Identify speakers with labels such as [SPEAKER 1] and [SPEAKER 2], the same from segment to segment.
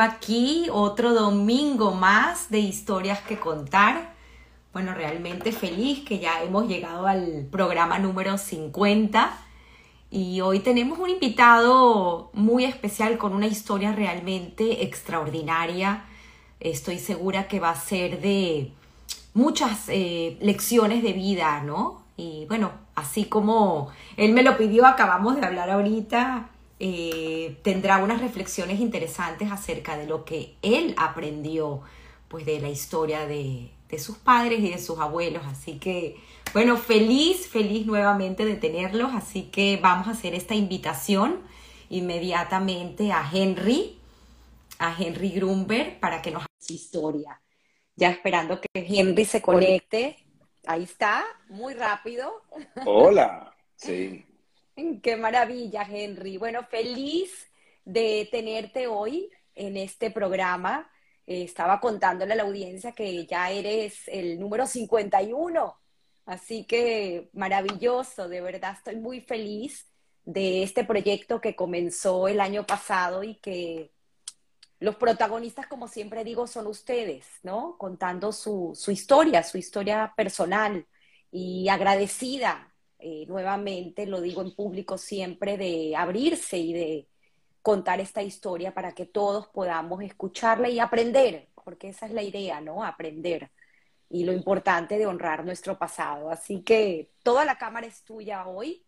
[SPEAKER 1] Aquí otro domingo más de historias que contar. Bueno, realmente feliz que ya hemos llegado al programa número 50 y hoy tenemos un invitado muy especial con una historia realmente extraordinaria. Estoy segura que va a ser de muchas eh, lecciones de vida, ¿no? Y bueno, así como él me lo pidió, acabamos de hablar ahorita, eh, tendrá unas reflexiones interesantes acerca de lo que él aprendió, pues de la historia de, de sus padres y de sus abuelos. Así que, bueno, feliz, feliz nuevamente de tenerlos. Así que vamos a hacer esta invitación inmediatamente a Henry, a Henry Grunberg, para que nos haga su historia. Ya esperando que Henry se conecte. Ahí está, muy rápido.
[SPEAKER 2] Hola, sí.
[SPEAKER 1] Qué maravilla, Henry. Bueno, feliz de tenerte hoy en este programa. Eh, estaba contándole a la audiencia que ya eres el número 51. Así que maravilloso, de verdad estoy muy feliz de este proyecto que comenzó el año pasado y que los protagonistas, como siempre digo, son ustedes, ¿no? Contando su, su historia, su historia personal y agradecida eh, nuevamente, lo digo en público siempre, de abrirse y de contar esta historia para que todos podamos escucharla y aprender, porque esa es la idea, ¿no? Aprender. Y lo importante de honrar nuestro pasado. Así que toda la cámara es tuya hoy.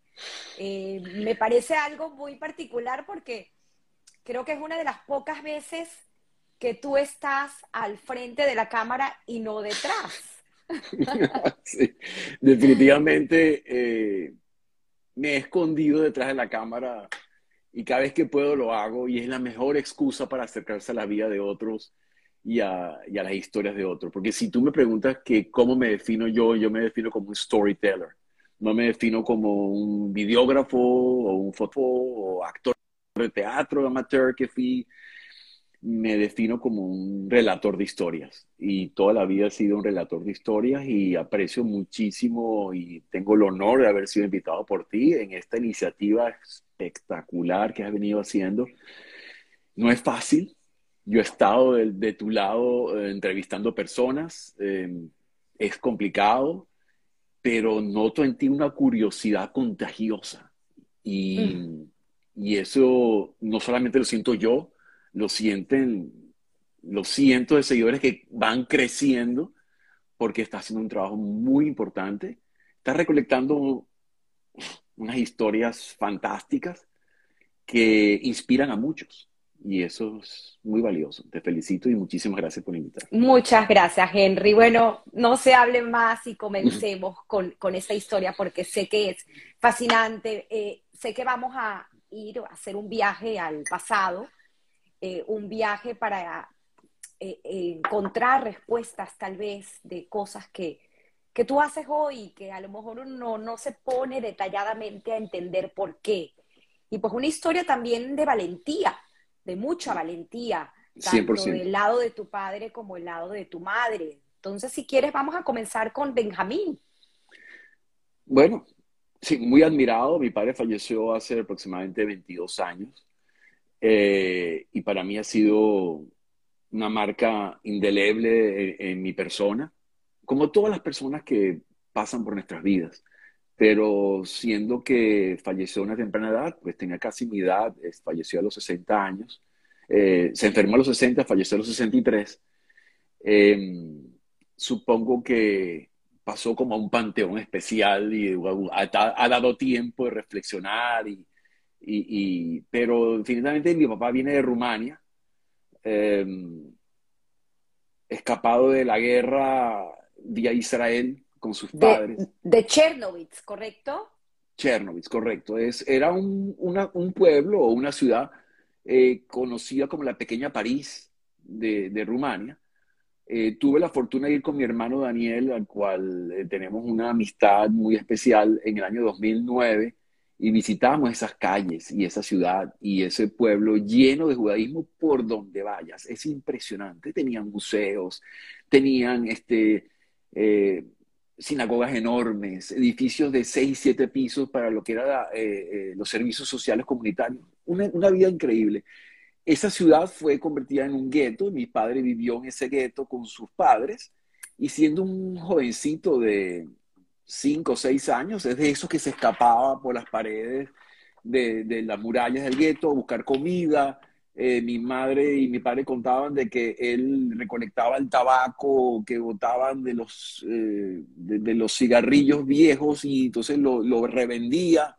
[SPEAKER 1] Eh, me parece algo muy particular porque creo que es una de las pocas veces que tú estás al frente de la cámara y no detrás.
[SPEAKER 2] definitivamente eh, me he escondido detrás de la cámara y cada vez que puedo lo hago y es la mejor excusa para acercarse a la vida de otros y a, y a las historias de otros. Porque si tú me preguntas que cómo me defino yo, yo me defino como un storyteller. No me defino como un videógrafo o un fotógrafo o actor de teatro amateur que fui, me defino como un relator de historias y toda la vida he sido un relator de historias y aprecio muchísimo y tengo el honor de haber sido invitado por ti en esta iniciativa espectacular que has venido haciendo. No es fácil, yo he estado de, tu lado eh, entrevistando personas, em, es complicado, pero noto en ti una curiosidad contagiosa y... Mm. Y eso no solamente lo siento yo, lo sienten los cientos de seguidores que van creciendo porque está haciendo un trabajo muy importante. Está recolectando unas historias fantásticas que inspiran a muchos. Y eso es muy valioso. Te felicito y muchísimas gracias por invitarme.
[SPEAKER 1] Muchas gracias, Henry. Bueno, no se hable más y comencemos con, con esta historia porque sé que es fascinante. Eh, sé que vamos a, ir a hacer un viaje al pasado, eh, un viaje para eh, encontrar respuestas tal vez de cosas que, que tú haces hoy, que a lo mejor uno no se pone detalladamente a entender por qué. Y pues una historia también de valentía, de mucha valentía, tanto del lado de tu padre como del lado de tu madre. Entonces, si quieres, vamos a comenzar con Benjamín.
[SPEAKER 2] Bueno, sí, muy admirado. Mi padre falleció hace aproximadamente 22 años eh, y para mí ha sido una marca indeleble en, mi persona, como todas las personas que pasan por nuestras vidas. Pero siendo que falleció a una temprana edad, pues tenía casi mi edad, falleció a los 60 años, eh, se enfermó a los 60, falleció a los 63. Em, supongo que pasó como a un panteón especial y ha, dado tiempo de reflexionar. Y, y, pero definitivamente mi papá viene de Rumania, em, escapado de la guerra vía Israel con sus padres.
[SPEAKER 1] De Chernobyl, ¿correcto?
[SPEAKER 2] Chernobyl, correcto. Es, era un, un pueblo o una ciudad eh, conocida como la pequeña París de, de Rumania eh, tuve la fortuna de ir con mi hermano Daniel, al cual eh, tenemos una amistad muy especial en el año 2009 y visitamos esas calles y esa ciudad y ese pueblo lleno de judaísmo por donde vayas. Es impresionante. Tenían museos, tenían este, eh, sinagogas enormes, edificios de seis, siete pisos para lo que eran los servicios sociales comunitarios. Una, una vida increíble. esa ciudad fue convertida en un gueto, mi padre vivió en ese gueto con sus padres, y siendo un jovencito de cinco o seis años, es de esos que se escapaba por las paredes de, de las murallas del gueto a buscar comida. Eh, mi madre y mi padre contaban de que él recolectaba el tabaco que botaban de los, eh, de, los cigarrillos viejos y entonces lo, lo revendía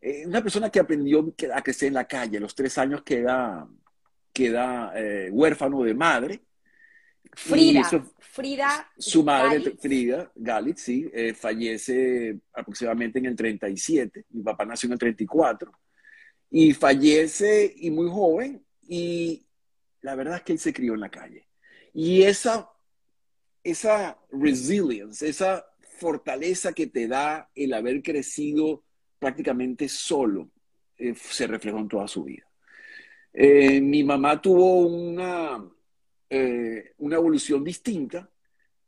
[SPEAKER 2] eh, una persona que aprendió a crecer en la calle, a los tres años queda, queda huérfano de madre.
[SPEAKER 1] Frida, Frida.
[SPEAKER 2] Su madre, Frida Galitz, sí, eh, fallece aproximadamente en el 37. Mi papá nació en el 34. Y fallece y muy joven. Y la verdad es que él se crió en la calle. Y esa, esa resilience, esa fortaleza que te da el haber crecido prácticamente solo eh, se reflejó en toda su vida. Eh, mi mamá tuvo una, eh, una evolución distinta,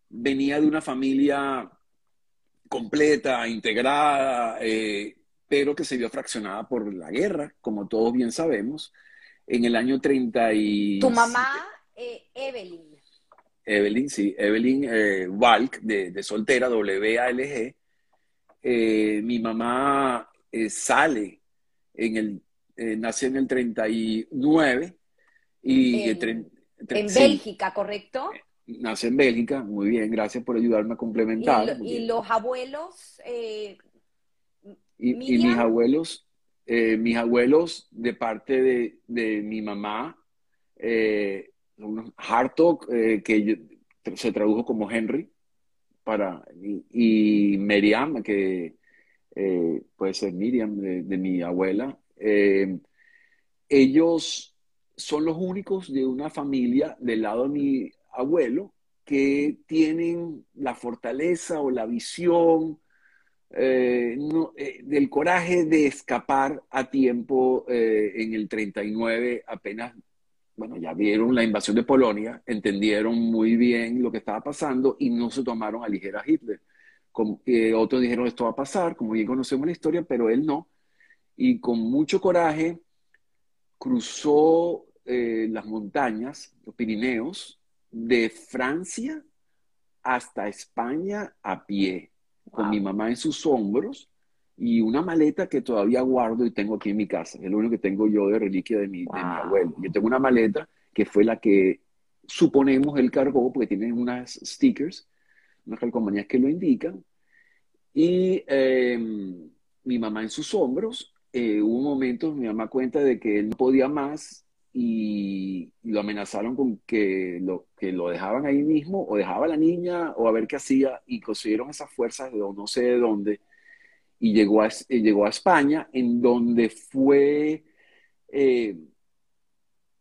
[SPEAKER 2] venía de una familia completa, integrada, pero que se vio fraccionada por la guerra, como todos bien sabemos, en el año 30 y...
[SPEAKER 1] Tu mamá, Evelyn.
[SPEAKER 2] Evelyn, sí, Evelyn Walk, de, de soltera, WALG, eh, mi mamá eh, sale en el, eh, nació en el 39 y...
[SPEAKER 1] En, Bélgica, ¿correcto?
[SPEAKER 2] Nace en Bélgica, muy bien, gracias por ayudarme a complementar.
[SPEAKER 1] ¿Y, los abuelos?
[SPEAKER 2] y, mis abuelos, mis abuelos de parte de, de mi mamá, Hartog, que se tradujo como Henry, para, y, Miriam, que eh, puede ser Miriam de, mi abuela, eh, ellos son los únicos de una familia del lado de mi abuelo que tienen la fortaleza o la visión eh, del coraje de escapar a tiempo en el 39, apenas bueno, ya vieron la invasión de Polonia, entendieron muy bien lo que estaba pasando y no se tomaron a ligera Hitler. Como, otros dijeron esto va a pasar, como bien conocemos la historia, pero él no. Y con mucho coraje cruzó eh, las montañas, los Pirineos, de Francia hasta España a pie, con mi mamá en sus hombros y una maleta que todavía guardo y tengo aquí en mi casa. Es lo único que tengo yo de reliquia de mi, de mi abuelo. Yo tengo una maleta que fue la que suponemos él cargó, porque tiene unas stickers, unas calcomanías que lo indican. Y em, mi mamá en sus hombros, eh, hubo un momento, mi mamá cuenta de que él no podía más y, lo amenazaron con que lo, que lo dejaban ahí mismo o dejaba a la niña o a ver qué hacía y consiguieron esas fuerzas de no sé de dónde y llegó a, llegó a España, en donde fue eh,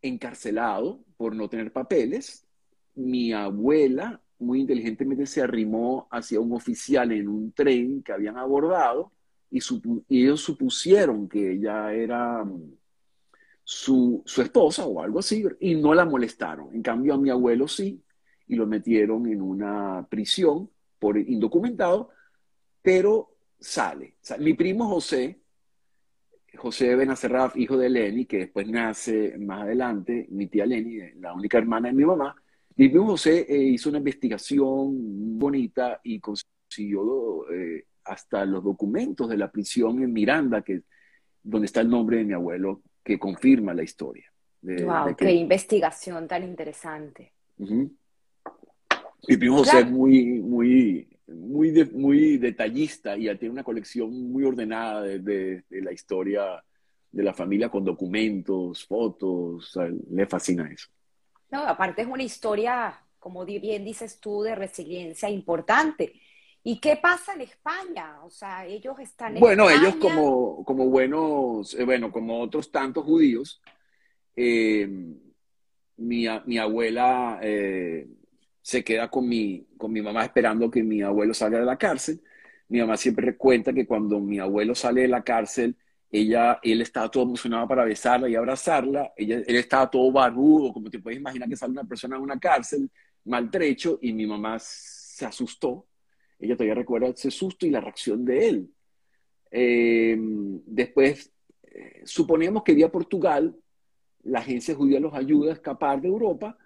[SPEAKER 2] encarcelado por no tener papeles. Mi abuela muy inteligentemente se arrimó hacia un oficial en un tren que habían abordado y, ellos supusieron que ella era su, su, esposa o algo así y no la molestaron. En cambio a mi abuelo sí y lo metieron en una prisión por indocumentado, pero sale. Mi primo José, José Benacerraf, hijo de Lenny, que después nace más adelante, mi tía Lenny, la única hermana de mi mamá, mi primo José eh, hizo una investigación bonita y consiguió eh, hasta los documentos de la prisión en Miranda, que, donde está el nombre de mi abuelo, que confirma la historia.
[SPEAKER 1] wow, qué investigación tan interesante.
[SPEAKER 2] Mi primo José es muy, muy muy, muy detallista y tiene una colección muy ordenada de, la historia de la familia con documentos, fotos, le fascina eso.
[SPEAKER 1] No, aparte es una historia, como bien dices tú, de resiliencia importante. ¿Y qué pasa en España? O sea, ellos están en
[SPEAKER 2] Bueno, ellos como, como buenos, eh, bueno, como otros tantos judíos, eh, mi, mi, abuela eh, se queda con mi, con mi mamá esperando que mi abuelo salga de la cárcel. Mi mamá siempre cuenta que cuando mi abuelo sale de la cárcel, ella, él estaba todo emocionado para besarla y abrazarla. Ella, él estaba todo barbudo, como te puedes imaginar que sale una persona de una cárcel, maltrecho, y mi mamá se asustó. Ella todavía recuerda ese susto y la reacción de él. Em, después, eh, suponemos que vía Portugal, la agencia judía los ayuda a escapar de Europa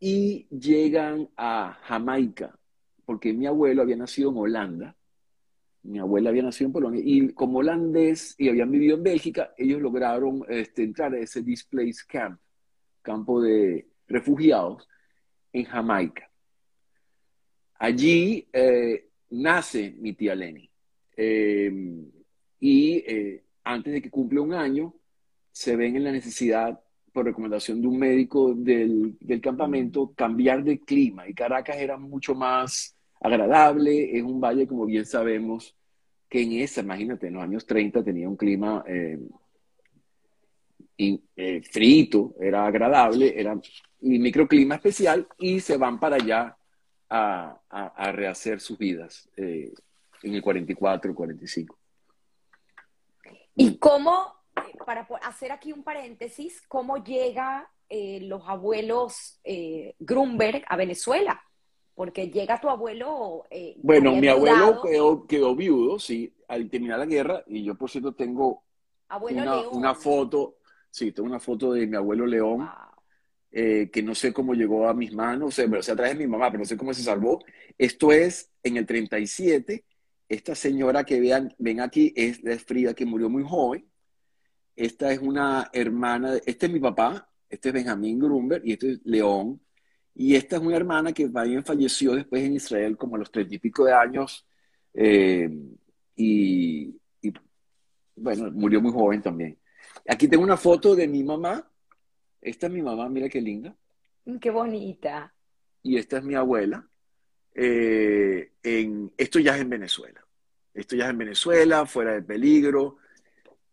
[SPEAKER 2] y llegan a Jamaica, porque mi abuelo había nacido en Holanda, mi abuela había nacido en Polonia, y como holandés y habían vivido en Bélgica, ellos lograron este, entrar a ese displaced camp, campo de refugiados, en Jamaica. Allí eh, nace mi tía Lenny. Eh, y eh, antes de que cumpla un año, se ven en la necesidad, por recomendación de un médico del, del campamento, cambiar de clima. Y Caracas era mucho más agradable, es un valle, como bien sabemos, que en esa, imagínate, en los años 30 tenía un clima eh, eh, frito, era agradable, era un microclima especial y se van para allá a, a, rehacer sus vidas eh, en el 44, 45.
[SPEAKER 1] ¿Y cómo, para hacer aquí un paréntesis, cómo llega eh, los abuelos eh, Grunberg a Venezuela? Porque llega tu abuelo.
[SPEAKER 2] Eh, bueno, mi abuelo quedó, quedó, viudo, sí, al terminar la guerra, y yo, por cierto, tengo una, una, foto, sí, tengo una foto de mi abuelo León, que no sé cómo llegó a mis manos, o sea, o de mi mamá, pero no sé cómo se salvó. Esto es en el 37 esta señora que vean, ven aquí es, es Frida, que murió muy joven. Esta es una hermana, este es mi papá, este es Benjamín Grunberg y este es León. Y esta es una hermana que también falleció después en Israel como a los treinta y pico de años. Eh, y, y, bueno, murió muy joven también. Aquí tengo una foto de mi mamá. Esta es mi mamá, mira qué linda.
[SPEAKER 1] Qué bonita.
[SPEAKER 2] Y esta es mi abuela. Eh, en, esto ya es en Venezuela. Esto ya es en Venezuela, fuera de peligro,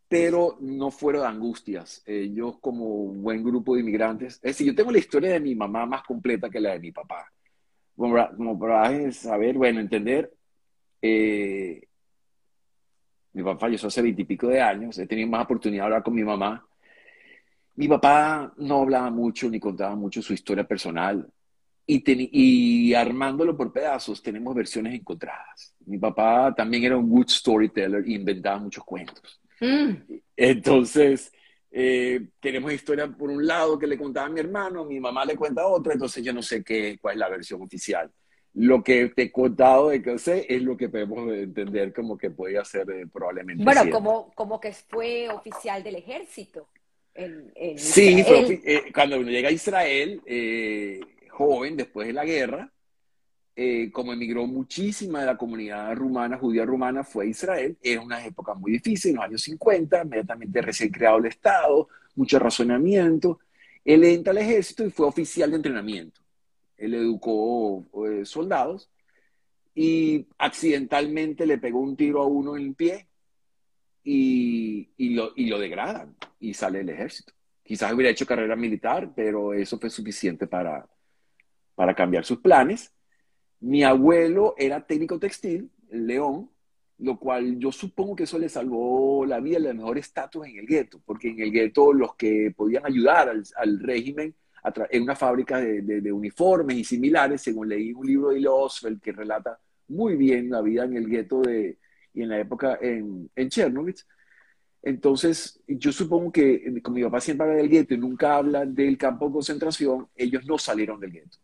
[SPEAKER 2] pero no fuera de angustias. yo como un buen grupo de inmigrantes, es decir, yo tengo la historia de mi mamá más completa que la de mi papá. Como, para saber, bueno, entender, eh, mi papá falleció hace veintipico de años, he tenido más oportunidad de hablar con mi mamá. Mi papá no hablaba mucho ni contaba mucho su historia personal y, armándolo por pedazos tenemos versiones encontradas. Mi papá también era un good storyteller y inventaba muchos cuentos. Mm. Entonces, eh, tenemos historia por un lado que le contaba a mi hermano, mi mamá le cuenta otra, entonces yo no sé qué, cuál es la versión oficial. Lo que te he contado de que sé es lo que podemos entender como que podía ser eh, probablemente.
[SPEAKER 1] Bueno, como, como que fue oficial del ejército. En,
[SPEAKER 2] sí, eh, cuando uno llega a Israel, joven, después de la guerra, eh, como emigró muchísima de la comunidad rumana, judía rumana, fue a Israel. Es una época muy difícil, en los años 50, inmediatamente recién creado el Estado, mucho razonamiento. Él entra al ejército y fue oficial de entrenamiento. Él educó eh, soldados y accidentalmente le pegó un tiro a uno en el pie y, y, lo, y lo degradan y sale del ejército. Quizás hubiera hecho carrera militar, pero eso fue suficiente para, para cambiar sus planes. Mi abuelo era técnico textil, León, lo cual yo supongo que eso le salvó la vida, el mejor estatus en el gueto, porque en el gueto los que podían ayudar al, régimen en una fábrica de, uniformes y similares, según leí un libro de Oswald que relata muy bien la vida en el gueto y en la época en, en Chernobyl. Entonces, yo supongo que como mi papá siempre habla del gueto y nunca habla del campo de concentración, ellos no salieron del gueto.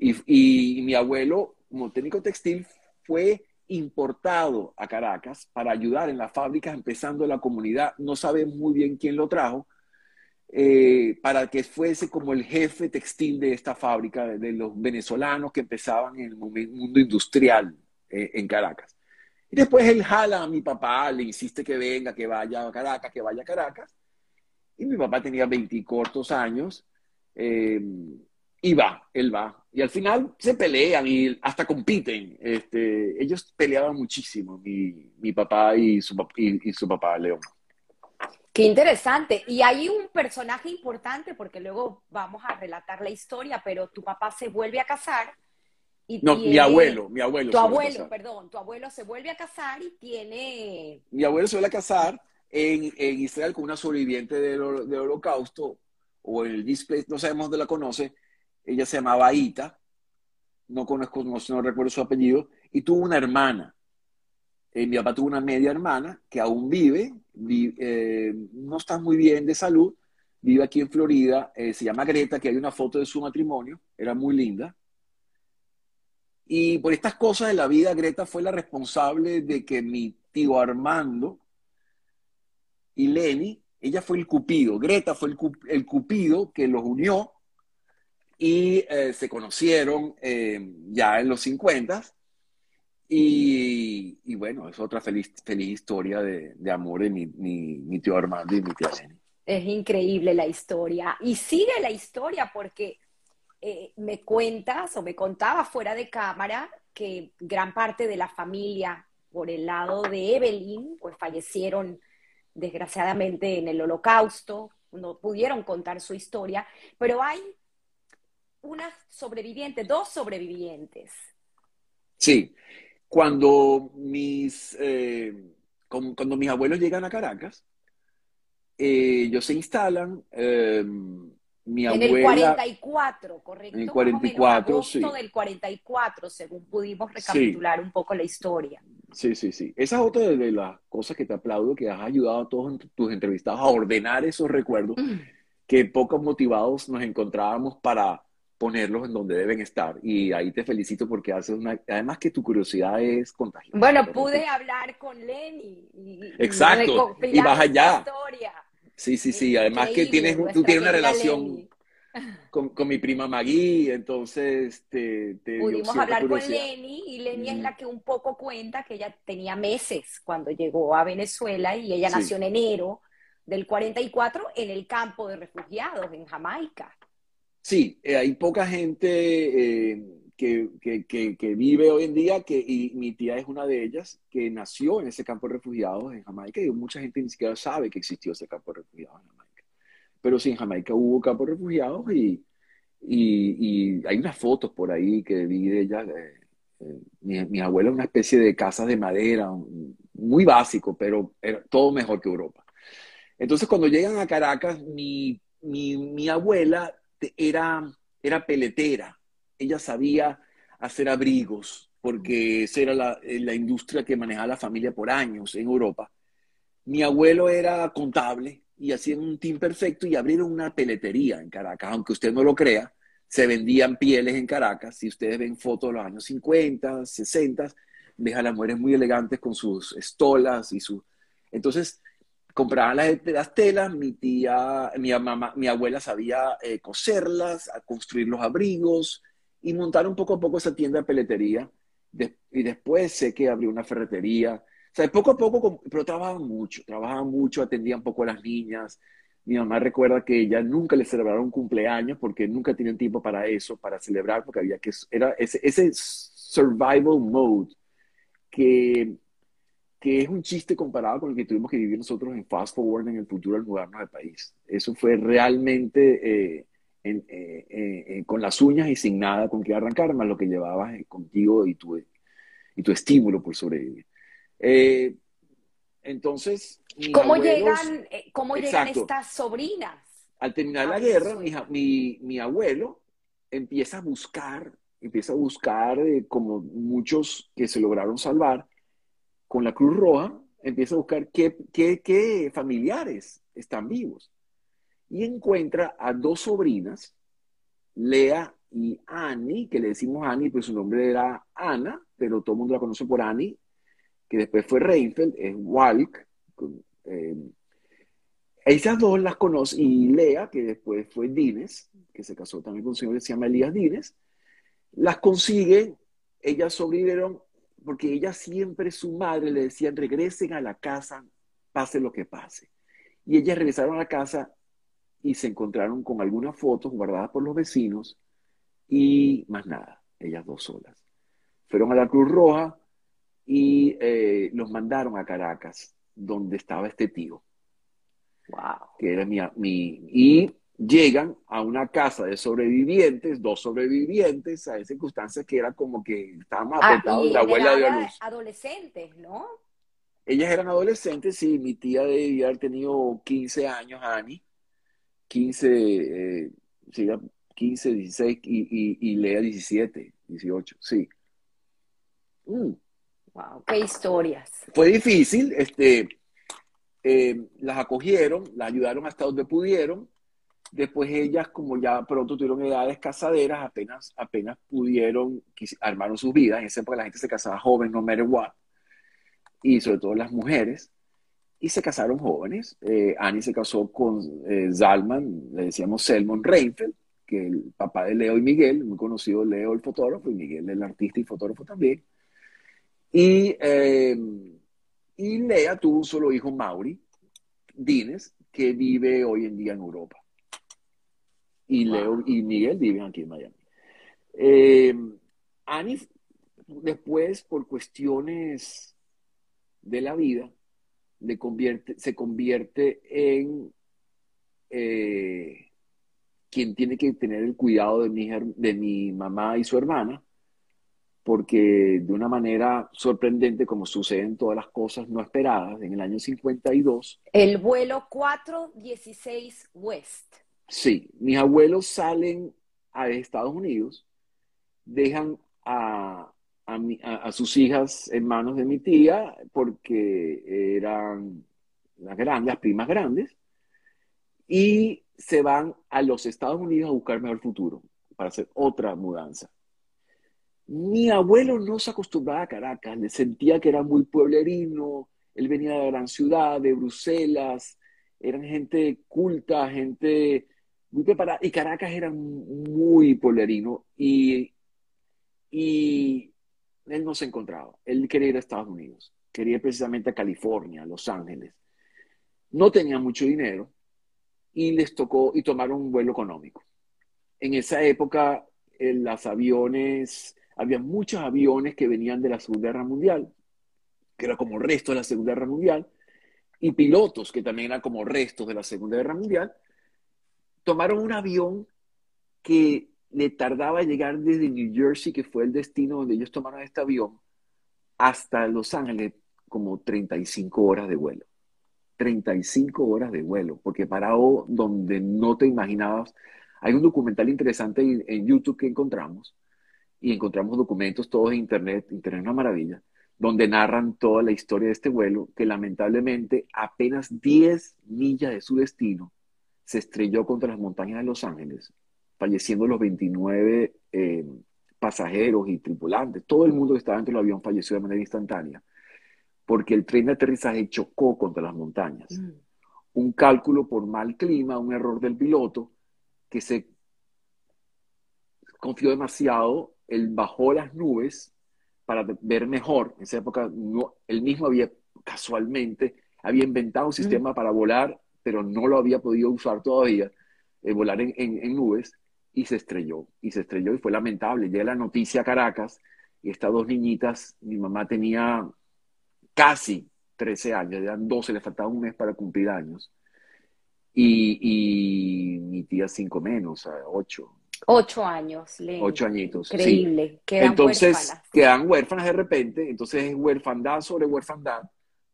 [SPEAKER 2] Y, mi abuelo, como técnico textil, fue importado a Caracas para ayudar en las fábricas, empezando la comunidad. No sabe muy bien quién lo trajo, eh, para que fuese como el jefe textil de esta fábrica, de, los venezolanos que empezaban en el mundo industrial eh, en Caracas. Y después él jala a mi papá, le insiste que venga, que vaya a Caracas, que vaya a Caracas. Y mi papá tenía 20 cortos años. Eh, y va, él va. Y al final se pelean y hasta compiten. Este, ellos peleaban muchísimo, mi, mi papá y su, y, su papá, León.
[SPEAKER 1] Qué interesante. Y hay un personaje importante, porque luego vamos a relatar la historia, pero tu papá se vuelve a casar.
[SPEAKER 2] Y no, mi abuelo, mi abuelo.
[SPEAKER 1] Tu abuelo, perdón, tu abuelo se vuelve a casar y tiene...
[SPEAKER 2] Mi abuelo se vuelve a casar en, en Israel con una sobreviviente del, del holocausto, o el display, no sabemos dónde la conoce, ella se llamaba Aita, no conozco, no, recuerdo su apellido, y tuvo una hermana. Eh, mi papá tuvo una media hermana que aún vive, eh, no está muy bien de salud, vive aquí en Florida, eh, se llama Greta, que hay una foto de su matrimonio, era muy linda. Y por estas cosas de la vida, Greta fue la responsable de que mi tío Armando y Lenny, ella fue el cupido, Greta fue el, cupido que los unió y eh, se conocieron eh, ya en los 50 y, y, bueno, es otra feliz, feliz historia de, de amor de mi, mi, mi, tío Armando y mi tía Lenny.
[SPEAKER 1] Es increíble la historia y sigue la historia porque eh, me cuentas o me contaba fuera de cámara que gran parte de la familia por el lado de Evelyn, pues fallecieron desgraciadamente en el holocausto, no pudieron contar su historia, pero hay una sobreviviente, dos sobrevivientes.
[SPEAKER 2] Sí, cuando mis, eh, cuando mis abuelos llegan a Caracas, eh, ellos se instalan,
[SPEAKER 1] mi abuela, en el 44, ¿correcto?
[SPEAKER 2] En el 44,
[SPEAKER 1] agosto sí. del 44, según pudimos recapitular un poco la historia.
[SPEAKER 2] Sí, sí, sí. Esa es otra de las cosas que te aplaudo, que has ayudado a todos tus entrevistados a ordenar esos recuerdos, mm. que pocos motivados nos encontrábamos para ponerlos en donde deben estar. Y ahí te felicito porque haces una... Además que tu curiosidad es contagiosa.
[SPEAKER 1] Bueno, pude hablar con Lenny.
[SPEAKER 2] Y, Exacto. Y, vas allá. Historia. Sí, sí, sí. Además que tienes, tú tienes una relación con, con, mi prima Maggie, entonces te, te
[SPEAKER 1] Pudimos hablar con Lenny y Lenny es la que un poco cuenta que ella tenía meses cuando llegó a Venezuela y ella nació en enero del 44 en el campo de refugiados en Jamaica.
[SPEAKER 2] Sí, eh, hay poca gente eh, que, que, que, vive hoy en día, que, y mi tía es una de ellas, que nació en ese campo de refugiados en Jamaica, y mucha gente ni siquiera sabe que existió ese campo de refugiados en Jamaica. Pero sí, en Jamaica hubo campo de refugiados y, y, y hay unas fotos por ahí que vi de ella. Eh, mi, mi abuela una especie de casas de madera, muy básico, pero era todo mejor que Europa. Entonces, cuando llegan a Caracas, mi, mi, mi abuela era, era peletera ella sabía hacer abrigos, porque esa era la, eh, la, industria que manejaba la familia por años en Europa. Mi abuelo era contable y hacían un team perfecto y abrieron una peletería en Caracas, aunque usted no lo crea, se vendían pieles en Caracas. Si ustedes ven fotos de los años 50, 60, ves a las mujeres muy elegantes con sus estolas y su... Entonces, compraban las, telas, mi tía, mi, mamá, mi abuela sabía eh, coserlas, construir los abrigos, y montaron poco a poco esa tienda de peletería. y después sé que abrió una ferretería. O sea, poco a poco, pero trabajaban mucho, trabajaban mucho, atendían poco a las niñas. Mi mamá recuerda que ella nunca le celebraron cumpleaños porque nunca tenían tiempo para eso, para celebrar, porque había que, era ese, ese survival mode que, que es un chiste comparado con el que tuvimos que vivir nosotros en Fast Forward en el futuro al mudarnos de país. Eso fue realmente eh, eh, eh, eh, con las uñas y sin nada con que arrancar, más lo que llevabas contigo y tu, y tu estímulo por sobrevivir. entonces,
[SPEAKER 1] ¿cómo, llegan, ¿cómo llegan estas sobrinas?
[SPEAKER 2] Al terminar la guerra, mi, mi, abuelo empieza a buscar, empieza a buscar, como muchos que se lograron salvar, con la Cruz Roja, empieza a buscar qué, qué, qué familiares están vivos y encuentra a dos sobrinas, Lea y Annie, que le decimos Annie, pues su nombre era Ana, pero todo el mundo la conoce por Annie, que después fue Reinfeldt, es Walk. Eh, esas dos las conoce, y Lea, que después fue Dines, que se casó también con un señor que se llama Elías Dines, las consigue, ellas sobrevivieron porque ella siempre, su madre, le decían, regresen a la casa, pase lo que pase. Y ellas regresaron a la casa y se encontraron con algunas fotos guardadas por los vecinos y más nada, ellas dos solas. Fueron a la Cruz Roja y eh, los mandaron a Caracas, donde estaba este tío.
[SPEAKER 1] Wow.
[SPEAKER 2] Que era mi, mi, y llegan a una casa de sobrevivientes, dos sobrevivientes, a circunstancias que era como que estábamos ah, apretados
[SPEAKER 1] y la abuela de luz. Adolescentes, ¿no?
[SPEAKER 2] Ellas eran adolescentes, sí, mi tía debía haber tenido 15 años, Ani, 15, eh, 15, 16 y, y, Lea 17, 18, sí.
[SPEAKER 1] Mm. Wow, qué historias.
[SPEAKER 2] Fue difícil, este, eh, las acogieron, las ayudaron hasta donde pudieron, Después ellas, como ya pronto tuvieron edades casaderas, apenas, apenas pudieron, armaron sus vidas. En esa época la gente se casaba joven, no matter what. Y sobre todo las mujeres. Y se casaron jóvenes. Eh, Annie se casó con eh, Zalman, le decíamos Selmon Reinfeldt, que el papá de Leo y Miguel, muy conocido Leo el fotógrafo y Miguel el artista y fotógrafo también. Y, eh, y Lea tuvo un solo hijo, Mauri Dines, que vive hoy en día en Europa. Y Leo y Miguel viven aquí en Miami. Eh, Annie, después, por cuestiones de la vida, convierte, se convierte en eh, quien tiene que tener el cuidado de mi, de mi mamá y su hermana, porque de una manera sorprendente, como suceden todas las cosas no esperadas, en el año 52.
[SPEAKER 1] El vuelo 416 West.
[SPEAKER 2] Sí, mis abuelos salen a Estados Unidos, dejan a, a, sus hijas en manos de mi tía porque eran las grandes, las primas grandes, y se van a los Estados Unidos a buscar mejor futuro para hacer otra mudanza. Mi abuelo no se acostumbraba a Caracas, le sentía que era muy pueblerino, él venía de la gran ciudad, de Bruselas, eran gente culta, gente muy preparada, y Caracas era muy pueblerino, y, y él no se encontraba, él quería ir a Estados Unidos, quería ir precisamente a California, a Los Ángeles. No tenía mucho dinero, y les tocó, y tomaron un vuelo económico. En esa época, en los aviones había muchos aviones que venían de la Segunda Guerra Mundial, que era como resto de la Segunda Guerra Mundial, y pilotos que también eran como restos de la Segunda Guerra Mundial, tomaron un avión que le tardaba llegar desde New Jersey, que fue el destino donde ellos tomaron este avión, hasta Los Ángeles, como 35 horas de vuelo. 35 horas de vuelo, porque parado donde no te imaginabas. Hay un documental interesante en YouTube que encontramos, y encontramos documentos todos en Internet, Internet es una maravilla, donde narran toda la historia de este vuelo, que lamentablemente apenas 10 millas de su destino se estrelló contra las montañas de Los Ángeles, falleciendo los 29 eh, pasajeros y tripulantes. Todo el mundo que estaba dentro del avión falleció de manera instantánea, porque el tren de aterrizaje chocó contra las montañas. Mm. Un cálculo por mal clima, un error del piloto, que se confió demasiado él bajó las nubes para ver mejor. En esa época, no, él mismo había casualmente, había inventado un sistema para volar, pero no lo había podido usar todavía, eh, volar en, nubes, y se estrelló. Y se estrelló y fue lamentable. Llega la noticia a Caracas y estas dos niñitas, mi mamá tenía casi 13 años, eran 12, le faltaba un mes para cumplir años. Y, y mi tía cinco menos, 8,
[SPEAKER 1] Ocho años,
[SPEAKER 2] Ocho añitos.
[SPEAKER 1] Increíble.
[SPEAKER 2] Quedan entonces, huérfanas. quedan huérfanas de repente. Entonces es huérfandad sobre huérfandad,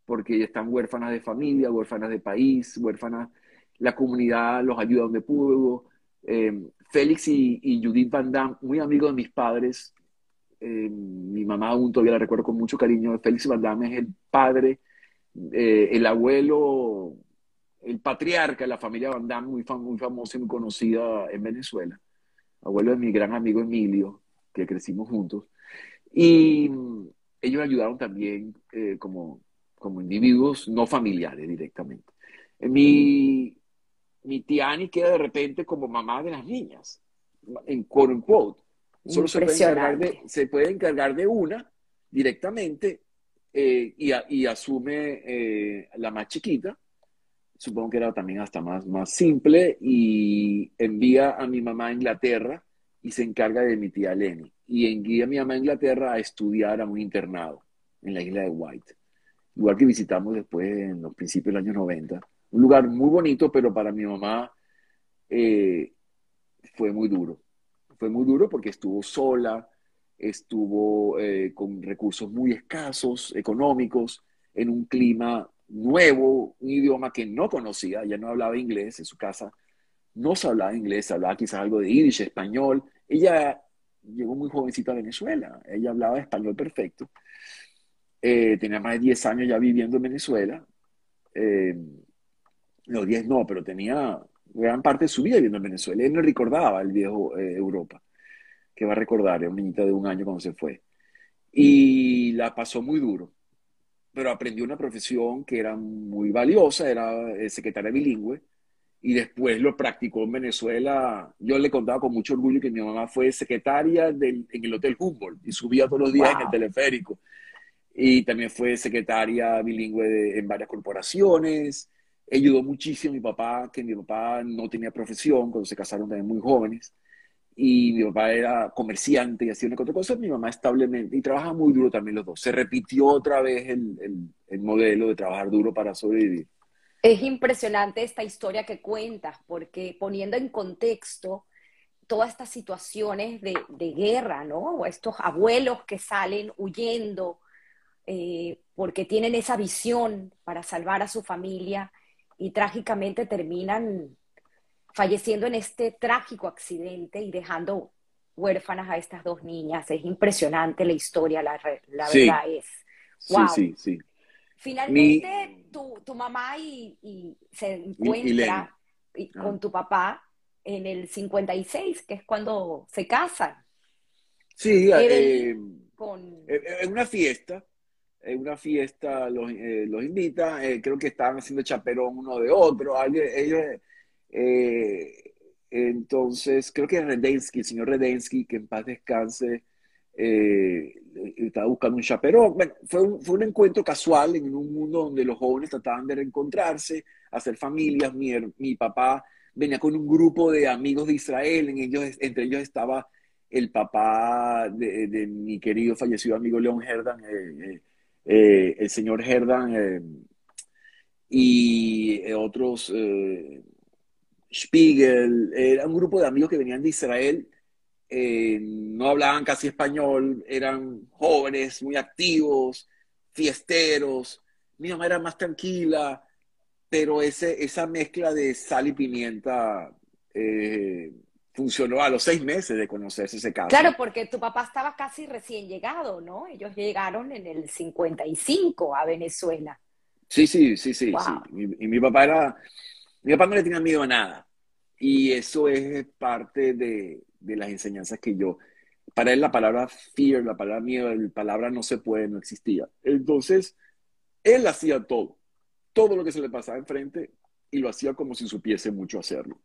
[SPEAKER 2] porque están huérfanas de familia, huérfanas de país, huérfanas. La comunidad los ayuda donde pudo. Eh, Félix y, Judith Van Damme, muy amigos de mis padres. Eh, mi mamá aún todavía la recuerdo con mucho cariño. Félix Van Damme es el padre, eh, el abuelo, el patriarca de la familia Van Damme, muy, famosa y muy conocida en Venezuela abuelo de mi gran amigo Emilio, que crecimos juntos. Y ellos ayudaron también eh, como, como individuos no familiares directamente. Mi, mi tía Annie queda de repente como mamá de las niñas, en quote unquote. Solo se puede, encargar de, se puede encargar de una directamente eh, y, y, asume la más chiquita supongo que era también hasta más, más simple, y envía a mi mamá a Inglaterra y se encarga de mi tía Lenny. Y envía a mi mamá a Inglaterra a estudiar a un internado en la isla de White, igual que visitamos después en los principios del año 90. Un lugar muy bonito, pero para mi mamá eh, fue muy duro. Fue muy duro porque estuvo sola, estuvo eh, con recursos muy escasos, económicos, en un clima nuevo, un idioma que no conocía, ya no hablaba inglés en su casa, no se hablaba inglés, hablaba quizás algo de yiddish, español. Ella llegó muy jovencita a Venezuela, ella hablaba español perfecto. Eh, tenía más de 10 años ya viviendo en Venezuela. Los 10 no, pero tenía gran parte de su vida viviendo en Venezuela. Él no recordaba el viejo eh, Europa, que va a recordar, era un niñita de un año cuando se fue. Y la pasó muy duro, pero aprendió una profesión que era muy valiosa, era eh, secretaria bilingüe, y después lo practicó en Venezuela. Yo le contaba con mucho orgullo que mi mamá fue secretaria del, en el Hotel Humboldt y subía todos los días en el teleférico. Y también fue secretaria bilingüe en varias corporaciones. Ayudó muchísimo mi papá, que mi papá no tenía profesión cuando se casaron también muy jóvenes. Y mi papá era comerciante y hacía una otra cosa. Mi mamá establemente, y trabaja muy duro también los dos. Se repitió otra vez el, el, el modelo de trabajar duro para sobrevivir.
[SPEAKER 1] Es impresionante esta historia que cuentas, porque poniendo en contexto todas estas situaciones de, de guerra, ¿no? O estos abuelos que salen huyendo eh, porque tienen esa visión para salvar a su familia y trágicamente terminan falleciendo en este trágico accidente y dejando huérfanas a estas dos niñas. Es impresionante la historia, la, la verdad es.
[SPEAKER 2] Wow. Sí, sí, sí.
[SPEAKER 1] Finalmente, tu, tu, mamá y, y se encuentra y, ah. con tu papá en el 56, que es cuando se casan.
[SPEAKER 2] Sí, eh, con... en una fiesta, en una fiesta los, eh, los invita, eh, creo que estaban haciendo chaperón uno de otro, alguien, ellos, eh, entonces, creo que Redensky, el señor Redensky, que en paz descanse, eh, estaba buscando un chaperón. Bueno, fue un, fue un encuentro casual en un mundo donde los jóvenes trataban de reencontrarse, hacer familias. Mi, mi papá venía con un grupo de amigos de Israel, en ellos, entre ellos estaba el papá de, de mi querido fallecido amigo León Herdan, eh, eh, el señor Herdan, y otros, Spiegel, era un grupo de amigos que venían de Israel eh, no hablaban casi español, eran jóvenes, muy activos, fiesteros. Mi mamá era más tranquila, pero ese, esa mezcla de sal y pimienta eh, funcionó a los seis meses de conocerse ese caso.
[SPEAKER 1] Claro, porque tu papá estaba casi recién llegado, ¿no? Ellos llegaron en el 55 a Venezuela.
[SPEAKER 2] Sí, sí, sí, sí. Y, mi papá era, mi papá no le tenía miedo a nada. Y eso es parte de, de las enseñanzas que yo, para él la palabra fear, la palabra miedo, la palabra no se puede, no existía. Entonces, él hacía todo, todo lo que se le pasaba enfrente y lo hacía como si supiese mucho hacerlo.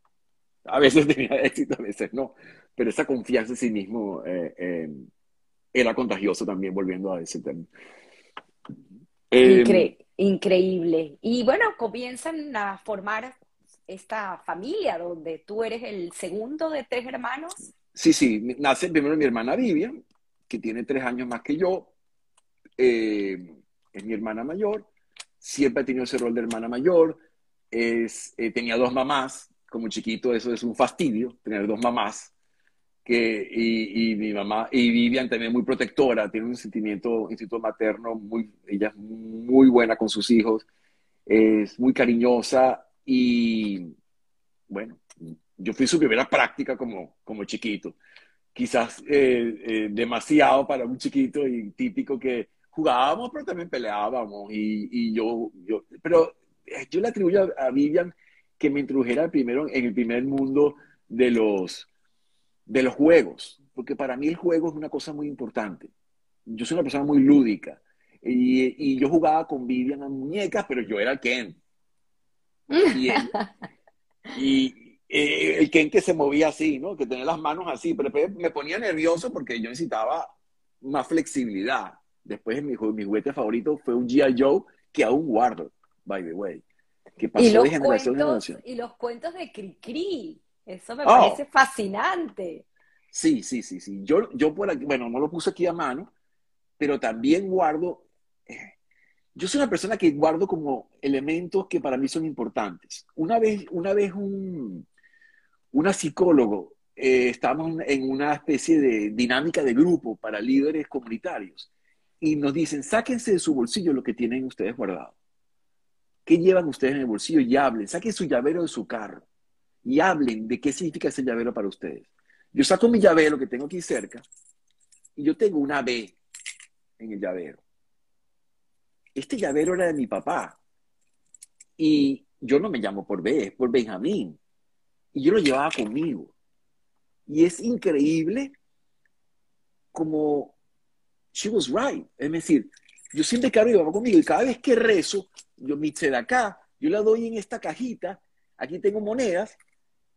[SPEAKER 2] A veces tenía éxito, a veces no, pero esa confianza en sí mismo eh, eh, era contagioso también, volviendo a ese tema.
[SPEAKER 1] Em, increíble. Y bueno, comienzan a formar esta familia donde tú eres el segundo de tres hermanos?
[SPEAKER 2] Sí, sí, nace primero mi hermana Vivian, que tiene tres años más que yo, eh, es mi hermana mayor, siempre ha tenido ese rol de hermana mayor, es, eh, tenía dos mamás, como chiquito eso es un fastidio, tener dos mamás, que, y, mi mamá, y Vivian también muy protectora, tiene un sentimiento, instituto materno, muy, ella es muy buena con sus hijos, es muy cariñosa y bueno, yo fui su primera práctica como, como chiquito. Quizás eh, eh, demasiado para un chiquito y típico que jugábamos, pero también peleábamos. Y, y yo, yo, pero eh, yo le atribuyo a, Vivian que me introdujera primero en el primer mundo de los, de los juegos, porque para mí el juego es una cosa muy importante. Yo soy una persona muy lúdica y, yo jugaba con Vivian a muñecas, pero yo era Ken. Y, eh, el Ken que se movía así, ¿no? Que tenía las manos así, pero me ponía nervioso porque yo necesitaba más flexibilidad. Después mi, mi juguete favorito fue un G.I. Joe que aún guardo, by the way. Que pasó de generación en generación.
[SPEAKER 1] Y los cuentos de Cricri, eso me parece oh. fascinante.
[SPEAKER 2] Sí, sí, sí, sí. Yo, yo por aquí, bueno, no lo puse aquí a mano, pero también guardo eh, yo soy una persona que guardo como elementos que para mí son importantes. Una vez, una vez un, una psicólogo, eh, estábamos en una especie de dinámica de grupo para líderes comunitarios y nos dicen, sáquense de su bolsillo lo que tienen ustedes guardado. ¿Qué llevan ustedes en el bolsillo? Y hablen, saquen su llavero de su carro y hablen de qué significa ese llavero para ustedes. Yo saco mi llavero que tengo aquí cerca y yo tengo una B en el llavero este llavero era de mi papá. Y yo no me llamo por B, es por Benjamín. y yo lo llevaba conmigo. Y es increíble como she was right. Es decir, yo siempre cargo llevaba conmigo y cada vez que rezo, yo mi acá, yo la doy en esta cajita, aquí tengo monedas,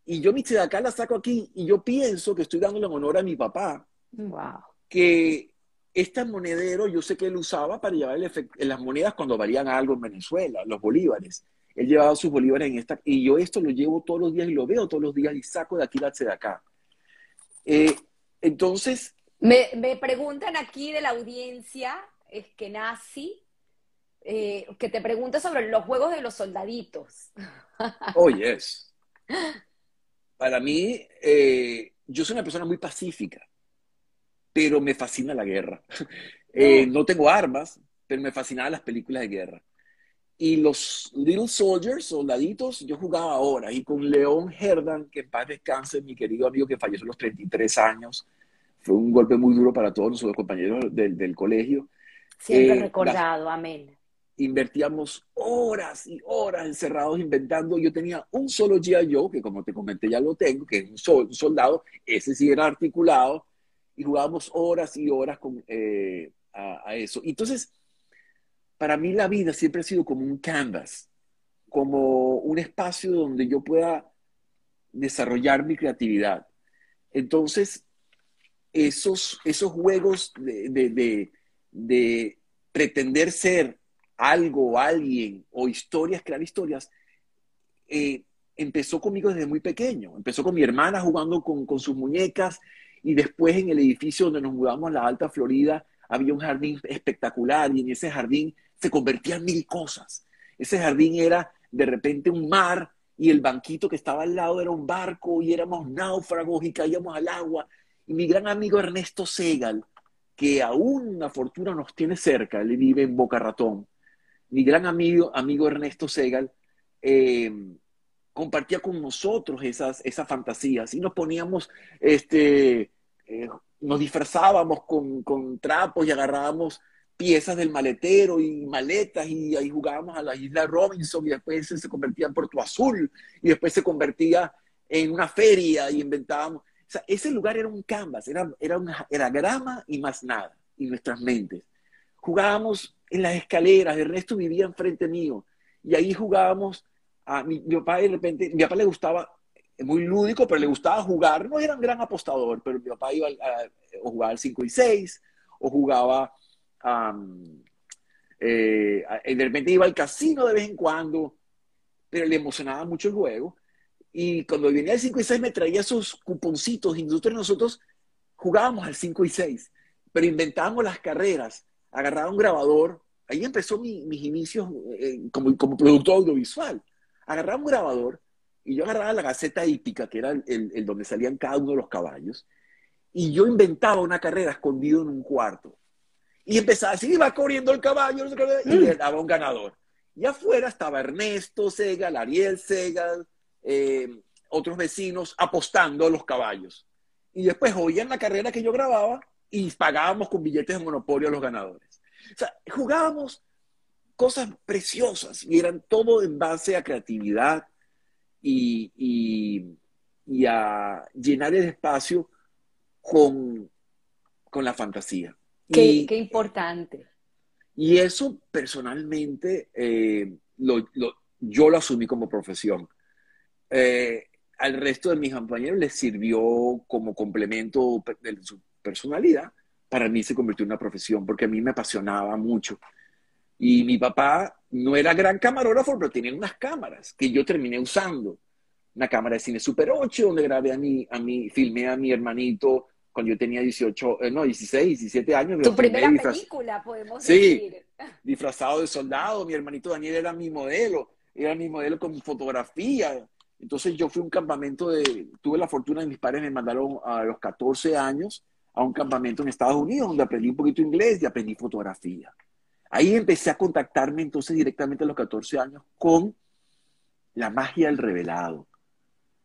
[SPEAKER 2] y yo mi acá la saco aquí y yo pienso que estoy dándole honor a mi papá.
[SPEAKER 1] Wow.
[SPEAKER 2] Que este monedero yo sé que él usaba para llevar las monedas cuando valían algo en Venezuela, los bolívares. Él llevaba sus bolívares en esta, y yo esto lo llevo todos los días y lo veo todos los días y saco de aquí la acá. Eh, entonces...
[SPEAKER 1] Me, me, preguntan aquí de la audiencia, es que nazi, eh, que te pregunta sobre los juegos de los soldaditos.
[SPEAKER 2] Oh, yes. Para mí, eh, yo soy una persona muy pacífica, pero me fascina la guerra. no tengo armas, pero me fascinaban las películas de guerra. Y los Little Soldiers, soldaditos, yo jugaba ahora. Y con León Herdan, que en paz descanse, mi querido amigo que falleció a los 33 años. Fue un golpe muy duro para todos nuestros compañeros del, del colegio.
[SPEAKER 1] Siempre eh, recordado, amén.
[SPEAKER 2] Invertíamos horas y horas encerrados inventando. Yo tenía un solo G.I. Joe, que como te comenté ya lo tengo, que es un, soldado, ese sí era articulado, y jugábamos horas y horas con, eh, a, a eso. Entonces, para mí la vida siempre ha sido como un canvas, como un espacio donde yo pueda desarrollar mi creatividad. Entonces, esos, esos juegos de, pretender ser algo, alguien, o historias, crear historias, eh, empezó conmigo desde muy pequeño. Empezó con mi hermana jugando con, con, sus muñecas y después en el edificio donde nos mudamos a la Alta Florida había un jardín espectacular y en ese jardín se convertía en mil cosas. Ese jardín era de repente un mar y el banquito que estaba al lado era un barco y éramos náufragos y caíamos al agua. Y mi gran amigo Ernesto Segal, que aún una fortuna nos tiene cerca, él vive en Boca Ratón, mi gran amigo, amigo Ernesto Segal, eh, compartía con nosotros esas, esas fantasías y nos poníamos, este, eh, nos disfrazábamos con, con trapos y agarrábamos piezas del maletero y maletas y ahí jugábamos a la isla Robinson y después se convertía en Puerto Azul y después se convertía en una feria y inventábamos. O sea, ese lugar era un canvas, era, era, una, grama y más nada, y nuestras mentes. Jugábamos en las escaleras, Ernesto vivía enfrente mío, y ahí jugábamos, a mi, papá de repente, mi papá le gustaba, muy lúdico, pero le gustaba jugar, no era un gran apostador, pero mi papá iba a, a jugar al 5 y 6, o jugaba eh, de repente iba al casino de vez en cuando, pero le emocionaba mucho el juego. Y cuando venía el 5 y 6 me traía esos cuponcitos y nosotros, nosotros jugábamos al 5 y 6, pero inventábamos las carreras, agarraba un grabador, ahí empezó mis inicios eh, como, como productor audiovisual. Agarraba un grabador y yo agarraba la Gaceta Hípica, que era el, el, donde salían cada uno de los caballos, y yo inventaba una carrera escondido en un cuarto. Y empezaba así, iba corriendo el caballo, y le mm. daba un ganador. Y afuera estaba Ernesto Segal, Ariel Segal, eh, otros vecinos apostando a los caballos. Y después oían la carrera que yo grababa y pagábamos con billetes de monopolio a los ganadores. O sea, jugábamos cosas preciosas y eran todo en base a creatividad y, y, y a llenar el espacio con, con la fantasía.
[SPEAKER 1] Qué, importante.
[SPEAKER 2] Y eso personalmente eh, yo lo asumí como profesión. Eh, al resto de mis compañeros les sirvió como complemento de su personalidad. Para mí se convirtió en una profesión porque a mí me apasionaba mucho. Y mi papá no era gran camarógrafo, pero tenía unas cámaras que yo terminé usando. Una cámara de cine Super 8, donde grabé a mi, a mi, filmé a mi hermanito cuando yo tenía 18, eh, no, 16, 17 años.
[SPEAKER 1] Tu primera película, podemos
[SPEAKER 2] decir. Sí, disfrazado de soldado, mi hermanito Daniel era mi modelo, era mi modelo con fotografía. Entonces yo fui a un campamento de, tuve la fortuna de mis padres me mandaron a los 14 años a un campamento en Estados Unidos donde aprendí un poquito inglés y aprendí fotografía. Ahí empecé a contactarme entonces directamente a los 14 años con la magia del revelado.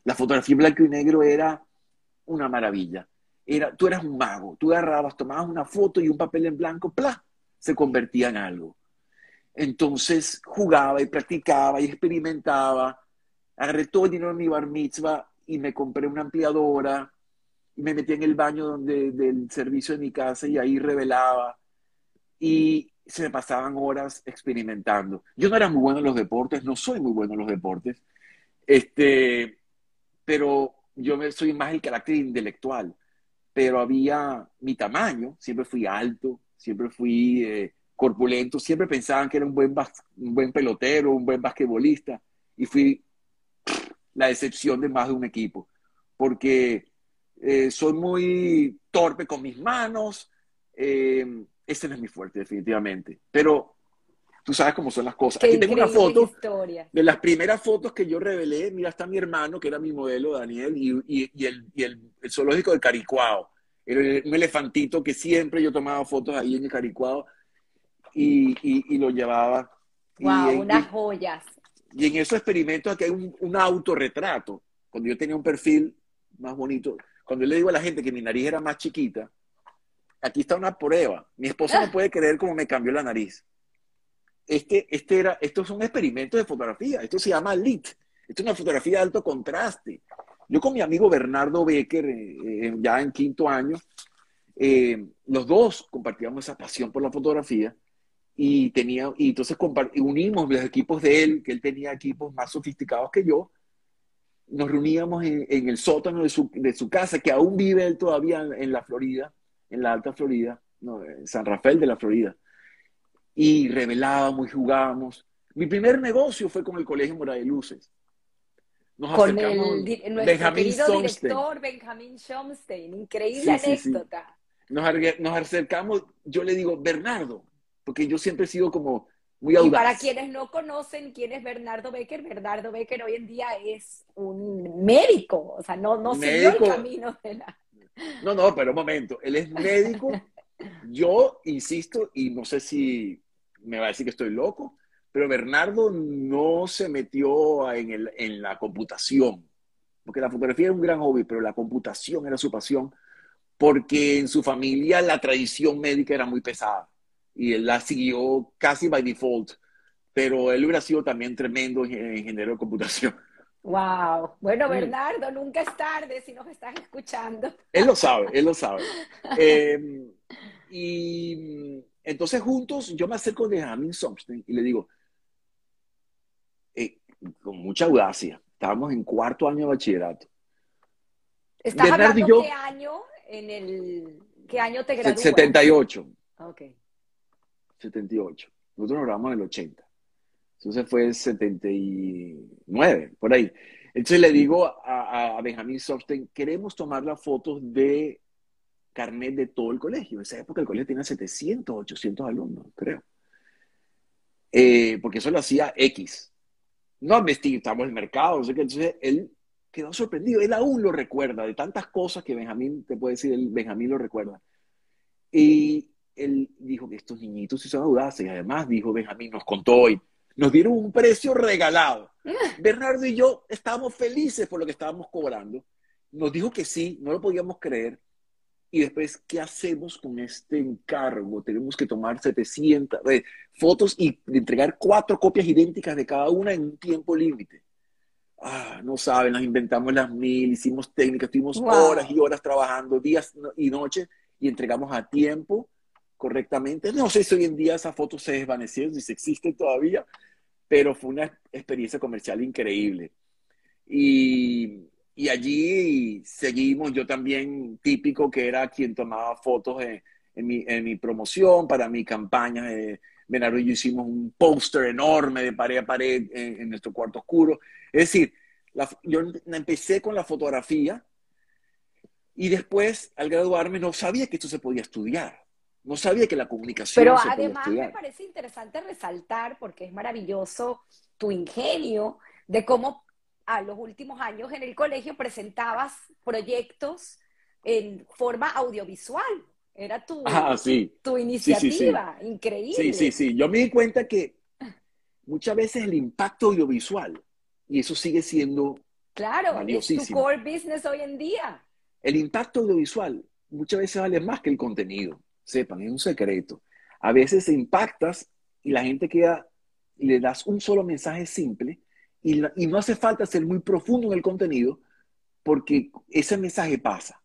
[SPEAKER 2] La fotografía en blanco y negro era una maravilla era, tú eras un mago, tú agarrabas, tomabas una foto y un papel en blanco, ¡plá! se convertía en algo. Entonces jugaba y practicaba y experimentaba, agarré todo el dinero en mi bar mitzvah y me compré una ampliadora y me metí en el baño donde, del servicio de mi casa y ahí revelaba. Y se me pasaban horas experimentando. Yo no era muy bueno en los deportes, no soy muy bueno en los deportes, este, pero yo me, soy más el carácter intelectual. Pero había mi tamaño, siempre fui alto, siempre fui eh, corpulento, siempre pensaban que era un buen, un buen pelotero, un buen basquetbolista, y fui la decepción de más de un equipo, porque eh, soy muy torpe con mis manos, eh, ese no es mi fuerte, definitivamente. Pero tú sabes cómo son las cosas. Aquí tengo una foto de las primeras fotos que yo revelé. Mira, está mi hermano, que era mi modelo, Daniel, y, el, el, zoológico de Caricuao. Era un elefantito que siempre yo tomaba fotos ahí en el Caricuao y, lo llevaba.
[SPEAKER 1] ¡Wow! unas joyas.
[SPEAKER 2] Y en esos experimentos aquí hay un, un autorretrato. Cuando yo tenía un perfil más bonito, cuando yo le digo a la gente que mi nariz era más chiquita, aquí está una prueba. Mi esposa no ah. puede creer cómo me cambió la nariz. Este, este era, estos son experimentos de fotografía. Esto se llama LIT. Esto es una fotografía de alto contraste. Yo con mi amigo Bernardo Becker, eh, eh, ya en quinto año, eh, los dos compartíamos esa pasión por la fotografía y, tenía, y entonces unimos los equipos de él, que él tenía equipos más sofisticados que yo, nos reuníamos en, el sótano de su, de su, casa, que aún vive él todavía en la Florida, en la Alta Florida, no, en San Rafael de la Florida. Y revelábamos y jugábamos. Mi primer negocio fue con el Colegio Mora de Luces.
[SPEAKER 1] Nos con el, nuestro Benjamín querido director Benjamín Schomstein. Increíble anécdota.
[SPEAKER 2] Nos, nos acercamos, yo le digo, Bernardo, porque yo siempre he sido como muy audaz. Y
[SPEAKER 1] para quienes no conocen quién es Bernardo Becker, Bernardo Becker hoy en día es un médico, o sea, no, no siguió el camino de la...
[SPEAKER 2] No, no, pero un momento, él es médico. Yo insisto, y no sé si me va a decir que estoy loco, pero Bernardo no se metió en, el, en la computación, porque la fotografía era un gran hobby, pero la computación era su pasión, porque en su familia la tradición médica era muy pesada y él la siguió casi by default, pero él hubiera sido también tremendo ingeniero de computación.
[SPEAKER 1] Wow. Bueno. Bernardo, nunca es tarde si nos estás escuchando.
[SPEAKER 2] Él lo sabe, él lo sabe. Em, y entonces juntos yo me acerco de Benjamin Somstein y le digo, eh, con mucha audacia, estábamos en cuarto año de bachillerato.
[SPEAKER 1] ¿Estás hablando qué año en el qué año te gradúas?
[SPEAKER 2] 78.
[SPEAKER 1] Ok.
[SPEAKER 2] 78. Nosotros nos grabamos en el 80. Entonces fue 79, por ahí. Entonces le digo a, a Benjamín Soften, queremos tomar las fotos de carnet de todo el colegio. En esa época el colegio tenía 700, 800 alumnos, creo. Eh, porque eso lo hacía X. No investigamos el mercado, no sé qué. Entonces él quedó sorprendido. Él aún lo recuerda de tantas cosas que Benjamín, te puede decir, Benjamín lo recuerda. Y él dijo que estos niñitos sí son audaces. Y además dijo Benjamín, nos contó hoy, nos dieron un precio regalado. Bernardo y yo estábamos felices por lo que estábamos cobrando. Nos dijo que sí, no lo podíamos creer. Y después, ¿qué hacemos con este encargo? Tenemos que tomar 700 eh, fotos y entregar cuatro copias idénticas de cada una en un tiempo límite. Ah, no saben, las inventamos las mil, hicimos técnicas, estuvimos horas y horas trabajando, días y noches, y entregamos a tiempo correctamente. No sé si hoy en día esa foto se desvanecieron, si existe todavía, pero fue una experiencia comercial increíble. Y, allí seguimos, yo también típico que era quien tomaba fotos en, mi, en mi, promoción, para mi campaña. Eh, Menaro y yo hicimos un póster enorme de pared a pared en, nuestro cuarto oscuro. Es decir, yo empecé con la fotografía y después, al graduarme, no sabía que esto se podía estudiar. No sabía que la comunicación.
[SPEAKER 1] Pero además me parece interesante resaltar, porque es maravilloso tu ingenio de cómo a los últimos años en el colegio presentabas proyectos en forma audiovisual. Era tu,
[SPEAKER 2] ah,
[SPEAKER 1] tu iniciativa, increíble.
[SPEAKER 2] Sí, sí, sí. Yo me di cuenta que muchas veces el impacto audiovisual, y eso sigue siendo
[SPEAKER 1] Claro, es tu core business hoy en día.
[SPEAKER 2] El impacto audiovisual muchas veces vale más que el contenido sepan, es un secreto. A veces impactas y la gente queda, le das un solo mensaje simple y, no hace falta ser muy profundo en el contenido porque ese mensaje pasa.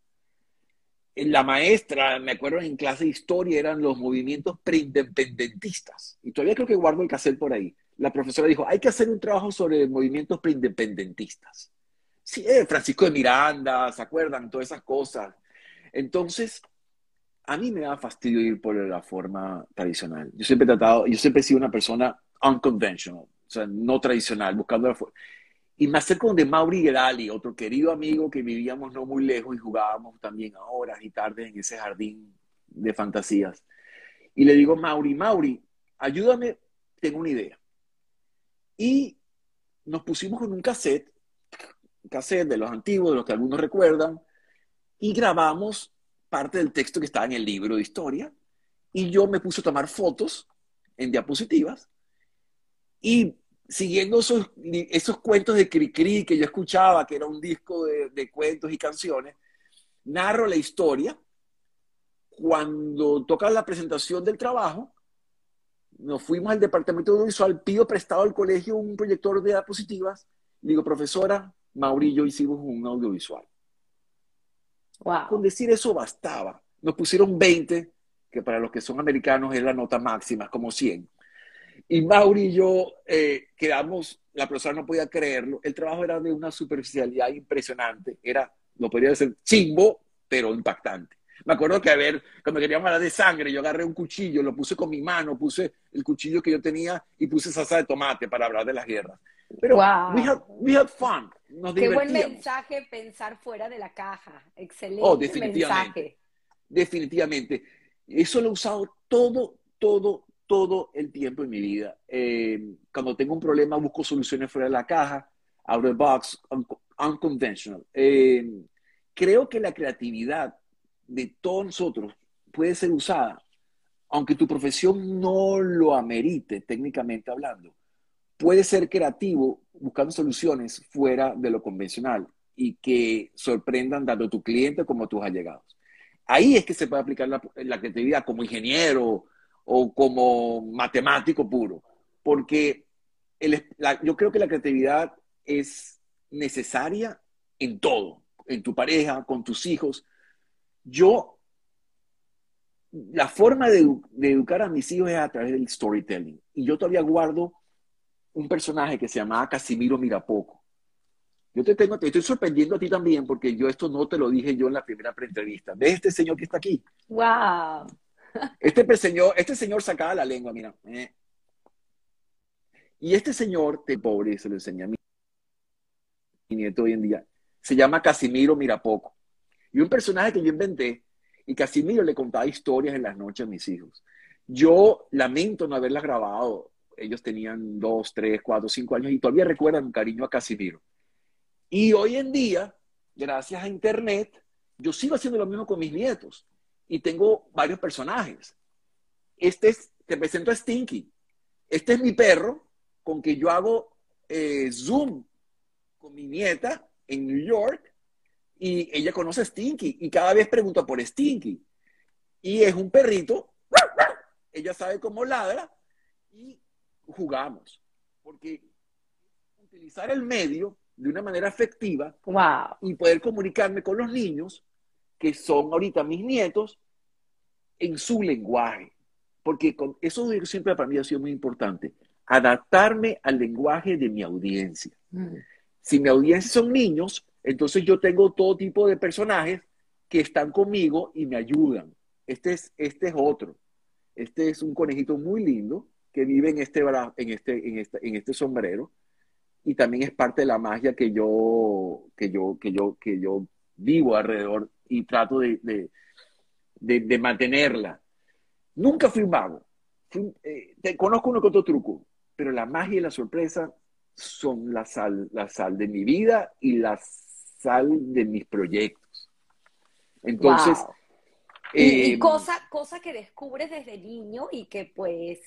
[SPEAKER 2] La maestra, me acuerdo en clase de historia, eran los movimientos preindependentistas. Y todavía creo que guardo el cassette por ahí. La profesora dijo, hay que hacer un trabajo sobre movimientos preindependentistas. Sí, eh, Francisco de Miranda, ¿se acuerdan? Todas esas cosas. Entonces, a mí me da fastidio ir por la forma tradicional. Yo siempre he tratado, yo siempre he sido una persona unconventional, o sea, no tradicional, buscando la forma. Y me acerco de Mauri Gerali, otro querido amigo que vivíamos no muy lejos y jugábamos también a horas y tardes en ese jardín de fantasías. Y le digo, Mauri, Mauri, ayúdame, tengo una idea. Y nos pusimos con un cassette, cassette de los antiguos, de los que algunos recuerdan, y grabamos parte del texto que estaba en el libro de historia. Y yo me puse a tomar fotos en diapositivas y siguiendo esos, esos cuentos de Cricri que yo escuchaba, que era un disco de, de cuentos y canciones, narro la historia. Cuando toca la presentación del trabajo, nos fuimos al departamento de audiovisual, pido prestado al colegio un proyector de diapositivas, digo, profesora, Mauri y yo hicimos un audiovisual.
[SPEAKER 1] Wow.
[SPEAKER 2] Con decir eso bastaba. Nos pusieron 20, que para los que son americanos es la nota máxima, como 100. Y Mauri y yo eh, quedamos, la profesora no podía creerlo, el trabajo era de una superficialidad impresionante, era, lo podría decir, chimbo, pero impactante. Me acuerdo que, a ver, cuando queríamos hablar de sangre, yo agarré un cuchillo, lo puse con mi mano, puse el cuchillo que yo tenía y puse salsa de tomate para hablar de las guerras. Pero
[SPEAKER 1] Wow.
[SPEAKER 2] we, had, we had fun, nos
[SPEAKER 1] Qué buen mensaje pensar fuera de la caja. Excelente
[SPEAKER 2] Oh, definitivamente.
[SPEAKER 1] mensaje.
[SPEAKER 2] Definitivamente. Eso lo he usado todo, todo, todo el tiempo en mi vida. Eh, cuando tengo un problema, busco soluciones fuera de la caja, out of the box, un- unconventional. Eh, creo que la creatividad de todos nosotros puede ser usada, aunque tu profesión no lo amerite técnicamente hablando. Puede ser creativo buscando soluciones fuera de lo convencional y que sorprendan tanto a tu cliente como a tus allegados. Ahí es que se puede aplicar la, creatividad como ingeniero o como matemático puro, porque el- yo creo que la creatividad es necesaria en todo, en tu pareja, con tus hijos. Yo, la forma de, de educar a mis hijos es a través del storytelling. Y yo todavía guardo un personaje que se llamaba Casimiro Mirapoco. Yo te tengo, te estoy sorprendiendo a ti también porque yo esto no te lo dije yo en la primera entrevista. ¿Ves este señor que está aquí?
[SPEAKER 1] Wow.
[SPEAKER 2] Este señor, este señor sacaba la lengua, mira. eh. Y este señor, te pobre, se lo enseñé a mi, mi nieto hoy en día, se llama Casimiro Mirapoco. Y un personaje que yo inventé, y Casimiro le contaba historias en las noches a mis hijos. Yo lamento no haberlas grabado. Ellos tenían dos, tres, cuatro, cinco años y todavía recuerdan cariño a Casimiro. Y hoy en día, gracias a Internet, yo sigo haciendo lo mismo con mis nietos y tengo varios personajes. Este es, te presento a Stinky. Este es mi perro con que yo hago eh, Zoom con mi nieta en New York y ella conoce a Stinky y cada vez pregunta por Stinky. Y es un perrito, ella sabe cómo ladra y jugamos. Porque utilizar el medio de una manera efectiva
[SPEAKER 1] Wow.
[SPEAKER 2] y poder comunicarme con los niños, que son ahorita mis nietos, en su lenguaje. Porque con eso siempre para mí ha sido muy importante, adaptarme al lenguaje de mi audiencia.
[SPEAKER 1] Mm.
[SPEAKER 2] Si mi audiencia son niños, entonces yo tengo todo tipo de personajes que están conmigo y me ayudan. Este es, este es otro. Este es un conejito muy lindo que vive en este, en este, en este, en este sombrero y también es parte de la magia que yo, que yo, que yo, que yo vivo alrededor y trato de, de, de- de mantenerla. Nunca fui un mago. Fui eh, te conozco uno que otro truco, pero la magia y la sorpresa son la sal, la sal de mi vida y la sal de mis proyectos. Entonces,
[SPEAKER 1] Wow. Y, y
[SPEAKER 2] eh,
[SPEAKER 1] cosa, cosa que descubres desde niño y que pues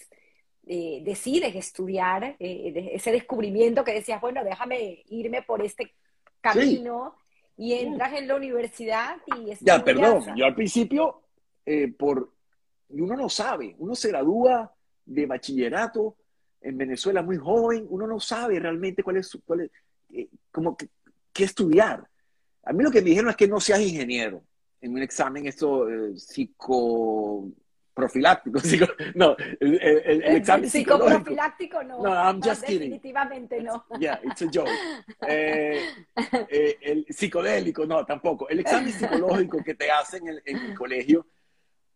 [SPEAKER 1] eh, decides estudiar, eh, de- ese descubrimiento que decías, bueno, déjame irme por este camino y entras en la universidad y
[SPEAKER 2] Ya,
[SPEAKER 1] estudias.
[SPEAKER 2] perdón, yo al principio, eh, por, uno no sabe, uno se gradúa de bachillerato en Venezuela muy joven, uno no sabe realmente cuál es, su- cuál es eh, como que- qué estudiar. A mí lo que me dijeron es que no seas ingeniero en un examen esto eh, psicoprofiláctico. no, el, el, examen
[SPEAKER 1] psicoprofiláctico no.
[SPEAKER 2] No, I'm just kidding.
[SPEAKER 1] Definitivamente no.
[SPEAKER 2] Yeah, it's a joke. Eh, eh, el psicodélico, no, tampoco. El examen psicológico que te hacen en, en el colegio,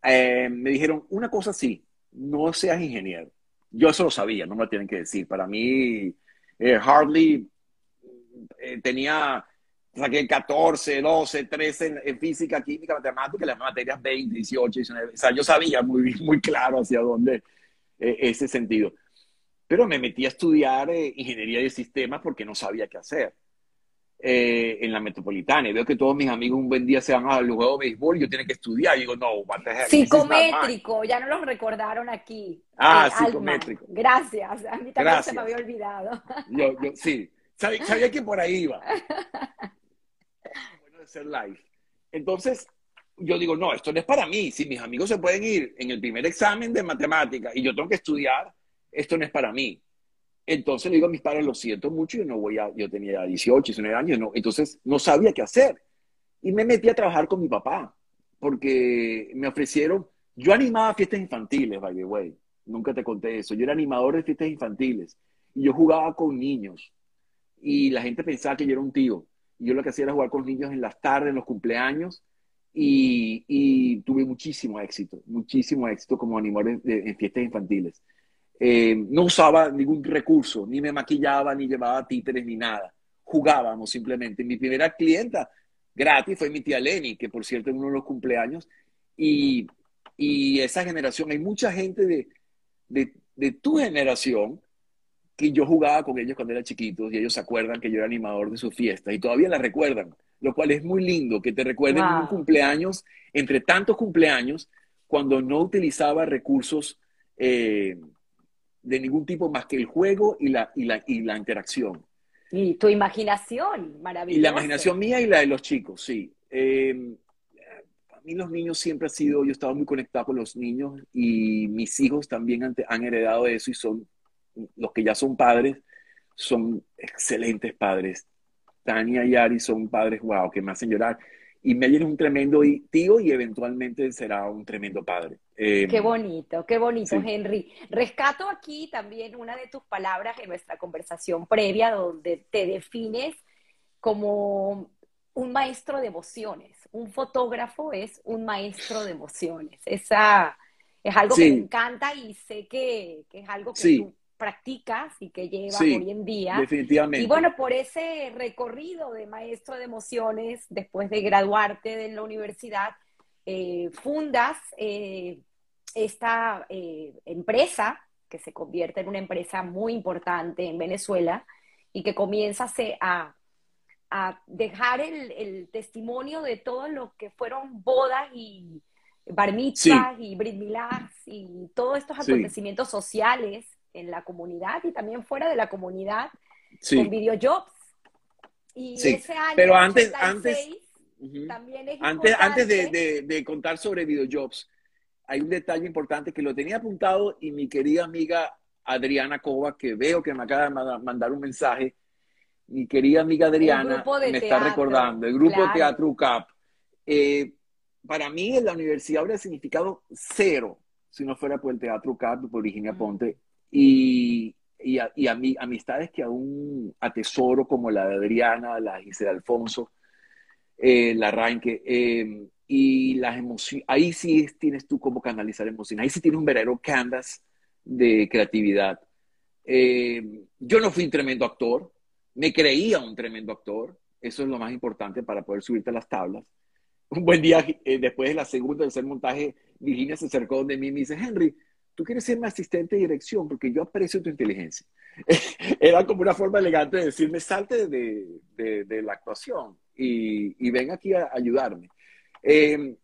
[SPEAKER 2] me dijeron una cosa sí, no seas ingeniero. Yo eso lo sabía, no me lo tienen que decir. Para mí, hardly tenía saqué 14, 12, 13 en, física, química, matemática, las materias 20, 18, 19. O sea, yo sabía muy, muy claro hacia dónde eh, ese sentido. Pero me metí a estudiar eh, ingeniería de sistemas porque no sabía qué hacer eh, en la metropolitana. Y veo que todos mis amigos un buen día se van al juego de béisbol y yo tengo que estudiar. Y digo, no,
[SPEAKER 1] Psicométrico, ya no los recordaron aquí.
[SPEAKER 2] Ah, psicométrico.
[SPEAKER 1] Gracias, a mí también se me había olvidado.
[SPEAKER 2] Yo, yo, sí, sabía, sabía que por ahí iba. ser live. Entonces, yo digo, no, esto no es para mí. Si mis amigos se pueden ir en el primer examen de matemática y yo tengo que estudiar, esto no es para mí. Entonces le digo a mis padres, lo siento mucho, yo no voy a, yo tenía 18, 19 años, no, entonces no sabía qué hacer. Y me metí a trabajar con mi papá, porque me ofrecieron, yo animaba fiestas infantiles, by the way, nunca te conté eso, yo era animador de fiestas infantiles, y yo jugaba con niños, y la gente pensaba que yo era un tío yo lo que hacía era jugar con niños en las tardes, en los cumpleaños, y, tuve muchísimo éxito, muchísimo éxito como animador en, fiestas infantiles. Eh, no usaba ningún recurso, ni me maquillaba, ni llevaba títeres, ni nada. Jugábamos simplemente. Mi primera clienta gratis fue mi tía Lenny, que por cierto en uno de los cumpleaños, y, esa generación, hay mucha gente de, de tu generación que yo jugaba con ellos cuando eran chiquitos y ellos se acuerdan que yo era animador de sus fiestas y todavía las recuerdan, lo cual es muy lindo que te recuerden un cumpleaños, entre tantos cumpleaños, cuando no utilizaba recursos eh, de ningún tipo más que el juego y la, y la, y la interacción.
[SPEAKER 1] Y tu imaginación, maravillosa.
[SPEAKER 2] Y la imaginación mía y la de los chicos, sí. Eh, a mí los niños siempre ha sido, yo estaba muy conectado con los niños y mis hijos también han, han heredado eso y son los que ya son padres son excelentes padres. Tania y Ari son padres, wow, que me hacen llorar. Y Meyer es un tremendo tío y eventualmente será un tremendo padre.
[SPEAKER 1] Eh, qué bonito, qué bonito, Henry. Rescato aquí también una de tus palabras en nuestra conversación previa, donde te defines como un maestro de emociones. Un fotógrafo es un maestro de emociones. Esa es algo que me encanta y sé que, es algo que tú practicas y que llevas hoy en día.
[SPEAKER 2] Definitivamente.
[SPEAKER 1] Y bueno, por ese recorrido de maestro de emociones, después de graduarte de la universidad, eh, fundas eh, esta eh, empresa que se convierte en una empresa muy importante en Venezuela y que comienza a, a dejar el, testimonio de todo lo que fueron bodas y bar mitzvahs y brit y todos estos acontecimientos sociales en la comunidad y también fuera de la comunidad con videojobs. Y ese año,
[SPEAKER 2] pero antes, antes, también es antes, antes de, de, contar sobre videojobs, hay un detalle importante que lo tenía apuntado y mi querida amiga Adriana Cova, que veo que me acaba de mandar un mensaje, mi querida amiga Adriana me está recordando, el grupo de teatro UCAP. Eh, para mí en la universidad habría significado cero si no fuera por el teatro UCAP, por Virginia Ponte y, y, a, y mí, amistades que aún atesoro, como la de Adriana, la de Gisela Alfonso, eh, la Ranque, em, y las emociones, ahí sí tienes tú cómo canalizar emociones, ahí sí tienes un verdadero canvas de creatividad. Em, yo no fui un tremendo actor, me creía un tremendo actor, eso es lo más importante para poder subirte a las tablas. Un buen día, eh, después de la segunda, tercer montaje, Virginia se acercó donde mí y me dice, Henry, tú quieres ser mi asistente de dirección porque yo aprecio tu inteligencia. Era como una forma elegante de decirme, salte de, de, la actuación y, y, ven aquí a ayudarme. Em,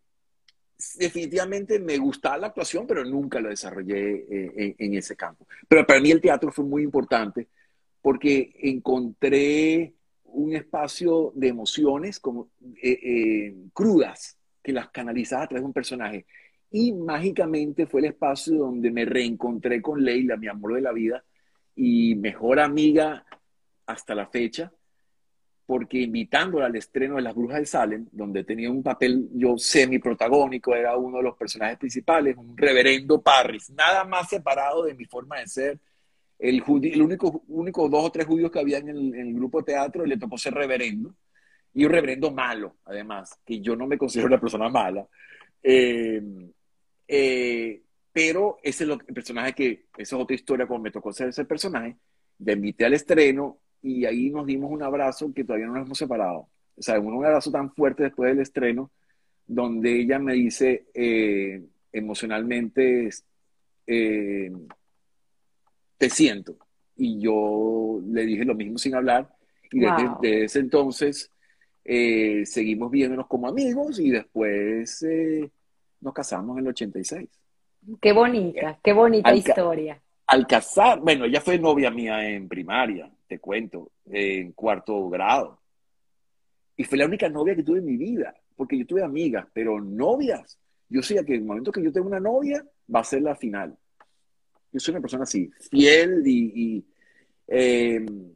[SPEAKER 2] definitivamente me gustaba la actuación, pero nunca lo desarrollé eh, en, ese campo. Pero para mí el teatro fue muy importante porque encontré un espacio de emociones como eh, eh, crudas que las canalizaba a través de un personaje y mágicamente fue el espacio donde me reencontré con Leila, mi amor de la vida y mejor amiga hasta la fecha. porque invitándola al estreno de Las Brujas del Salem, donde tenía un papel yo semi-protagónico, era uno de los personajes principales, un reverendo Parris, nada más separado de mi forma de ser. El, el único, único dos o tres judíos que había en el, grupo de teatro le tocó ser reverendo, y un reverendo malo, además, que yo no me considero una persona mala. Eh, eh, pero ese es lo, el personaje que, esa es otra historia, como me tocó ser ese personaje, le invité al estreno, y ahí nos dimos un abrazo que todavía no nos hemos separado. O sea, un, abrazo tan fuerte después del estreno, donde ella me dice eh, emocionalmente, eh, te siento. Y yo le dije lo mismo sin hablar. Y desde, ese entonces eh, seguimos viéndonos como amigos y después nos casamos en el 86.
[SPEAKER 1] Qué bonita, qué bonita historia.
[SPEAKER 2] Al casar, bueno, ella fue novia mía en primaria te cuento, en cuarto grado. Y fue la única novia que tuve en mi vida, porque yo tuve amigas, pero novias. Yo sé que en el momento que yo tengo una novia, va a ser la final. Yo soy una persona así, fiel y, y, em,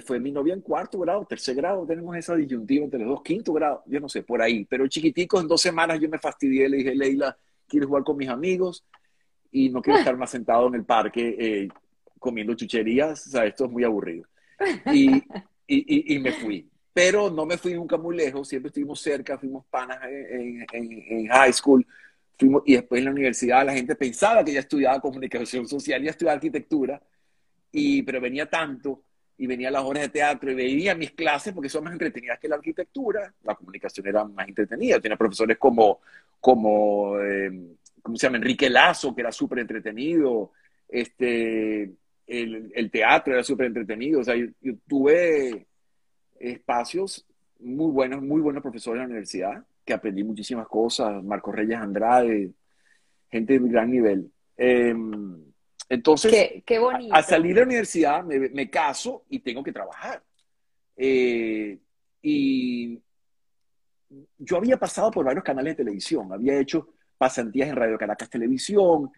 [SPEAKER 2] fue mi novia en cuarto grado, tercer grado, tenemos esa disyuntiva entre los dos, quinto grado, yo no sé, por ahí. Pero chiquitico, en dos semanas yo me fastidié, le dije, Leila, quiero jugar con mis amigos y no quiero estar más sentado en el parque eh, comiendo chucherías, o sea, esto es muy aburrido. Y, y, y, me fui. Pero no me fui nunca muy lejos, siempre estuvimos cerca, fuimos panas en, en, high school, fuimos, y después en la universidad la gente pensaba que ella estudiaba comunicación social, ella estudiaba arquitectura, y, pero venía tanto, y venía a las horas de teatro, y veía mis clases porque son más entretenidas que la arquitectura, la comunicación era más entretenida, tenía profesores como, como eh, ¿cómo se llama? Enrique Lazo, que era súper entretenido, este, el, teatro era súper entretenido. O sea, yo, tuve espacios muy buenos, muy buenos profesores en la universidad, que aprendí muchísimas cosas, Marcos Reyes Andrade, gente de gran nivel. Em, entonces,
[SPEAKER 1] qué, bonito.
[SPEAKER 2] A, salir de la universidad me, caso y tengo que trabajar. Eh, y yo había pasado por varios canales de televisión, había hecho pasantías en Radio Caracas Televisión,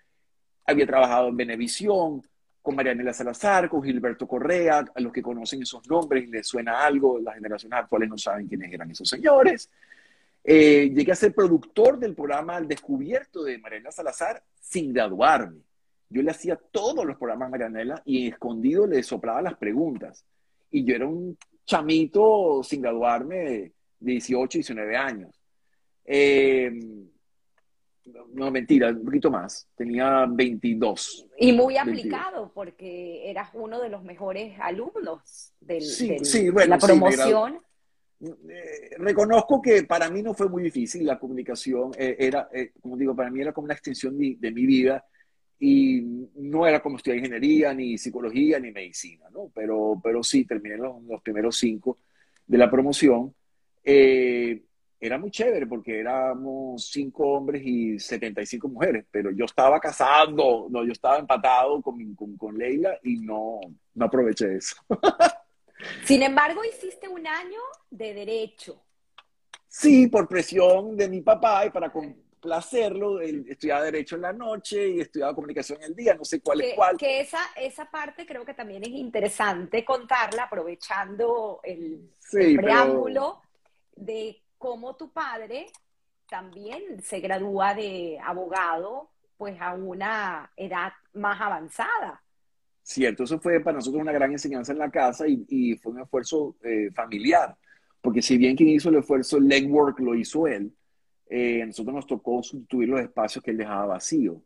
[SPEAKER 2] había trabajado en Venevisión, con Marianela Salazar, con Gilberto Correa, a los que conocen esos nombres les suena algo, las generaciones actuales no saben quiénes eran esos señores. Eh, llegué a ser productor del programa Al Descubierto de Marianela Salazar sin graduarme. Yo le hacía todos los programas a Marianela y escondido le soplaba las preguntas. Y yo era un chamito sin graduarme de 18, 19 años. Eh, no, mentira, un poquito más. Tenía 22.
[SPEAKER 1] Y muy aplicado, porque eras uno de los mejores alumnos del,
[SPEAKER 2] de la
[SPEAKER 1] promoción.
[SPEAKER 2] Eh, reconozco que para mí no fue muy difícil la comunicación. Eh, era, eh, como digo, para mí era como una extensión de, mi vida y no era como estudiar ingeniería, ni psicología, ni medicina, ¿no? Pero, pero sí, terminé los, los primeros cinco de la promoción. Eh, era muy chévere porque éramos cinco hombres y 75 mujeres, pero yo estaba casado, no, yo estaba empatado con, con, con Leila y no, no aproveché eso.
[SPEAKER 1] Sin embargo, hiciste un año de derecho.
[SPEAKER 2] Sí, por presión de mi papá y para complacerlo, estudiaba derecho en la noche y estudiaba comunicación en el día, no sé cuál es cuál.
[SPEAKER 1] Que esa, esa parte creo que también es interesante contarla, aprovechando el, preámbulo de cómo tu padre también se gradúa de abogado pues a una edad más avanzada.
[SPEAKER 2] Cierto, eso fue para nosotros una gran enseñanza en la casa y, fue un esfuerzo eh, familiar, porque si bien quien hizo el esfuerzo, el legwork lo hizo él, eh, a nosotros nos tocó sustituir los espacios que él dejaba vacío.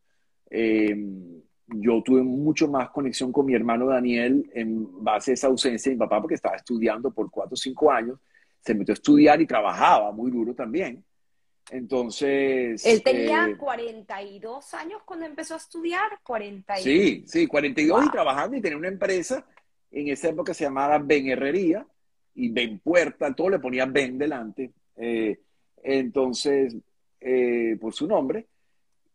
[SPEAKER 2] Em, yo tuve mucho más conexión con mi hermano Daniel en base a esa ausencia de mi papá, porque estaba estudiando por cuatro o cinco años, se metió a estudiar y trabajaba muy duro también. Entonces...
[SPEAKER 1] Él tenía 42 eh, años cuando empezó a estudiar, 42.
[SPEAKER 2] Sí, sí, 42 y trabajando y tenía una empresa, en esa época se llamaba Ben Herrería y Ben Puerta, todo le ponía Ben delante. Eh, entonces, eh, por su nombre.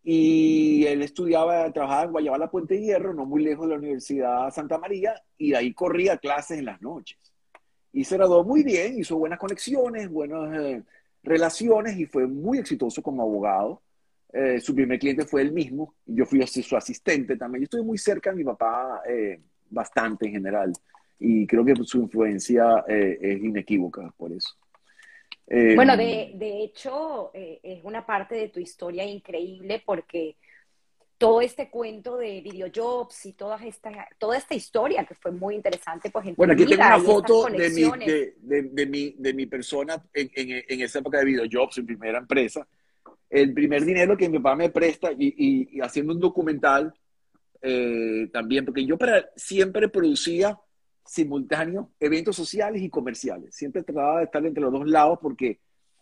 [SPEAKER 2] Y él estudiaba, trabajaba en Guayabala Puente Hierro, no muy lejos de la Universidad Santa María, y ahí corría clases en las noches y se graduó muy bien, hizo buenas conexiones, buenas eh, relaciones y fue muy exitoso como abogado. Eh, su primer cliente fue él mismo, yo fui su asistente también. Yo estuve muy cerca de mi papá, bastante en general. y creo que su influencia es inequívoca por eso.
[SPEAKER 1] Bueno, de, de hecho, es una parte de tu historia increíble porque todo este cuento de videojobs y toda esta, toda esta historia que fue muy interesante. Pues, en
[SPEAKER 2] bueno, aquí tengo una foto de mi, de, de, mi, de mi persona en, en, en, esa época de videojobs, en primera empresa. El primer dinero que mi papá me presta y, y, haciendo un documental eh, también, porque yo para, siempre producía simultáneo eventos sociales y comerciales. Siempre trataba de estar entre los dos lados porque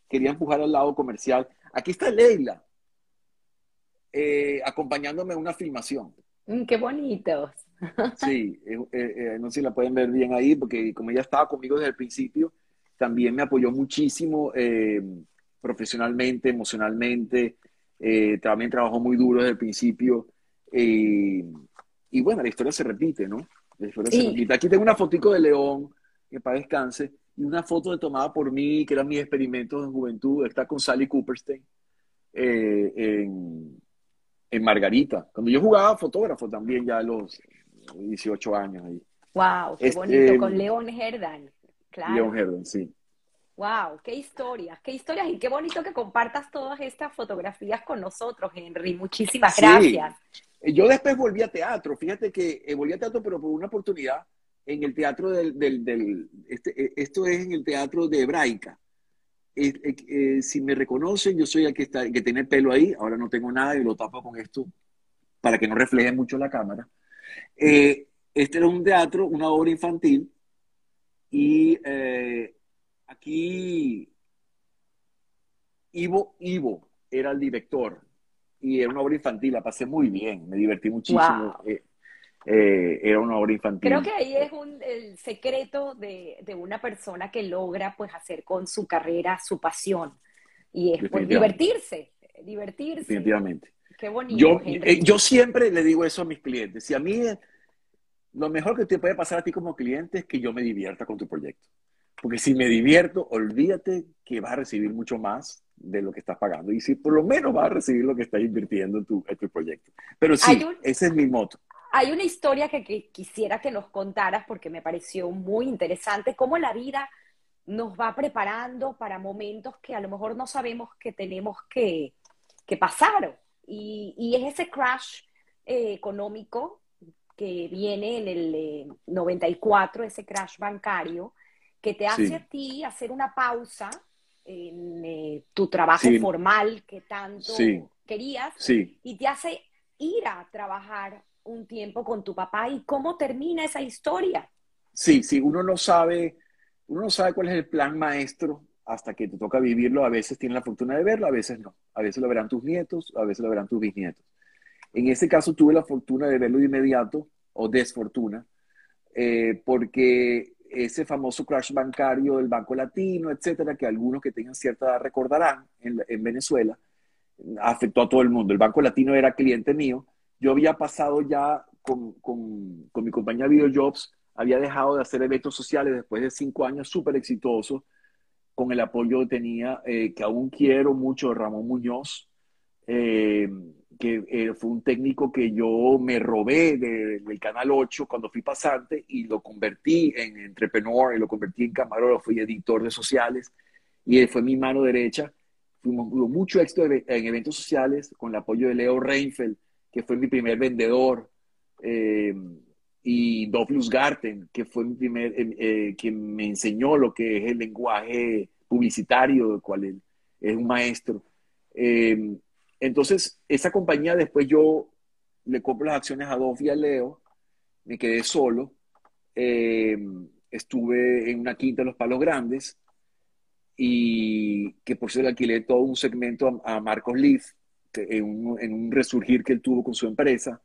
[SPEAKER 2] quería empujar al lado comercial. Aquí está Leila, eh, acompañándome en una filmación.
[SPEAKER 1] Mm, qué bonitos.
[SPEAKER 2] Sí, eh, eh, no sé si la pueden ver bien ahí, porque como ella estaba conmigo desde el principio, también me apoyó muchísimo profesionalmente, emocionalmente, también trabajó muy duro desde el principio. y bueno, la historia se repite, ¿no? Se. Aquí tengo una fotico de León, que para descanse, y una foto tomada por mí, que eran mis experimentos de juventud, está con Sally Cooperstein. en, en Margarita. Cuando yo jugaba fotógrafo también, ya a los 18 años ahí.
[SPEAKER 1] ¡Wow! ¡Qué este, bonito! Con León Herdan. Claro.
[SPEAKER 2] León Herdan, sí.
[SPEAKER 1] ¡Wow! ¡Qué historias! ¡Qué historias! Y qué bonito que compartas todas estas fotografías con nosotros, Henry. Muchísimas gracias.
[SPEAKER 2] Yo después volví a teatro. Fíjate que eh, volví a teatro, pero por una oportunidad en el teatro del. del, del este, eh, esto es en el teatro de Hebraica eh, eh, eh, si me reconocen, yo soy el que, está, que tiene pelo ahí, ahora no tengo nada y lo tapo con esto para que no refleje mucho la cámara. este era un teatro, una obra infantil, y aquí Ivo, Ivo era el director, y era una obra infantil, la pasé muy bien, me divertí muchísimo. Eh, era una obra infantil.
[SPEAKER 1] Creo que ahí es un, el secreto de, de, una persona que logra pues hacer con su carrera su pasión y es pues, divertirse, divertirse.
[SPEAKER 2] Definitivamente.
[SPEAKER 1] Qué bonito.
[SPEAKER 2] Yo, eh, yo siempre le digo eso a mis clientes. Si a mí lo mejor que te puede pasar a ti como cliente es que yo me divierta con tu proyecto. Porque si me divierto, olvídate que vas a recibir mucho más de lo que estás pagando. Y si por lo menos vas a recibir lo que estás invirtiendo en tu, en tu proyecto. Pero sí, ese es mi moto.
[SPEAKER 1] Hay una historia que, quisiera que nos contaras porque me pareció muy interesante, cómo la vida nos va preparando para momentos que a lo mejor no sabemos que tenemos que, pasar. Y, es ese crash eh, económico que viene en el 94, eh, ese crash bancario, que te hace a ti hacer una pausa en eh, tu trabajo formal que tanto querías y te hace ir a trabajar un tiempo con tu papá y cómo termina esa historia.
[SPEAKER 2] Sí, sí, uno no sabe, uno no sabe cuál es el plan maestro hasta que te toca vivirlo. A veces tienes la fortuna de verlo, a veces no. A veces lo verán tus nietos, a veces lo verán tus bisnietos. En ese caso tuve la fortuna de verlo de inmediato, o desfortuna, eh, porque ese famoso crash bancario del Banco Latino, etcétera, que algunos que tengan cierta edad recordarán en, en Venezuela, afectó a todo el mundo. El Banco Latino era cliente mío yo había pasado ya con, con, con mi compañía Videojobs, había dejado de hacer eventos sociales después de cinco años súper exitosos, con el apoyo que tenía, eh, que aún quiero mucho, Ramón Muñoz, eh, que eh, fue un técnico que yo me robé del Canal 8 cuando fui pasante y lo convertí en entrepreneur y lo convertí en camarógrafo y editor de sociales y fue mi mano derecha. Fuimos mucho éxito en eventos sociales con el apoyo de Leo Reinfeldt, que fue mi primer vendedor, eh, y Dovlus Garten, que fue mi primer, eh, eh, quien me enseñó lo que es el lenguaje publicitario, del cual él es un maestro. Entonces, esa compañía después yo le compro las acciones a Dov y a Leo, me quedé solo, estuve en una quinta de los Palos Grandes, y que por cierto alquilé todo un segmento a, a Marcos Leaf, en un, resurgir que él tuvo con su empresa.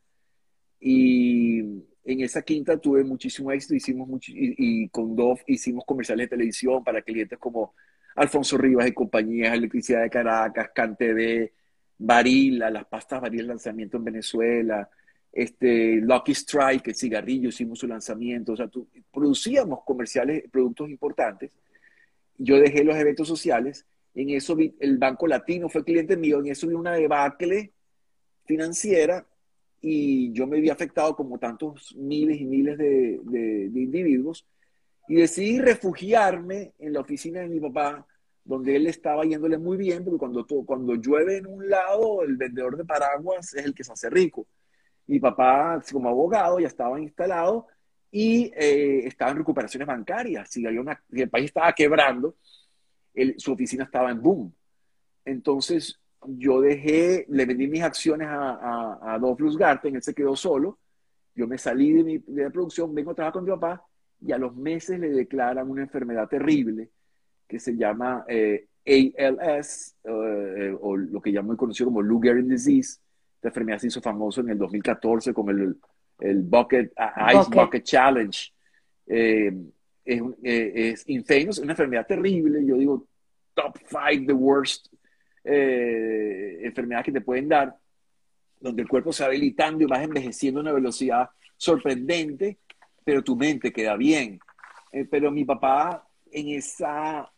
[SPEAKER 2] Y en esa quinta tuve muchísimo éxito, hicimos mucho, y, con Dove hicimos comerciales de televisión para clientes como Alfonso Rivas y compañías, Electricidad de Caracas, de Barilla, las pastas Barilla lanzamiento en Venezuela, este, Lucky Strike, el cigarrillo, hicimos su lanzamiento, o sea, producíamos comerciales, productos importantes. Yo dejé los eventos sociales en eso vi, el Banco Latino fue cliente mío, en eso vi una debacle financiera y yo me vi afectado como tantos miles y miles de individuos y decidí refugiarme en la oficina de mi papá, donde él estaba yéndole muy bien, porque cuando, cuando llueve en un lado, el vendedor de paraguas es el que se hace rico. Mi papá, como abogado, ya estaba instalado y eh, estaba en recuperaciones bancarias. Si, había una, el país estaba quebrando, su oficina estaba en boom. Entonces, yo dejé, le vendí mis acciones a, a, a Dolph él se quedó solo. Yo me salí de, mi, de la producción, vengo a trabajar con mi papá y a los meses le declaran una enfermedad terrible que se llama eh, ALS, eh, o lo que ya muy conocido como Lou Gehrig disease. Esta enfermedad se hizo famoso en el 2014 con el, el Bucket, Ice Bucket, Challenge. Eh, es, es infamous, una enfermedad terrible. Yo digo, top five, the worst enfermedad que te pueden dar, donde el cuerpo se va habilitando y vas envejeciendo a una velocidad sorprendente pero tu mente queda bien. Eh, pero mi papá en esa,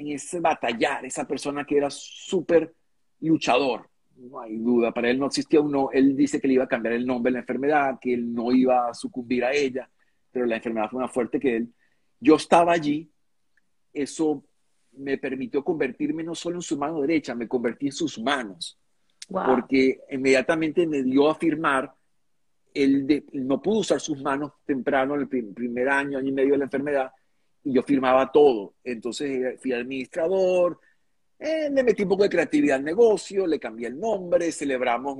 [SPEAKER 2] en ese batallar, esa persona que era súper luchador, no hay duda, para él no existía uno, él dice que le iba a cambiar el nombre de la enfermedad, que él no iba a sucumbir a ella, pero la enfermedad fue más fuerte que él. Yo estaba allí, eso me permitió convertirme no solo en su mano derecha, me convertí en sus manos, porque inmediatamente me dio a firmar él, no pudo usar sus manos temprano, en el primer año, año y medio de la enfermedad, y yo firmaba todo. Entonces eh, fui administrador, eh, le metí un poco de creatividad al negocio, le cambié el nombre, celebramos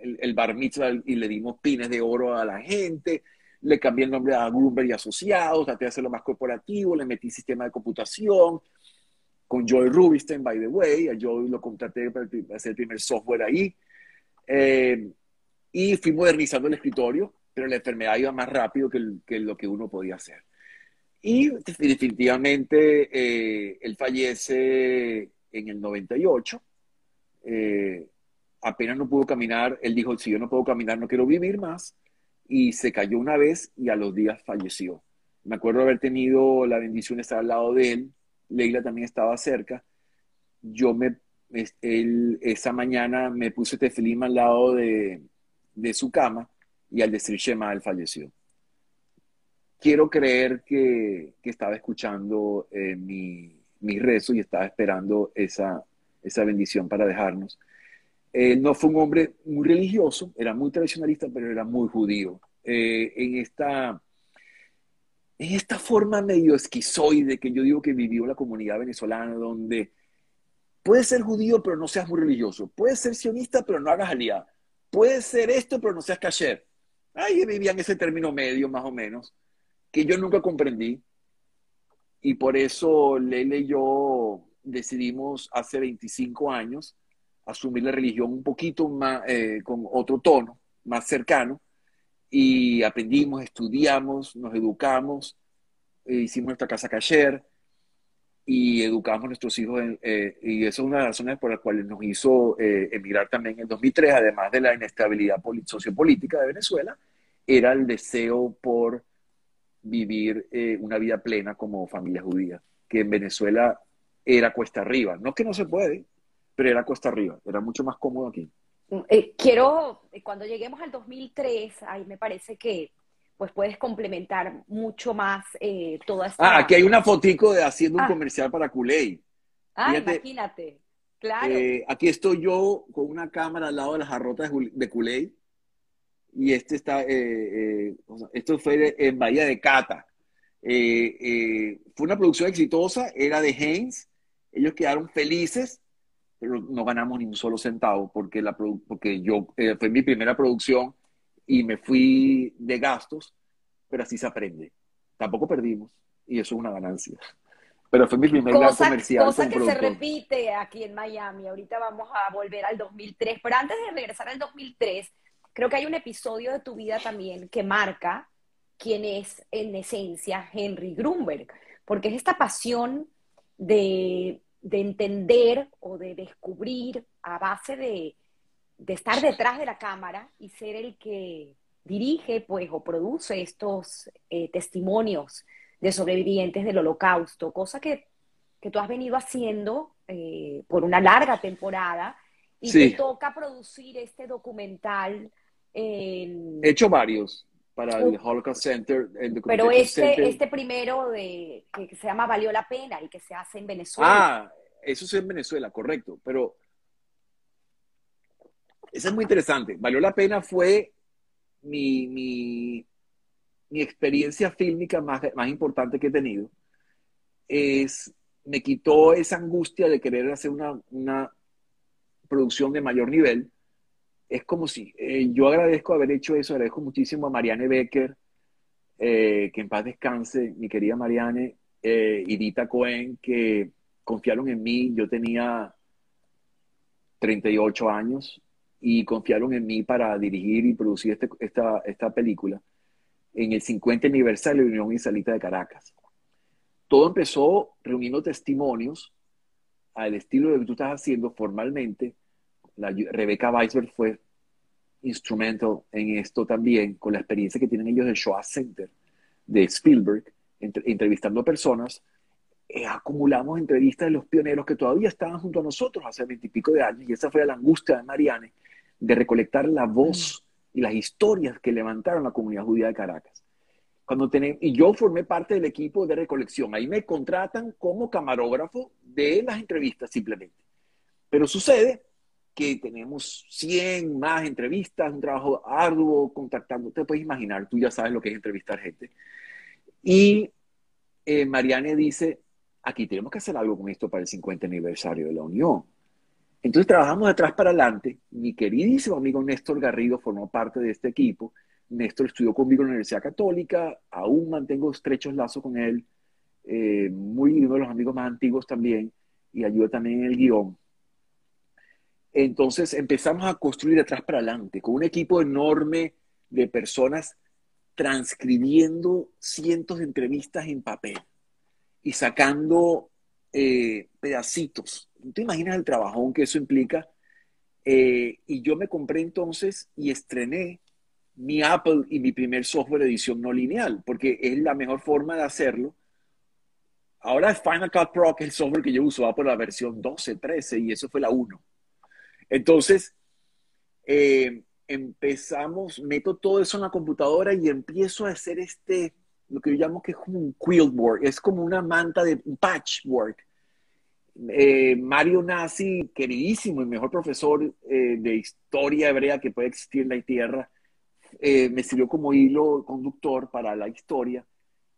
[SPEAKER 2] el, bar mitzvah y le dimos pines de oro a la gente, le cambié el nombre a Bloomberg y Asociados, traté de hacerlo más corporativo, le metí sistema de computación, con Joy Rubinstein, by the way, a Joy lo contraté para hacer el primer software ahí. Eh, y fui modernizando el escritorio, pero la enfermedad iba más rápido que, lo que uno podía hacer. Y definitivamente eh, él fallece en el 98. Eh, apenas no pudo caminar, él dijo, si yo no puedo caminar, no quiero vivir más. Y se cayó una vez y a los días falleció. Me acuerdo haber tenido la bendición de estar al lado de él. Leila también estaba cerca. Yo me, él, esa mañana me puse tefilín al lado de, de su cama y al decir Shema, él falleció. Quiero creer que, estaba escuchando eh, mi, mi, rezo y estaba esperando esa, esa bendición para dejarnos. Él no fue un hombre muy religioso, era muy tradicionalista, pero era muy judío. Eh, en, esta, en esta forma medio esquizoide que yo digo que vivió la comunidad venezolana, donde puedes ser judío, pero no seas muy religioso. Puedes ser sionista, pero no hagas aliado puede ser esto, pero no seas cayer. Ahí vivían ese término medio, más o menos, que yo nunca comprendí. Y por eso Lele y yo decidimos hace 25 años asumir la religión un poquito más, eh, con otro tono, más cercano. Y aprendimos, estudiamos, nos educamos, eh, hicimos nuestra casa cayer, y educamos a nuestros hijos. Eh, y eso es una de las razones por las cuales nos hizo eh, emigrar también en 2003, además de la inestabilidad sociopolítica de Venezuela, era el deseo por vivir eh, una vida plena como familia judía, que en Venezuela era cuesta arriba. No que no se puede, pero era cuesta arriba, era mucho más cómodo aquí.
[SPEAKER 1] quiero, cuando lleguemos al 2003, ahí me parece que pues puedes complementar mucho más eh, toda esta...
[SPEAKER 2] Ah, aquí hay una fotico de haciendo un ah. comercial para Kool-Aid.
[SPEAKER 1] Ah, imagínate, claro.
[SPEAKER 2] Eh, aquí estoy yo con una cámara al lado de las jarrotas de Kool-Aid y este está, eh, esto fue en Bahía de Cata. fue una producción exitosa, era de Heinz, ellos quedaron felices, pero no ganamos ni un solo centavo porque, la, porque yo, fue mi primera producción y me fui de gastos, pero así se aprende. Tampoco perdimos y eso es una ganancia. Pero fue mi primer cosa, comercial.
[SPEAKER 1] Cosa que se repite aquí en Miami. Ahorita vamos a volver al 2003, pero antes de regresar al 2003, creo que hay un episodio de tu vida también que marca quién es en esencia Henry Grunberg, porque es esta pasión de, de entender o de descubrir a base de, de estar detrás de la cámara y ser el que dirige pues o produce estos eh, testimonios de sobrevivientes del holocausto, cosa que, tú has venido haciendo eh, por una larga temporada y te toca producir este documental
[SPEAKER 2] He hecho varios para el Holocaust Center.
[SPEAKER 1] pero este, este primero de, que, se llama Valió la Pena y que se hace en Venezuela.
[SPEAKER 2] Ah, eso es en Venezuela, correcto. Pero eso es muy interesante. Valió la Pena fue mi, mi, mi experiencia fílmica más, más importante que he tenido. Es, me quitó esa angustia de querer hacer una, una producción de mayor nivel es como si, eh, yo agradezco haber hecho eso, agradezco muchísimo a Marianne Becker, eh, que en paz descanse, mi querida Marianne, eh, y Dita Cohen, que confiaron en mí, yo tenía 38 años y confiaron en mí para dirigir y producir este, esta, esta película en el 50 aniversario de la Unión Israelita de Caracas. Todo empezó reuniendo testimonios al estilo de lo que tú estás haciendo formalmente la, Rebeca Weisberg fue instrumental en esto también, con la experiencia que tienen ellos del Shoah Center de Spielberg, entrevistando a personas. Eh, acumulamos entrevistas de los pioneros que todavía estaban junto a nosotros hace veintipico de años, y esa fue la angustia de Marianne, de recolectar la voz y las historias que levantaron la comunidad judía de Caracas. Cuando tenemos, y yo formé parte del equipo de recolección. Ahí me contratan como camarógrafo de las entrevistas simplemente. Pero sucede que tenemos 100 más entrevistas, un trabajo arduo contactando, te puedes imaginar, tú ya sabes lo que es entrevistar gente. Y eh, Mariane dice, aquí tenemos que hacer algo con esto para el 50 aniversario de la Unión. Entonces trabajamos de atrás para adelante. Mi queridísimo amigo Néstor Garrido formó parte de este equipo. Néstor estudió conmigo en la Universidad Católica, aún mantengo estrechos lazos con él, eh, muy uno de los amigos más antiguos también, y ayuda también en el guion. Entonces empezamos a construir de atrás para adelante, con un equipo enorme de personas transcribiendo cientos de entrevistas en papel y sacando eh, pedacitos. ¿Te imaginas el trabajón que eso implica? Eh, y yo me compré entonces y estrené mi Apple y mi primer software de edición no lineal, porque es la mejor forma de hacerlo. Ahora es Final Cut Pro, que es el software que yo usaba por la versión 12, 13, y eso fue la 1. Entonces, eh, empezamos, meto todo eso en la computadora y empiezo a hacer este, lo que yo llamo que es como un quiltboard, es como una manta de patchwork. Eh, Mario Nazi, queridísimo y mejor profesor eh, de historia hebrea que puede existir en la tierra, me sirvió como hilo conductor para la historia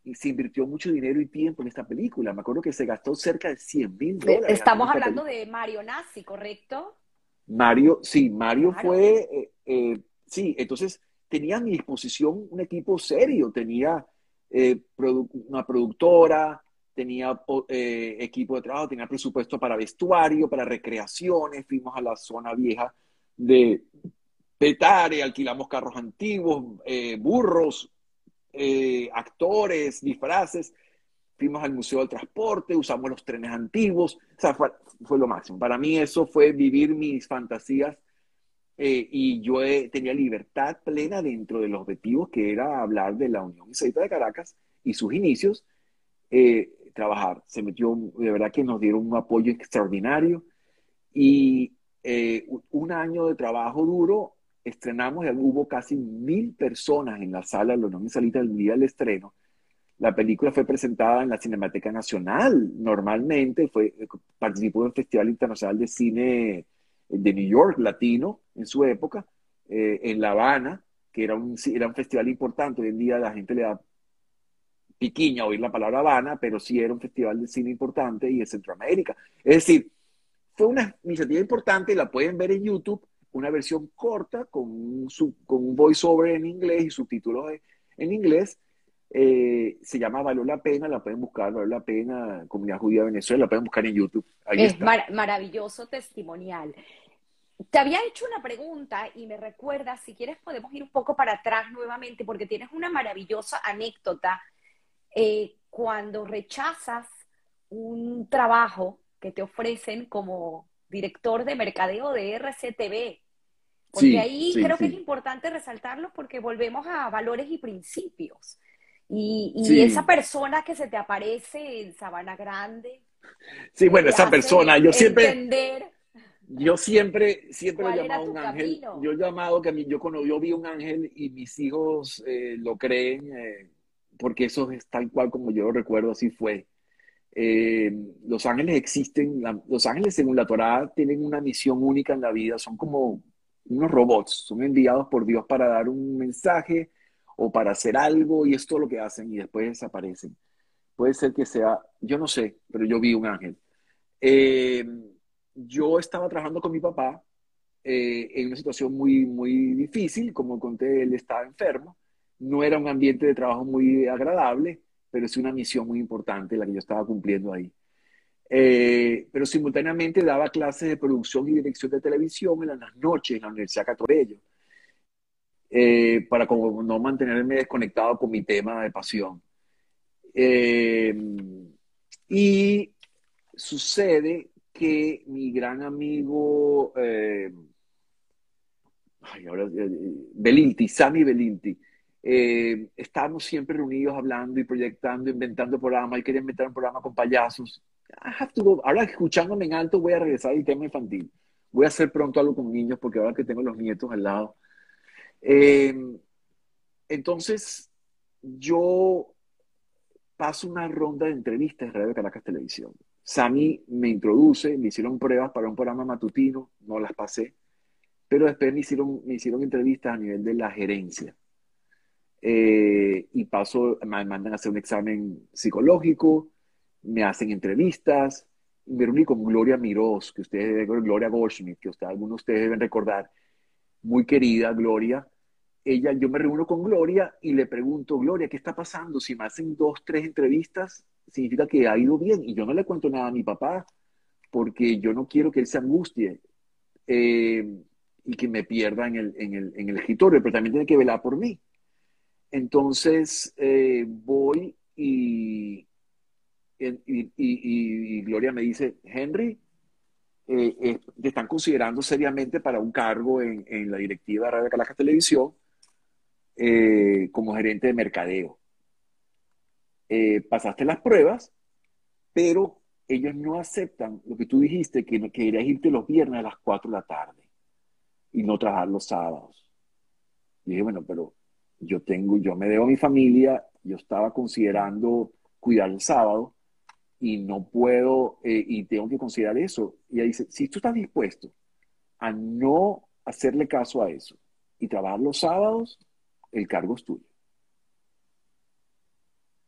[SPEAKER 2] y se invirtió mucho dinero y tiempo en esta película. Me acuerdo que se gastó cerca de 100 mil dólares.
[SPEAKER 1] Estamos hablando de Mario Nazi, ¿correcto?
[SPEAKER 2] Mario, sí, Mario fue, eh, eh, sí, entonces tenía a mi disposición un equipo serio, tenía eh, una productora, tenía equipo de trabajo, tenía presupuesto para vestuario, para recreaciones, fuimos a la zona vieja de Petare, alquilamos carros antiguos, burros, actores, disfraces, fuimos al Museo del Transporte, usamos los trenes antiguos, o sea, fue, lo máximo. Para mí eso fue vivir mis fantasías eh, y yo tenía libertad plena dentro de los objetivos que era hablar de la Unión Israelita de Caracas y sus inicios, eh, trabajar. Se metió, de verdad que nos dieron un apoyo extraordinario y eh, un año de trabajo duro, estrenamos y hubo casi mil personas en la sala de la Unión Israelita el día del estreno la película fue presentada en la Cinemateca Nacional normalmente, fue, participó en el Festival Internacional de Cine de New York, latino, en su época, eh, en La Habana, que era un, era un festival importante. Hoy en día la gente le da piquiña oír la palabra Habana, pero sí era un festival de cine importante y en Centroamérica. Es decir, fue una iniciativa importante y la pueden ver en YouTube, una versión corta con un, con un voiceover en inglés y subtítulos en inglés, eh, se llama Valor la Pena, la pueden buscar, Valor la Pena, Comunidad Judía de Venezuela, la pueden buscar en YouTube.
[SPEAKER 1] es maravilloso testimonial. Te había hecho una pregunta y me recuerda, si quieres podemos ir un poco para atrás nuevamente, porque tienes una maravillosa anécdota eh, cuando rechazas un trabajo que te ofrecen como director de mercadeo de RCTV. Porque ahí creo que es importante resaltarlo porque volvemos a valores y principios. Y, esa persona que se te aparece en Sabana Grande.
[SPEAKER 2] Sí, bueno, esa persona, yo siempre... Yo siempre, siempre he llamado un ángel. Yo he llamado que a mí, yo cuando yo vi un ángel y mis hijos eh, lo creen, eh, porque eso es tal cual como yo lo recuerdo, así fue. Eh, los ángeles existen, los ángeles según la Torá tienen una misión única en la vida, son como unos robots, son enviados por Dios para dar un mensaje o para hacer algo y es todo lo que hacen y después desaparecen. Puede ser que sea, yo no sé, pero yo vi un ángel. Eh, yo estaba trabajando con mi papá eh, en una situación muy, muy difícil, como conté, él estaba enfermo, no era un ambiente de trabajo muy agradable, pero es una misión muy importante la que yo estaba cumpliendo ahí. Eh, pero simultáneamente daba clases de producción y dirección de televisión en las noches en la Universidad Catorello, eh, para como no mantenerme desconectado con mi tema de pasión. Eh, y sucede que mi gran amigo ay, ahora, Belinti, Sami Belinti, eh, estábamos siempre reunidos hablando y proyectando, inventando programas. y quería inventar un programa con payasos. Ahora escuchándome en alto voy a regresar al tema infantil. Voy a hacer pronto algo con niños porque ahora que tengo los nietos al lado. Em, entonces, yo paso una ronda de entrevistas en Radio Caracas Televisión. Sami me introduce, me hicieron pruebas para un programa matutino, no las pasé, pero después me hicieron, me hicieron entrevistas a nivel de la gerencia. Eh, y paso, me mandan a hacer un examen psicológico, me hacen entrevistas, me reuní con Gloria Mirós, que ustedes, Gloria Goldschmidt, que usted, algunos de ustedes deben recordar, muy querida Gloria. Ella, yo me reúno con Gloria y le pregunto, Gloria, ¿qué está pasando? Si me hacen dos, tres entrevistas, significa que ha ido bien. Y yo no le cuento nada a mi papá, porque yo no quiero que él se angustie eh, y que me pierda en el, en, el, en el escritorio, pero también tiene que velar por mí. Entonces eh, voy y, y, Gloria me dice, Henry, eh, te están considerando seriamente para un cargo en, la directiva de Radio Caracas Televisión como gerente de mercadeo. pasaste las pruebas, pero ellos no aceptan lo que tú dijiste, que querías irte los viernes a las 4 de la tarde y no trabajar los sábados. Y dije, bueno, pero yo tengo, yo me debo a mi familia, yo estaba considerando cuidar el sábado y no puedo, eh, y tengo que considerar eso. Y ella dice, si tú estás dispuesto a no hacerle caso a eso y trabajar los sábados, el cargo es tuyo.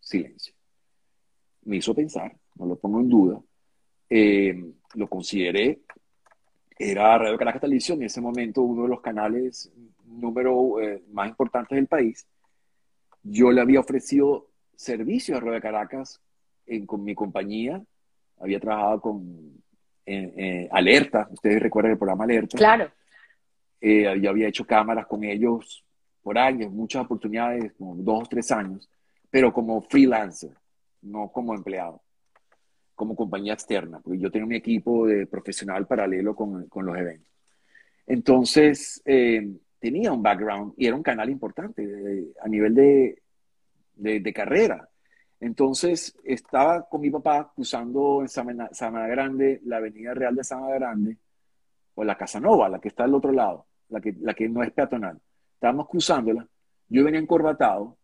[SPEAKER 2] Silencio. Me hizo pensar, no lo pongo en duda. Eh, lo consideré. Era Radio Caracas Televisión, en ese momento uno de los canales número eh, más importantes del país, yo le había ofrecido servicios a Radio Caracas con mi compañía. Había trabajado con Alerta, ustedes recuerdan el programa Alerta.
[SPEAKER 1] Claro.
[SPEAKER 2] Eh, yo había hecho cámaras con ellos por años, muchas oportunidades, como dos o tres años, pero como freelancer, no como empleado, como compañía externa, porque yo tengo mi equipo de profesional paralelo con, con los eventos. Entonces, eh, tenía un background y era un canal importante a nivel de, de, carrera. Entonces estaba con mi papá cruzando en Samana Grande, la Avenida Real de Samana Grande, o la Casanova, la que está al otro lado, la que, la que no es peatonal. Estábamos cruzándola, yo venía encorbatado,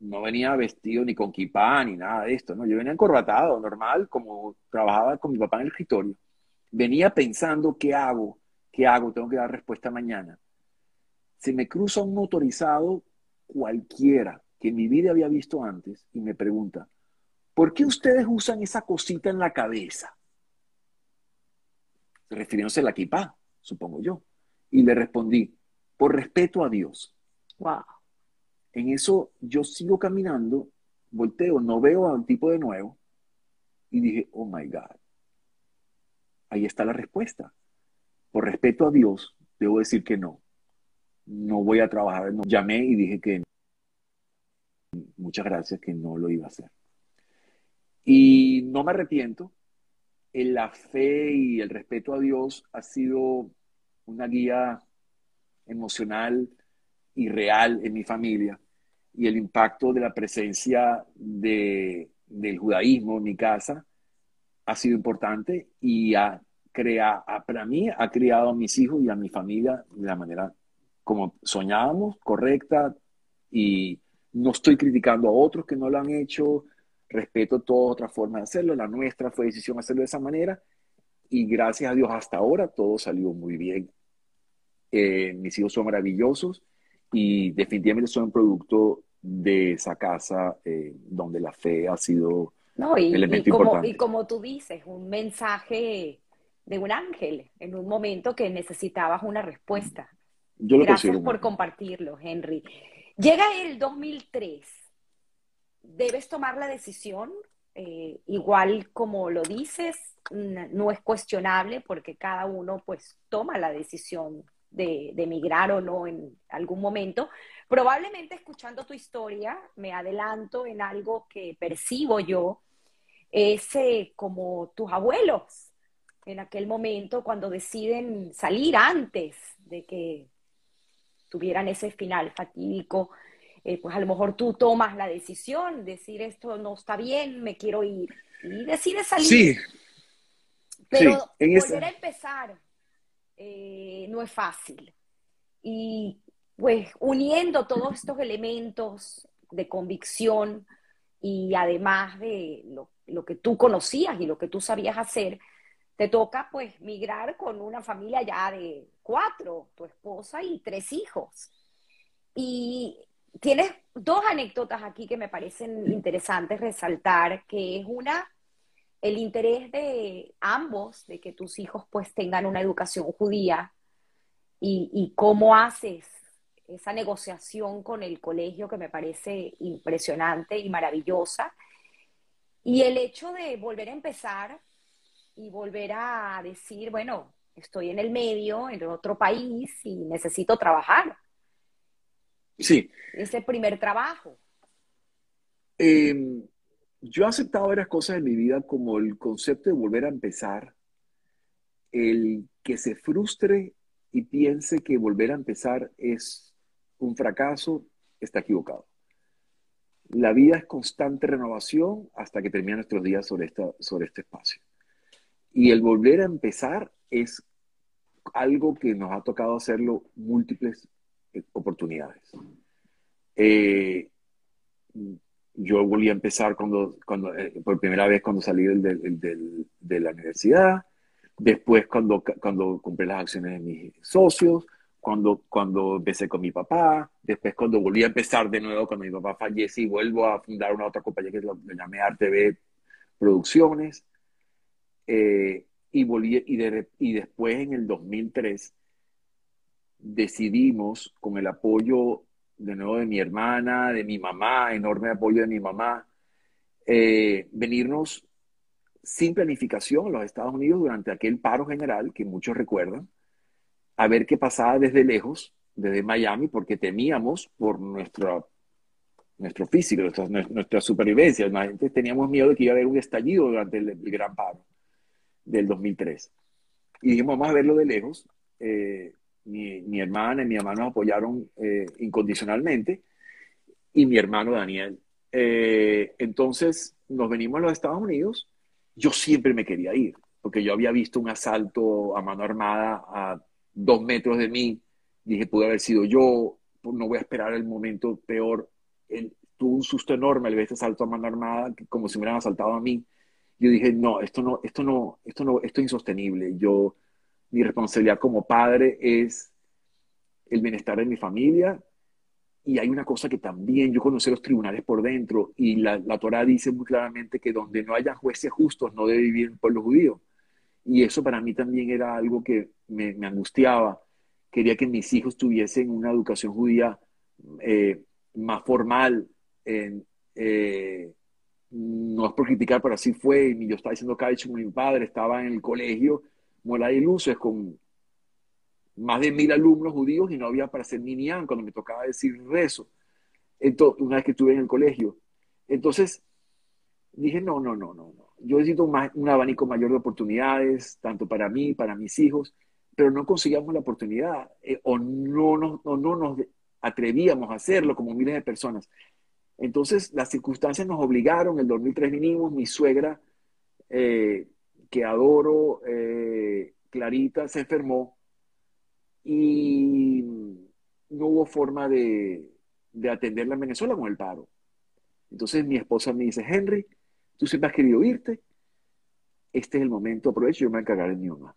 [SPEAKER 2] no venía vestido ni con kipá ni nada de esto, ¿no? Yo venía encorbatado, normal, como trabajaba con mi papá en el escritorio. Venía pensando, ¿qué hago? ¿Qué hago? Tengo que dar respuesta mañana se me cruza un motorizado cualquiera que en mi vida había visto antes y me pregunta, ¿por qué ustedes usan esa cosita en la cabeza? Refiriéndose a la equipa, supongo yo. Y le respondí, por respeto a Dios.
[SPEAKER 1] Wow.
[SPEAKER 2] En eso yo sigo caminando, volteo, no veo al tipo de nuevo y dije, oh my God. Ahí está la respuesta. Por respeto a Dios, debo decir que no no voy a trabajar. No. Llamé y dije que muchas gracias, que no lo iba a hacer. Y no me arrepiento. La fe y el respeto a Dios ha sido una guía emocional y real en mi familia. Y el impacto de la presencia de, del judaísmo en mi casa ha sido importante y ha crea, para mí ha criado a mis hijos y a mi familia de la manera como soñábamos, correcta, y no estoy criticando a otros que no lo han hecho, respeto todas otras formas de hacerlo, la nuestra fue decisión hacerlo de esa manera, y gracias a Dios hasta ahora todo salió muy bien. Eh, mis hijos son maravillosos y definitivamente son producto de esa casa eh, donde la fe ha sido
[SPEAKER 1] no, y, elemento como, importante. Y como tú dices, un mensaje de un ángel en un momento que necesitabas una respuesta. Yo lo Gracias por compartirlo, Henry. Llega el 2003. Debes tomar la decisión, eh, igual como lo dices, no es cuestionable porque cada uno pues toma la decisión de, de emigrar o no en algún momento. Probablemente escuchando tu historia me adelanto en algo que percibo yo, es como tus abuelos en aquel momento cuando deciden salir antes de que tuvieran ese final fatídico, eh, pues a lo mejor tú tomas la decisión, decir esto no está bien, me quiero ir, y decides salir.
[SPEAKER 2] Sí.
[SPEAKER 1] Pero volver a empezar eh, no es fácil. Y pues uniendo todos estos elementos de convicción y además de lo, lo que tú conocías y lo que tú sabías hacer, te toca pues migrar con una familia ya de cuatro, tu esposa y tres hijos. Y tienes dos anécdotas aquí que me parecen interesantes resaltar, que es una, el interés de ambos, de que tus hijos pues tengan una educación judía y, y cómo haces esa negociación con el colegio que me parece impresionante y maravillosa. Y el hecho de volver a empezar y volver a decir, bueno, estoy en el medio, en otro país y necesito trabajar.
[SPEAKER 2] Sí.
[SPEAKER 1] Ese primer trabajo.
[SPEAKER 2] Em, yo he aceptado varias cosas en mi vida como el concepto de volver a empezar, el que se frustre y piense que volver a empezar es un fracaso, está equivocado. La vida es constante renovación hasta que termina nuestros días sobre, esta, sobre este espacio. Y el volver a empezar es algo que nos ha tocado hacerlo múltiples eh, oportunidades. Eh, yo volví a empezar cuando, cuando eh, por primera vez cuando salí del, de la universidad, después cuando, cuando compré las acciones de mis socios, cuando, cuando empecé con mi papá, después cuando volví a empezar de nuevo cuando mi papá fallece y vuelvo a fundar una otra compañía que le llamé ArtV Producciones. Eh, y, volví, y después en el 2003 decidimos, con el apoyo de nuevo de mi hermana, de mi mamá, enorme apoyo de mi mamá, eh, venirnos sin planificación a los Estados Unidos durante aquel paro general que muchos recuerdan, a ver qué pasaba desde lejos, desde Miami, porque temíamos por nuestro, nuestro físico, nuestra, nuestra supervivencia. Teníamos miedo de que iba a haber un estallido durante el gran paro del 2003. Y dijimos, vamos a verlo de lejos. Eh, mi, mi, hermana y mi hermano nos apoyaron eh, incondicionalmente y mi hermano Daniel. Eh, entonces nos venimos a los Estados Unidos. Yo siempre me quería ir, porque yo había visto un asalto a mano armada a dos metros de mí. Dije, pude haber sido yo, no voy a esperar el momento peor. tuvo un susto enorme al ver este asalto a mano armada, como si me hubieran asaltado a mí yo dije, no, esto no, esto no, esto no, esto es insostenible. Yo, mi responsabilidad como padre es el bienestar de mi familia. Y hay una cosa que también yo conocí los tribunales por dentro y la, la Torah dice muy claramente que donde no haya jueces justos no debe vivir el pueblo judío. Y eso para mí también era algo que me, angustiaba. Quería que mis hijos tuviesen una educación judía eh, más formal, eh, no es por criticar, pero así fue. Yo estaba diciendo Kaddish con mi padre, estaba en el colegio Mola y Luces con más de mil alumnos judíos y no había para hacer minyan cuando me tocaba decir rezo. Entonces, una vez que estuve en el colegio. Entonces, dije, no, no, no, no, no. Yo necesito un, un abanico mayor de oportunidades, tanto para mí, para mis hijos, pero no conseguíamos la oportunidad eh, o, no nos, o no nos atrevíamos a hacerlo como miles de personas. Entonces, las circunstancias nos obligaron, el 2003 vinimos, mi suegra, eh, que adoro, Clarita, se enfermó y no hubo forma de, de atenderla en Venezuela con el paro. Entonces mi esposa me dice, Henry, tú siempre has querido irte, este es el momento, aprovecho, yo me voy a encargar de mi mamá.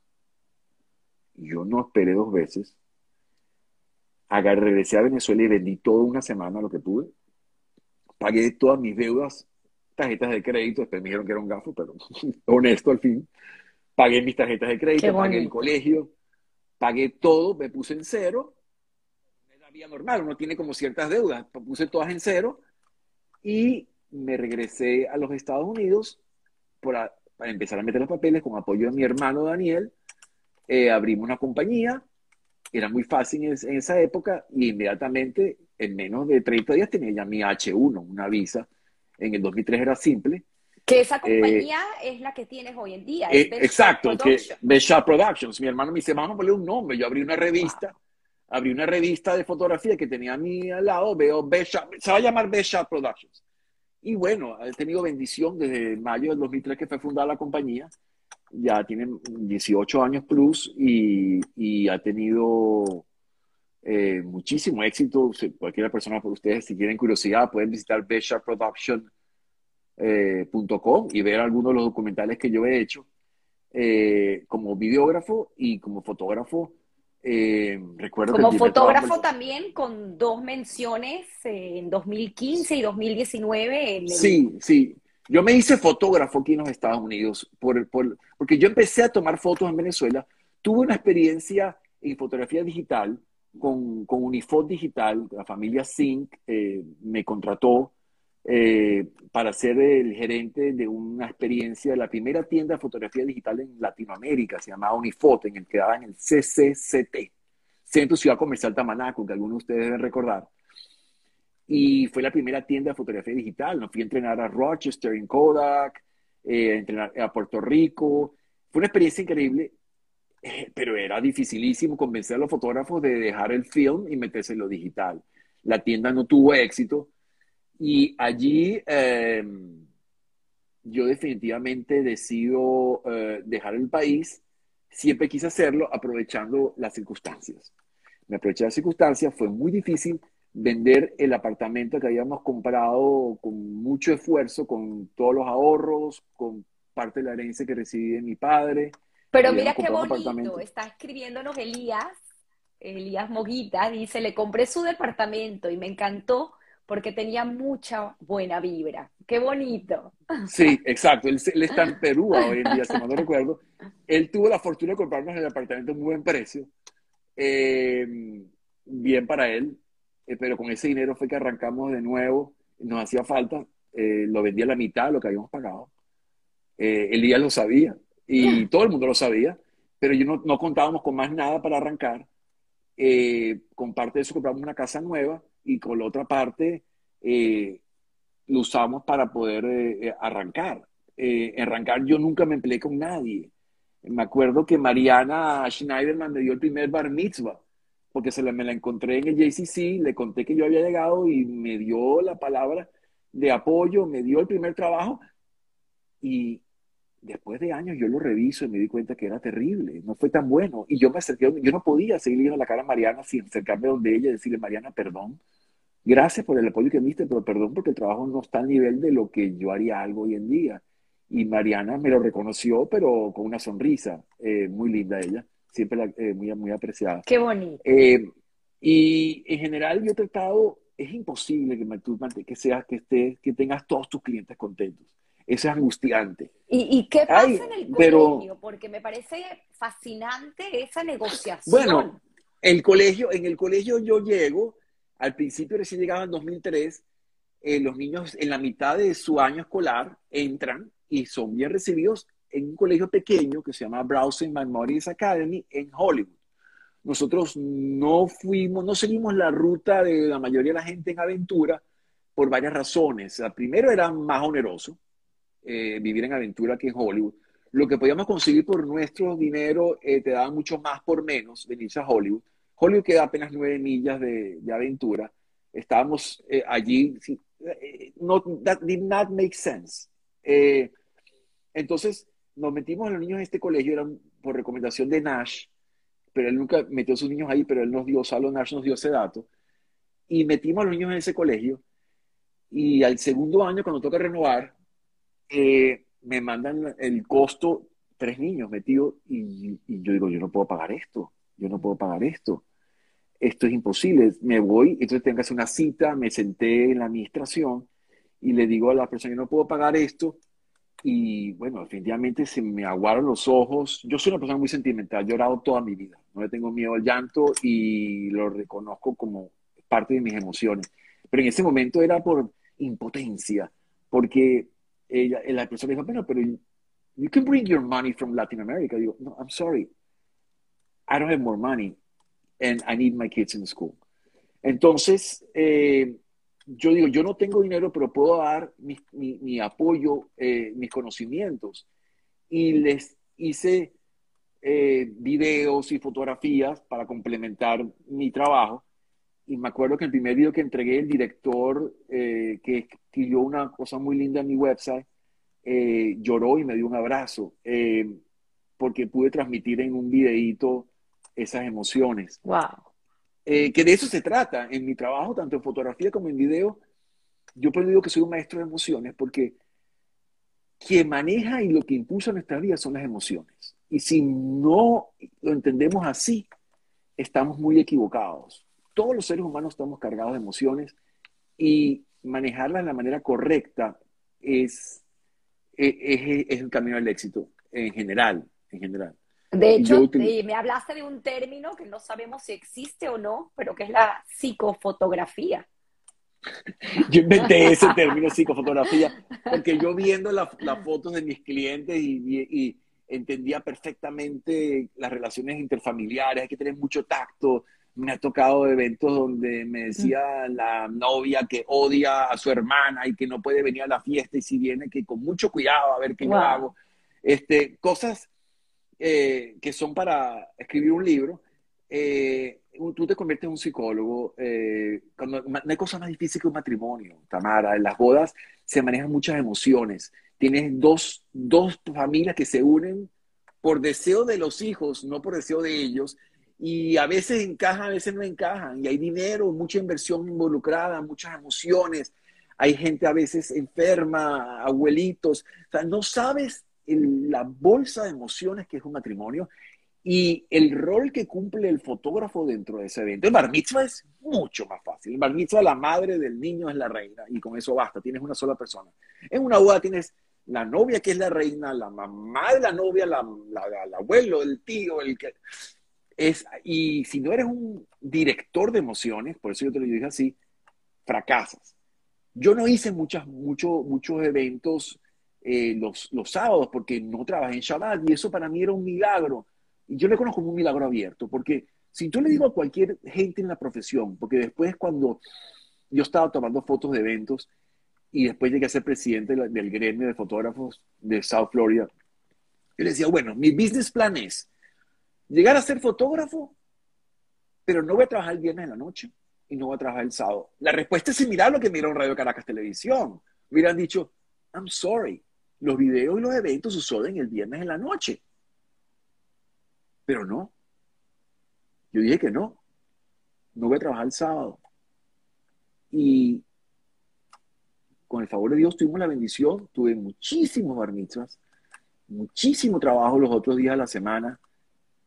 [SPEAKER 2] Yo no esperé dos veces, Agarré, regresé a Venezuela y vendí toda una semana lo que pude, pagué todas mis deudas, tarjetas de crédito, después me dijeron que era un gafo, pero honesto al fin, pagué mis tarjetas de crédito, pagué el colegio, pagué todo, me puse en cero, es la vida normal, uno tiene como ciertas deudas, puse todas en cero, y me regresé a los Estados Unidos para, empezar a meter los papeles con apoyo de mi hermano Daniel. Eh, abrimos una compañía, era muy fácil en, esa época y inmediatamente en menos de 30 días tenía ya mi H1, una visa. En el 2003 era simple.
[SPEAKER 1] Que esa compañía eh, es la que tienes hoy en día.
[SPEAKER 2] Eh, exacto, que Best Productions. Mi hermano me dice, vamos a ponerle un nombre. Yo abrí una revista abrí una revista de fotografía que tenía a mí al lado, veo Best se va a llamar Best Shot Productions. Y bueno, he tenido bendición desde mayo del 2003 que fue fundada la compañía. Ya tiene 18 años plus y, y ha tenido eh, muchísimo éxito. Cualquier persona por ustedes, si tienen curiosidad, pueden visitar bestshotproduction.com eh, y ver algunos de los documentales que yo he hecho eh, como videógrafo y como fotógrafo eh, recuerdo
[SPEAKER 1] Como fotógrafo también, con dos menciones en 2015 y 2019.
[SPEAKER 2] Sí, sí. Yo me hice fotógrafo aquí en los Estados Unidos, por, por, porque yo empecé a tomar fotos en Venezuela. Tuve una experiencia en fotografía digital con, con Unifot Digital, la familia Sync eh, me contrató eh, para ser el gerente de una experiencia de la primera tienda de fotografía digital en Latinoamérica, se llamaba Unifoto, en el que daba en el CCCT, Centro Ciudad Comercial Tamanaco, que algunos de ustedes deben recordar. Y fue la primera tienda de fotografía digital. Nos fui a entrenar a Rochester, en Kodak, eh, a entrenar a Puerto Rico. Fue una experiencia increíble, pero era dificilísimo convencer a los fotógrafos de dejar el film y meterse en lo digital. La tienda no tuvo éxito y allí em, yo definitivamente decido eh, dejar el país. Siempre quise hacerlo aprovechando las circunstancias. Me aproveché las circunstancias, fue muy difícil vender el apartamento que habíamos comprado con mucho esfuerzo, con todos los ahorros, con parte de la herencia que recibí de mi padre.
[SPEAKER 1] Pero mira qué bonito, está escribiéndonos Elías, Elías Moguita, dice, le compré su departamento y me encantó porque tenía mucha buena vibra. ¡Qué bonito!
[SPEAKER 2] Sí, exacto. Él, está en Perú hoy en día, si no recuerdo. Él tuvo la fortuna de comprarnos el apartamento a muy buen precio. Eh, bien para él, eh, pero con ese dinero fue que arrancamos de nuevo. Nos hacía falta. Eh, lo vendía a la mitad de lo que habíamos pagado. el día lo sabía y todo el mundo lo sabía, pero yo no, no contábamos con más nada para arrancar. con parte de eso compramos una casa nueva y con la otra parte eh, lo usamos para poder eh, eh, arrancar. arrancar yo nunca me empleé con nadie. Me acuerdo que Mariana Schneiderman me dio el primer bar mitzvah, porque se la, me la encontré en el JCC, le conté que yo había llegado y me dio la palabra de apoyo, me dio el primer trabajo y después de años yo lo reviso y me di cuenta que era terrible, no fue tan bueno. Y yo me acerqué, yo no podía seguir viendo la cara a Mariana sin acercarme donde ella y decirle, Mariana, perdón, gracias por el apoyo que me diste, pero perdón porque el trabajo no está al nivel de lo que yo haría algo hoy en día. Y Mariana me lo reconoció, pero con una sonrisa, eh, muy linda ella, siempre eh, muy, muy apreciada.
[SPEAKER 1] Qué bonito.
[SPEAKER 2] Eh, y en general yo he tratado, es imposible que, tú, que, seas, que, estés, que tengas todos tus clientes contentos. Es angustiante.
[SPEAKER 1] ¿Y, qué pasa en el colegio? Porque me parece fascinante esa negociación.
[SPEAKER 2] Bueno, el colegio, en el colegio yo llego al principio recién llegaba en 2003, eh, los niños en la mitad de su año escolar entran y son bien recibidos en un colegio pequeño que se llama Browsing Memories Academy en Hollywood. Nosotros no fuimos, no seguimos la ruta de la mayoría de la gente en aventura por varias razones. La primero era más oneroso eh, vivir en aventura que en Hollywood. Lo que podíamos conseguir por nuestro dinero eh, te daba mucho más por menos venirse a Hollywood. Hollywood queda apenas nueve millas de, aventura. Estábamos eh, allí, eh, no, that did not make sense. Eh, entonces, nos metimos a los niños en este colegio, era por recomendación de Nash, pero él nunca metió a sus niños ahí, pero él nos dio, Salo Nash nos dio ese dato, y metimos a los niños en ese colegio, y al segundo año, cuando toca renovar, eh, me mandan el costo, tres niños metidos, y, y yo digo, yo no puedo pagar esto, yo no puedo pagar esto esto es imposible, me voy, entonces tengo que hacer una cita, me senté en la administración y le digo a la persona, yo no puedo pagar esto, y bueno, definitivamente se me aguaron los ojos. Yo soy una persona muy sentimental, he llorado toda mi vida, no le tengo miedo al llanto y lo reconozco como parte de mis emociones. Pero en ese momento era por impotencia, porque ella, la persona dijo, bueno, pero you can bring your money from Latin America. Digo, no, I'm sorry, I don't have more money and I need my kids in school. Entonces, eh, yo digo, yo no tengo dinero, pero puedo dar mi, apoyo, eh, mis conocimientos. Y les hice eh, videos y fotografías para complementar mi trabajo. Y me acuerdo que el primer video que entregué, el director que escribió una cosa muy linda en mi website, lloró y me dio un abrazo, porque pude transmitir en un videíto esas emociones.
[SPEAKER 1] Wow.
[SPEAKER 2] Eh, que de eso se trata. En mi trabajo, tanto en fotografía como en video, yo digo que soy un maestro de emociones porque quien maneja y lo que impulsa nuestra vida son las emociones. Y si no lo entendemos así, estamos muy equivocados. Todos los seres humanos estamos cargados de emociones y manejarlas de la manera correcta es, es, es el camino al éxito en general, en general.
[SPEAKER 1] De hecho, me hablaste de un término que no sabemos si existe o no, pero que es la psicofotografía.
[SPEAKER 2] Yo inventé ese término psicofotografía, porque yo viendo las fotos de mis clientes y, entendía perfectamente las relaciones interfamiliares, hay que tener mucho tacto. Me ha tocado eventos donde me decía la novia que odia a su hermana y que no puede venir a la fiesta y si viene que con mucho cuidado a ver qué yo hago. Este, cosas eh, que son para escribir un libro, eh, tú te conviertes en un psicólogo. Eh, cuando, no hay cosa más difícil que un matrimonio, Tamara. En las bodas se manejan muchas emociones. Tienes dos, dos familias que se unen por deseo de los hijos, no por deseo de ellos. Y a veces encajan, a veces no encajan. Y hay dinero, mucha inversión involucrada, muchas emociones. Hay gente a veces enferma, abuelitos. O sea, no sabes la bolsa de emociones que es un matrimonio y el rol que cumple el fotógrafo dentro de ese evento. El bar mitzvah es mucho más fácil. El bar mitzvah, la madre del niño es la reina y con eso basta, tienes una sola persona. En una boda tienes la novia que es la reina, la mamá de la novia, la, el abuelo, el tío, el que... Es, y si no eres un director de emociones, por eso yo te lo dije así, fracasas. Yo no hice muchas, mucho, muchos eventos eh, los, los, sábados porque no trabajé en Shabbat y eso para mí era un milagro. Y yo le conozco como un milagro abierto, porque si yo le digo a cualquier gente en la profesión, porque después cuando yo estaba tomando fotos de eventos y después llegué a ser presidente del gremio de fotógrafos de South Florida, yo le decía, bueno, mi business plan es llegar a ser fotógrafo, pero no voy a trabajar el viernes en la noche y no voy a trabajar el sábado. La respuesta es similar a lo que mira Radio Caracas Televisión. Hubieran dicho, I'm sorry, los videos y los eventos suceden el viernes en la noche. Pero no. Yo dije que no. No voy a trabajar el sábado. Y con el favor de Dios tuvimos la bendición, tuve muchísimos bar muchísimo trabajo los otros días de la semana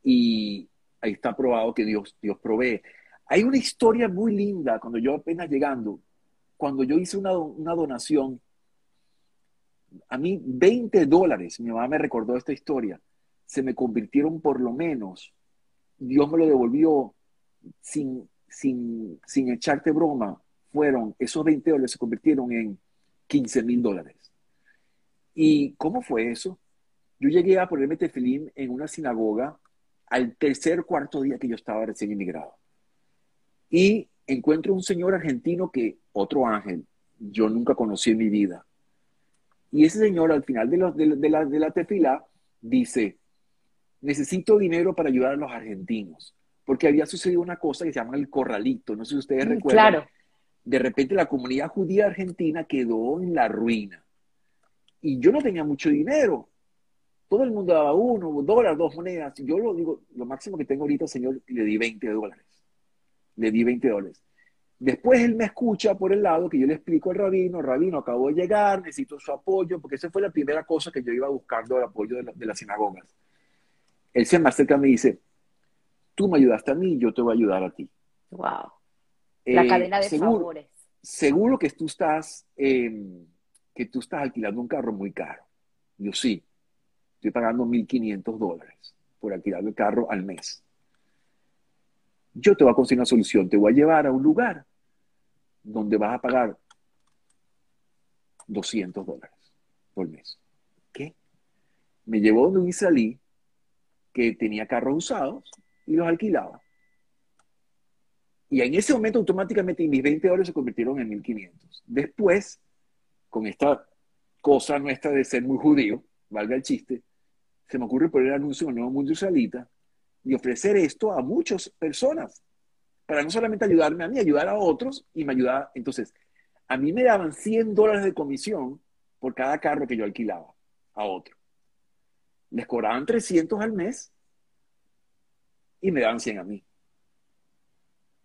[SPEAKER 2] y ahí está probado que Dios, Dios provee. Hay una historia muy linda cuando yo apenas llegando, cuando yo hice una, una donación a mí 20 dólares, mi mamá me recordó esta historia, se me convirtieron por lo menos, Dios me lo devolvió sin, sin, sin echarte broma, fueron, esos 20 dólares se convirtieron en 15 mil dólares. ¿Y cómo fue eso? Yo llegué a ponerme tefilín en una sinagoga al tercer cuarto día que yo estaba recién inmigrado. Y encuentro un señor argentino que, otro ángel, yo nunca conocí en mi vida. Y ese señor al final de, la, de la tefila dice, necesito dinero para ayudar a los argentinos, porque había sucedido una cosa que se llama el corralito, no sé si ustedes mm, recuerdan. Claro. De repente la comunidad judía argentina quedó en la ruina. Y yo no tenía mucho dinero, todo el mundo daba uno, un dólar, dos monedas. Yo lo digo, lo máximo que tengo ahorita, señor, le di 20 dólares. Le di 20 dólares. Después él me escucha por el lado que yo le explico al rabino, rabino, acabo de llegar, necesito su apoyo, porque esa fue la primera cosa que yo iba buscando, el apoyo de, de las sinagogas. Él se me acerca y me dice, tú me ayudaste a mí, yo te voy a ayudar a ti.
[SPEAKER 1] Wow. La
[SPEAKER 2] Eh,
[SPEAKER 1] cadena de
[SPEAKER 2] seguro,
[SPEAKER 1] favores.
[SPEAKER 2] seguro que tú estás, eh, que tú estás alquilando un carro muy caro. Yo sí, estoy pagando 1.500 dólares por alquilar el carro al mes. Yo te voy a conseguir una solución, te voy a llevar a un lugar donde vas a pagar 200 dólares por mes. ¿Qué? Me llevó donde un israelí que tenía carros usados y los alquilaba. Y en ese momento automáticamente mis 20 dólares se convirtieron en 1500. Después, con esta cosa nuestra de ser muy judío, valga el chiste, se me ocurre poner anuncio en el Nuevo Mundo Israelita y ofrecer esto a muchas personas, para no solamente ayudarme a mí, ayudar a otros y me ayudaba. Entonces, a mí me daban 100 dólares de comisión por cada carro que yo alquilaba a otro. Les cobraban 300 al mes y me daban 100 a mí.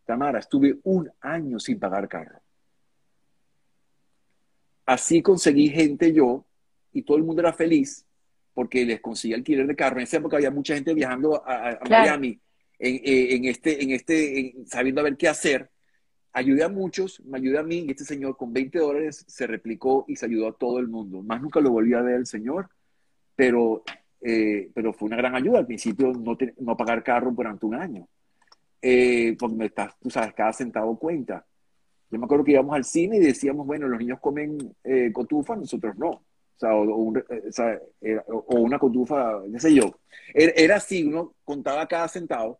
[SPEAKER 2] Tamara, estuve un año sin pagar carro. Así conseguí gente yo y todo el mundo era feliz porque les conseguí alquiler de carro. En esa época había mucha gente viajando a, a
[SPEAKER 1] Claro.
[SPEAKER 2] Miami en, eh, en este, en este, en- sabiendo a ver qué hacer. Ayudé a muchos, me ayudé a mí y este señor con 20 dólares se replicó y se ayudó a todo el mundo. Más nunca lo volví a ver el señor, pero, eh, pero fue una gran ayuda. Al principio no, te- no pagar carro durante un año. Eh, porque me estás, tú sabes, cada centavo cuenta. Yo me acuerdo que íbamos al cine y decíamos, bueno, los niños comen eh, cotufa, nosotros no. O sea, o, un- eh, o sea, era- o- una cotufa, qué sé yo. Era, era así, uno contaba cada centavo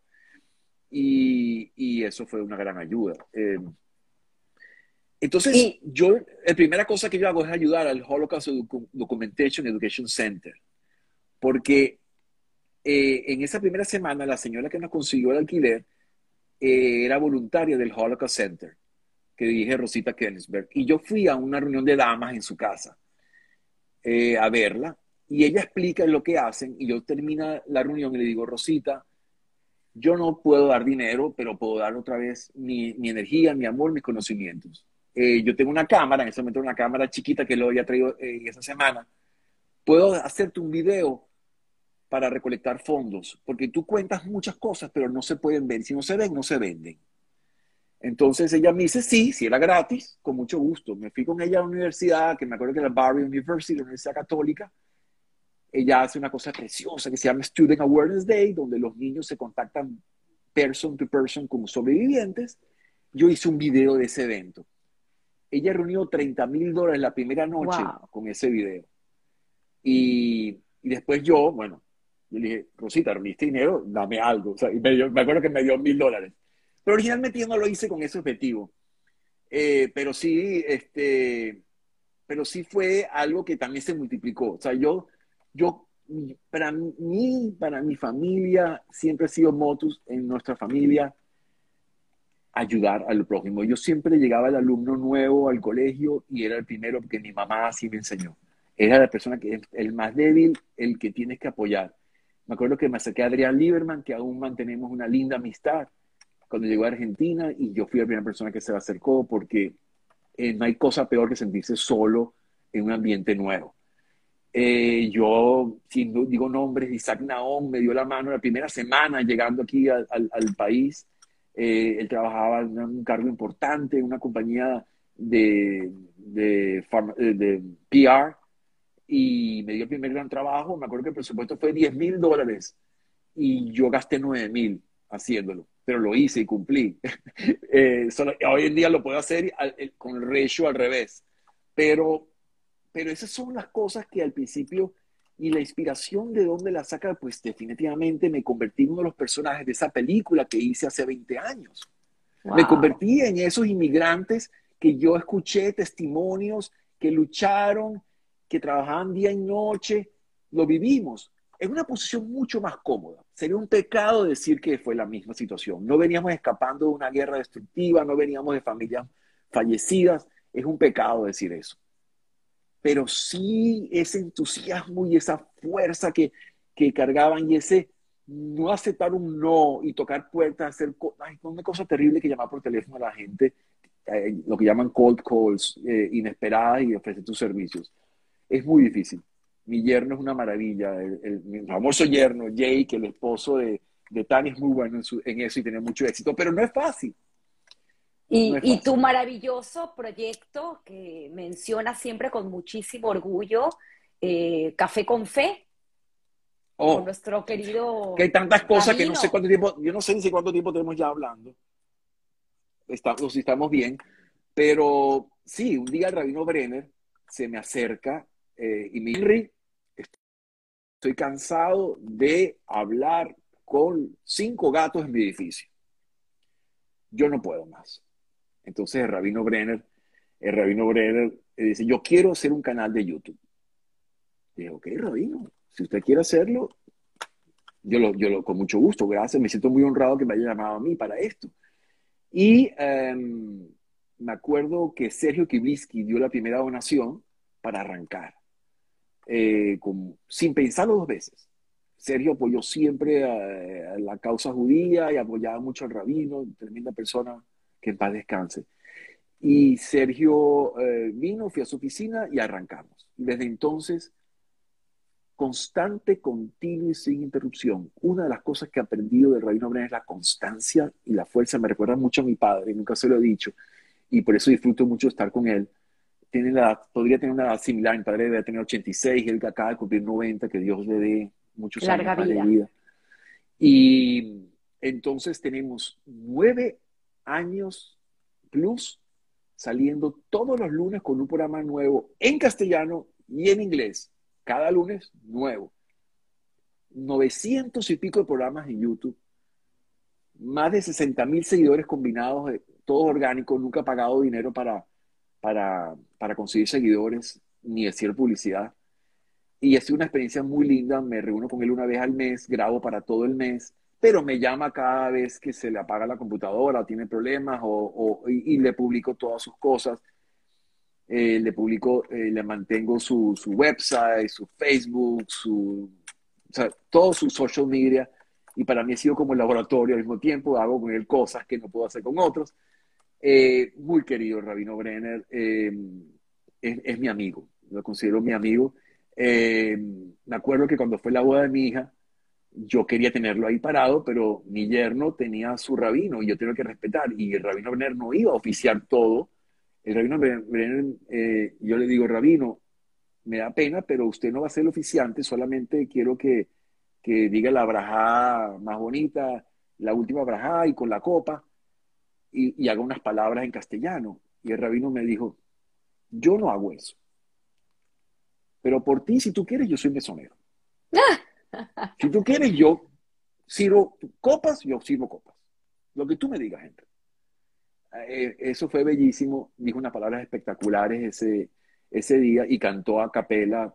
[SPEAKER 2] y, y eso fue una gran ayuda. Eh, entonces,
[SPEAKER 1] Y-
[SPEAKER 2] yo, la primera cosa que yo hago es ayudar al Holocaust Docu- Documentation Education Center, porque eh, en esa primera semana la señora que nos consiguió el alquiler eh, era voluntaria del Holocaust Center, que dirige Rosita Kensberg, y yo fui a una reunión de damas en su casa eh, a verla, y ella explica lo que hacen, y yo termino la reunión y le digo, Rosita, yo no puedo dar dinero, pero puedo dar otra vez mi, mi energía, mi amor, mis conocimientos. Eh, yo tengo una cámara, en ese momento una cámara chiquita que lo había traído eh, esa semana. Puedo hacerte un video para recolectar fondos, porque tú cuentas muchas cosas, pero no se pueden ver. Si no se ven, no se venden. Entonces ella me dice, sí, si era gratis, con mucho gusto. Me fui con ella a la universidad, que me acuerdo que era Barry University, la Universidad Católica. Ella hace una cosa preciosa que se llama Student Awareness Day, donde los niños se contactan person to person como sobrevivientes. Yo hice un video de ese evento. Ella reunió 30 mil dólares la primera noche
[SPEAKER 1] Wow.
[SPEAKER 2] con ese video. Y, y después yo, bueno, yo le dije, Rosita, reuniste dinero, dame algo. O sea, y me, dio- me acuerdo que me dio mil dólares. Pero originalmente yo no lo hice con ese objetivo. Eh, pero sí, este, pero sí fue algo que también se multiplicó. O sea, yo, yo, para mí, para mi familia, siempre ha sido motus en nuestra familia ayudar al prójimo. Yo siempre llegaba el alumno nuevo al colegio y era el primero porque mi mamá así me enseñó. Era la persona que es el más débil, el que tienes que apoyar. Me acuerdo que me acerqué a Adrián Lieberman, que aún mantenemos una linda amistad, cuando llegó a Argentina y yo fui la primera persona que se le acercó porque eh, no hay cosa peor que sentirse solo en un ambiente nuevo. Eh, yo, si no digo nombres, Isaac Naón me dio la mano la primera semana llegando aquí al, al, país. Eh, él trabajaba en un cargo importante en una compañía de, de, eh, de PR y me dio el primer gran trabajo. Me acuerdo que el presupuesto fue 10 mil dólares y yo gasté 9 mil haciéndolo, pero lo hice y cumplí. Eh, solo- hoy en día lo puedo hacer al- el- con el ratio al revés, pero, pero esas son las cosas que al principio y la inspiración de dónde la saca, pues definitivamente me convertí en uno de los personajes de esa película que hice hace 20 años. Me convertí en esos inmigrantes que yo escuché testimonios, que lucharon, que trabajaban día y noche, lo vivimos en una posición mucho más cómoda. Sería un pecado decir que fue la misma situación. No veníamos escapando de una guerra destructiva, no veníamos de familias fallecidas. Es un pecado decir eso. pero sí ese entusiasmo y esa fuerza que, que cargaban y ese no aceptar un no y tocar puertas, hacer ay, una cosa terrible que llamar por teléfono a la gente, eh, lo que llaman cold calls, eh, inesperadas y ofrecer tus servicios. Es muy difícil. Mi yerno es una maravilla, el, mi famoso yerno, Jake, el esposo de, de Tania, es muy bueno en, eso y tiene mucho éxito, pero no es fácil.
[SPEAKER 1] Y, y, tu maravilloso proyecto que mencionas siempre con muchísimo orgullo, eh, Café con Fe,
[SPEAKER 2] Oh,
[SPEAKER 1] con nuestro querido.
[SPEAKER 2] Que hay tantas cosas que no sé cuánto tiempo, yo no sé ni cuánto tiempo tenemos ya hablando. Estamos, si estamos bien. Pero sí, un día el rabino Brenner se me acerca eh, y me dice, estoy cansado de hablar con cinco gatos en mi edificio. Yo no puedo más. Entonces el rabino Brenner, el rabino Brenner eh, dice, yo quiero hacer un canal de YouTube. Y dije, ok, rabino, si usted quiere hacerlo, yo lo, yo lo, con mucho gusto, gracias. Me siento muy honrado que me haya llamado a mí para esto. Y em, me acuerdo que Sergio Kiblisky dio la primera donación para arrancar, eh, sin pensarlo dos veces. Sergio apoyó siempre a, la causa judía y apoyaba mucho al rabino, tremenda persona, que en paz descanse. Y Sergio eh, vino, fui a su oficina y arrancamos. Desde entonces constante, continuo y sin interrupción. Una de las cosas que he aprendido del Rabino Brenner es la constancia y la fuerza. Me recuerda mucho a mi padre, nunca se lo he dicho, y por eso disfruto mucho estar con él. Tiene la, podría tener una edad similar, mi padre debe tener 86, él acaba de cumplir 90, que Dios le dé muchos años de vida. Y entonces tenemos nueve años plus saliendo todos los lunes con un programa nuevo en castellano y en inglés cada lunes nuevo. 900 y pico de programas en YouTube, más de 60 mil seguidores combinados, todo orgánico, nunca he pagado dinero para, para, para conseguir seguidores ni hacer publicidad. Y sido una experiencia muy linda, me reúno con él una vez al mes, grabo para todo el mes, pero me llama cada vez que se le apaga la computadora, tiene problemas o, y le publico todas sus cosas eh, le publico, eh, le mantengo su, su, website, su Facebook, su, o sea, todo su social media. Y para mí ha sido como el laboratorio al mismo tiempo, hago con él cosas que no puedo hacer con otros. Eh, muy querido Rabino Brenner, es, mi amigo, lo considero mi amigo. me acuerdo que cuando fue la boda de mi hija, yo quería tenerlo ahí parado, pero mi yerno tenía su rabino y yo tengo que respetar. Y el rabino Brenner no iba a oficiar todo el rabino Brenner, eh, yo le digo, rabino, me da pena, pero usted no va a ser el oficiante, solamente quiero que, que diga la brajá más bonita, la última brajá y con la copa, y, haga unas palabras en castellano. Y el rabino me dijo, yo no hago eso. Pero por ti, si tú quieres, yo soy mesonero. si tú quieres, yo sirvo copas, yo sirvo copas. Lo que tú me digas, gente. Eh, eso fue bellísimo, dijo unas palabras espectaculares ese, ese día y cantó a capela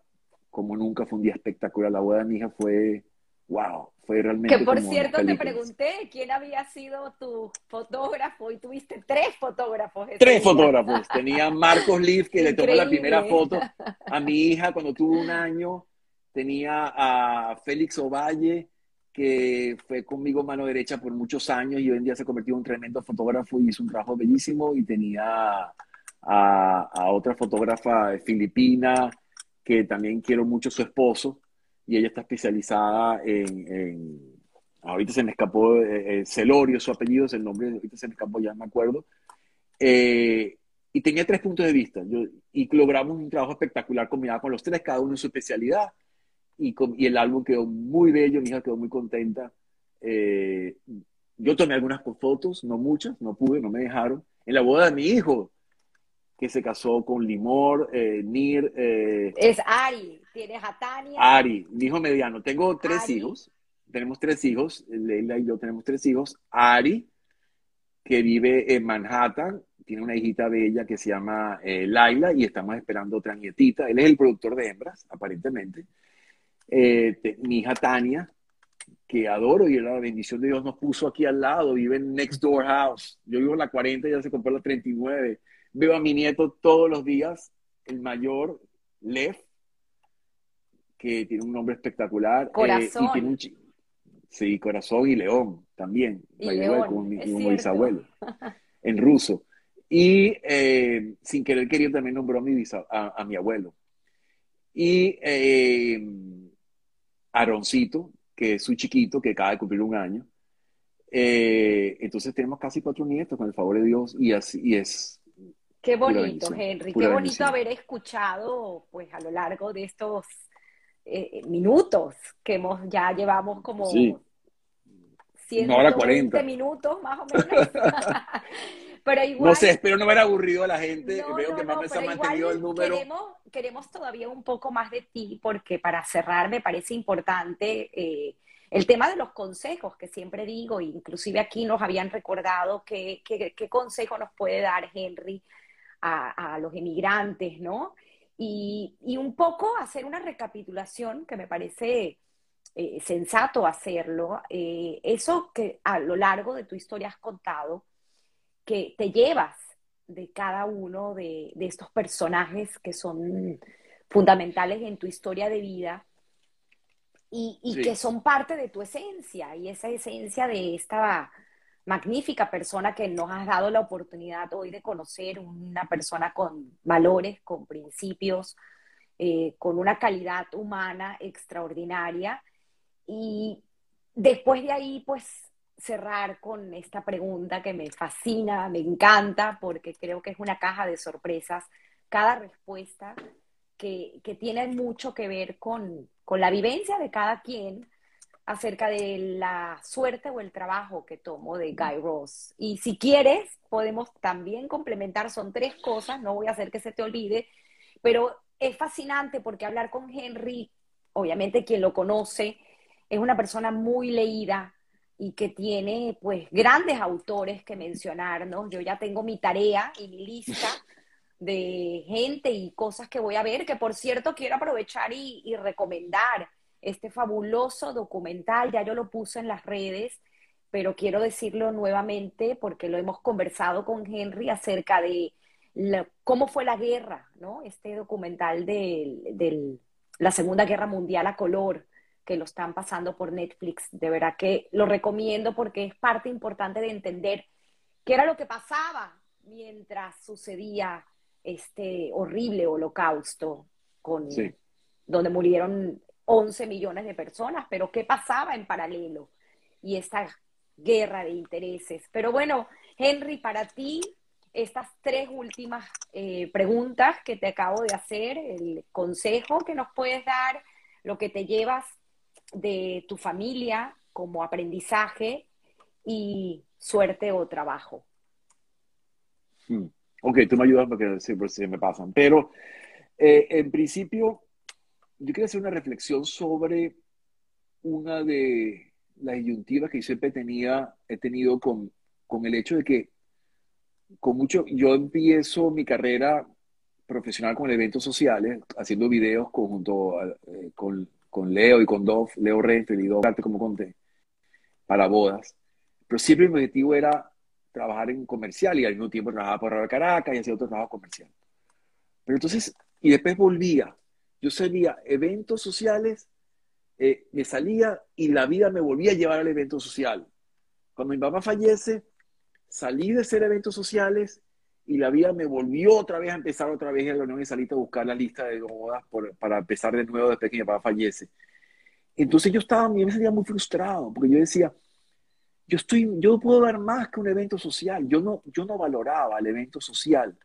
[SPEAKER 2] como nunca, fue un día espectacular. La boda de mi hija fue, wow, fue realmente...
[SPEAKER 1] Que por cierto te pregunté quién había sido tu fotógrafo y tuviste tres fotógrafos.
[SPEAKER 2] Tres fotógrafos. Tenía Marcos Leaf que le tomó la primera foto a mi hija cuando tuvo un año. Tenía a Félix Ovalle que fue conmigo mano derecha por muchos años y hoy en día se ha convertido en un tremendo fotógrafo y hizo un trabajo bellísimo y tenía a, otra fotógrafa filipina que también quiero mucho su esposo y ella está especializada en, ahorita se me escapó eh, eh, Celorio su apellido es el nombre ahorita se me escapó ya me acuerdo eh, y tenía tres puntos de vista yo, y logramos un trabajo espectacular combinado con los tres cada uno en su especialidad y, el álbum quedó muy bello, mi hija quedó muy contenta. Eh, yo tomé algunas fotos, no muchas, no pude, no me dejaron. En la boda de mi hijo, que se casó con Limor, eh, Nir.
[SPEAKER 1] Eh, es Ari, tienes a Tania.
[SPEAKER 2] Ari, mi hijo mediano. Tengo tres hijos, tenemos tres hijos, Leila y yo tenemos tres hijos. Ari, que vive en Manhattan, tiene una hijita bella que se llama Laila y estamos esperando otra nietita. Él es el productor de hembras, aparentemente. Eh, mi hija Tania, que adoro y la bendición de Dios nos puso aquí al lado, vive en Next Door House. Yo vivo en la 40, ya se compró la 39. Veo a mi nieto todos los días, el mayor, Lev, que tiene un nombre espectacular. Eh,
[SPEAKER 1] corazón.
[SPEAKER 2] sí, corazón y león también.
[SPEAKER 1] Y león,
[SPEAKER 2] como, mi, bisabuelo, en ruso. Y eh, sin querer querido también nombró a mi, a, mi abuelo. Y eh, Aroncito, que es su chiquito, que acaba de cumplir un año. Eh, entonces tenemos casi cuatro nietos, con el favor de Dios, y así y es.
[SPEAKER 1] Qué bonito, Henry, qué bonito haber escuchado, pues, a lo largo de estos eh, minutos que hemos, ya llevamos como
[SPEAKER 2] sí.
[SPEAKER 1] 120 minutos, más o menos. pero igual,
[SPEAKER 2] no sé, espero no haber aburrido a la gente. Veo que más se ha mantenido el número.
[SPEAKER 1] Queremos, queremos, todavía un poco más de ti, porque para cerrar me parece importante eh, el tema de los consejos, que siempre digo, inclusive aquí nos habían recordado qué consejo nos puede dar Henry a, los emigrantes, ¿no? Y, un poco hacer una recapitulación que me parece eh, sensato hacerlo, eh, eso que a lo largo de tu historia has contado, que te llevas de cada uno de, estos personajes que son fundamentales en tu historia de vida y, que son parte de tu esencia y esa esencia de esta magnífica persona que nos has dado la oportunidad hoy de conocer, una persona con valores, con principios, eh, con una calidad humana extraordinaria. Y después de ahí, pues cerrar con esta pregunta que me fascina, me encanta, porque creo que es una caja de sorpresas. Cada respuesta que, que tiene mucho que ver con, con la vivencia de cada quien acerca de la suerte o el trabajo que tomo de Guy Ross. Y si quieres, podemos también complementar, son tres cosas, no voy a hacer que se te olvide, pero es fascinante porque hablar con Henry, obviamente quien lo conoce, es una persona muy leída y que tiene pues grandes autores que mencionar, ¿no? Yo ya tengo mi tarea y mi lista de gente y cosas que voy a ver, que por cierto quiero aprovechar y, recomendar este fabuloso documental, ya yo lo puse en las redes, pero quiero decirlo nuevamente porque lo hemos conversado con Henry acerca de cómo fue la guerra, ¿no? Este documental de, la Segunda Guerra Mundial a color, que lo están pasando por Netflix. De verdad que lo recomiendo porque es parte importante de entender qué era lo que pasaba mientras sucedía este horrible holocausto con, donde murieron 11 millones de personas, pero ¿qué pasaba en paralelo? Y esta guerra de intereses. Pero bueno, Henry, para ti, estas tres últimas eh, preguntas que te acabo de hacer, el consejo que nos puedes dar, lo que te llevas de tu familia como aprendizaje y suerte o trabajo.
[SPEAKER 2] Hmm. Ok, tú me ayudas porque siempre se me pasan. Pero eh, en principio, yo quiero hacer una reflexión sobre una de las disyuntivas que yo siempre tenía, he tenido con, con el hecho de que con mucho, yo empiezo mi carrera profesional con eventos sociales, haciendo videos conjunto eh, con, con, Leo y con Dov, Leo Renfeld y Dov, como conté, para bodas. Pero siempre mi objetivo era trabajar en comercial y al mismo tiempo trabajaba por Caracas y hacía otro trabajo comercial. Pero entonces, y después volvía. Yo salía eventos sociales, eh, me salía y la vida me volvía a llevar al evento social. Cuando mi papá fallece, salí de hacer eventos sociales y la vida me volvió otra vez a empezar otra vez en la Unión y salí a buscar la lista de bodas para empezar de nuevo después que mi papá fallece. Entonces yo estaba, yo me sentía muy frustrado porque yo decía, yo, estoy, yo puedo dar más que un evento social. Yo no, yo no valoraba el evento social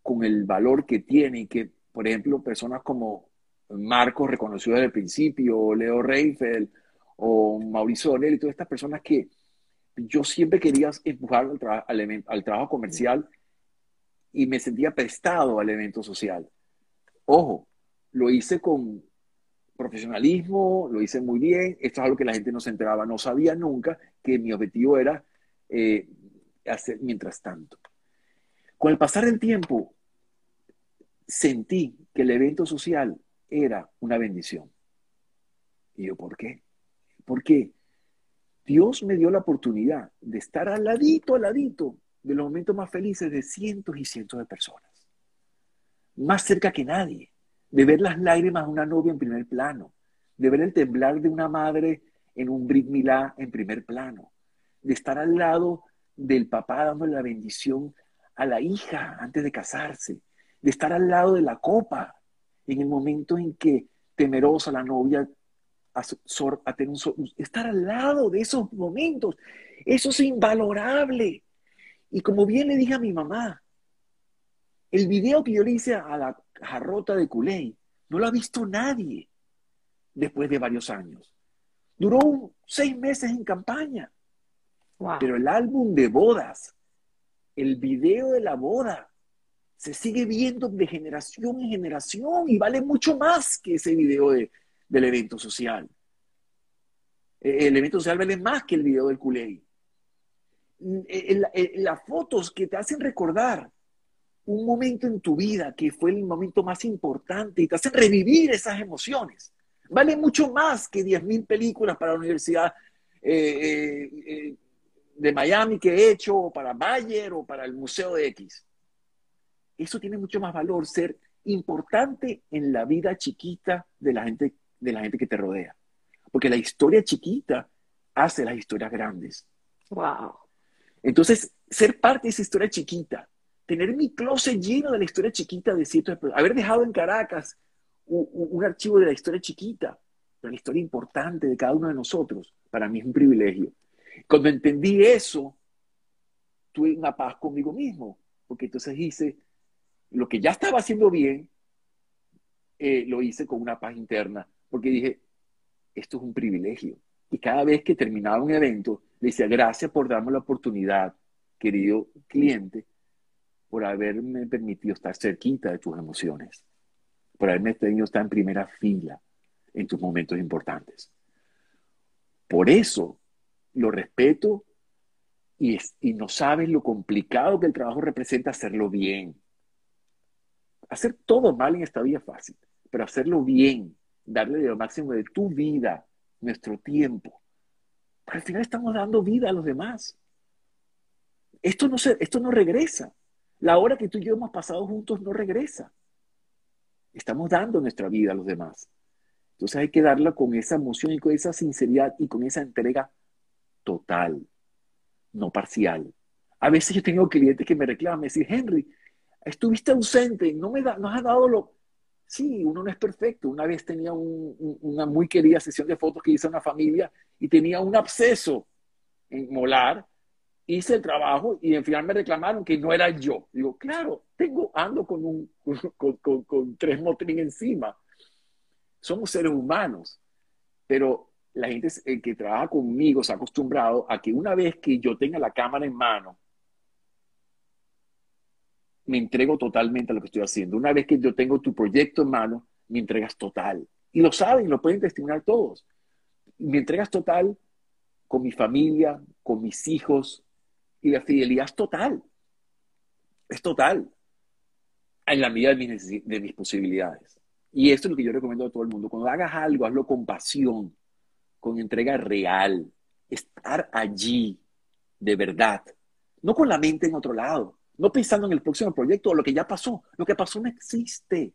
[SPEAKER 2] con el valor que tiene y que, por ejemplo, personas como Marcos reconoció desde el principio, Leo Reifel, o Mauricio Donel y todas estas personas que yo siempre quería empujar al, al trabajo comercial y me sentía prestado al evento social. Ojo, lo hice con, profesionalismo, lo hice muy bien, esto es algo que la gente no se enteraba, no sabía nunca que mi objetivo era eh, hacer mientras tanto. Con el pasar del tiempo, sentí que el evento social era una bendición. Y yo, ¿por qué? Porque Dios me dio la oportunidad de estar al ladito, al ladito de los momentos más felices de cientos y cientos de personas. Más cerca que nadie de ver las lágrimas de una novia en primer plano, de ver el temblar de una madre en un Brit Milá en primer plano, de estar al lado del papá dándole la bendición a la hija antes de casarse, de estar al lado de la copa en el momento en que temerosa la novia a, a tener un, estar al lado de esos momentos, eso es invalorable. Y como bien le dije a mi mamá, el video que yo le hice a la jarrota de Culey no lo ha visto nadie después de varios años. Duró seis meses en campaña. Pero el álbum de bodas, el video de la boda, se sigue viendo de generación en generación y vale mucho más que ese video del evento social. E, el evento social vale más que el video del culé. E, las fotos que te hacen recordar un momento en tu vida que fue el momento más importante y te hacen revivir esas emociones. Vale mucho más que 10.000 películas para la Universidad eh, eh, eh, de Miami que he hecho, o para Bayer, o para el Museo de X. Eso tiene mucho más valor, ser importante en la vida chiquita de la gente, de la gente que te rodea. Porque la historia chiquita hace las historias grandes.
[SPEAKER 1] Wow.
[SPEAKER 2] Entonces, ser parte de esa historia chiquita, tener mi closet lleno de la historia chiquita de ciertos, haber dejado en Caracas un, archivo de la historia chiquita, de la historia importante de cada uno de nosotros, para mí es un privilegio. Cuando entendí eso, tuve una paz conmigo mismo, porque entonces hice lo que ya estaba haciendo bien, eh, lo hice con una paz interna, porque dije, esto es un privilegio. Y cada vez que terminaba un evento, le decía, gracias por darme la oportunidad, querido cliente, por haberme permitido estar cerquita de tus emociones por haberme tenido estar en primera fila en tus momentos importantes. Por eso lo respeto y, y no sabes lo complicado que el trabajo representa hacerlo bien. Hacer todo mal en esta vida fácil, pero hacerlo bien, darle lo máximo de tu vida, nuestro tiempo. al final estamos dando vida a los demás. Esto no, se, esto no regresa. La hora que tú y yo hemos pasado juntos no regresa. Estamos dando nuestra vida a los demás. Entonces hay que darla con esa emoción y con esa sinceridad y con esa entrega total, no parcial. A veces yo tengo clientes que me reclaman, me dicen, Henry, estuviste ausente, no me da, has dado lo... Sí, uno no es perfecto. Una vez tenía una muy querida sesión de fotos que hice a una familia y tenía un absceso en molar hice el trabajo y al final me reclamaron que no era yo. Digo, claro, tengo, ando con, un, con, tres motrines encima. Somos seres humanos, pero la gente que trabaja conmigo se ha acostumbrado a que una vez que yo tenga la cámara en mano, me entrego totalmente a lo que estoy haciendo. Una vez que yo tengo tu proyecto en mano, me entregas total. Y lo saben, lo pueden testimoniar todos. Me entregas total con mi familia, con mis hijos, y la fidelidad es total. Es total. En la medida de mis, de mis posibilidades. Y esto es lo que yo recomiendo a todo el mundo. Cuando hagas algo, hazlo con pasión, con entrega real. Estar allí, de verdad. No con la mente en otro lado. No pensando en el próximo proyecto o lo que ya pasó. Lo que pasó no existe.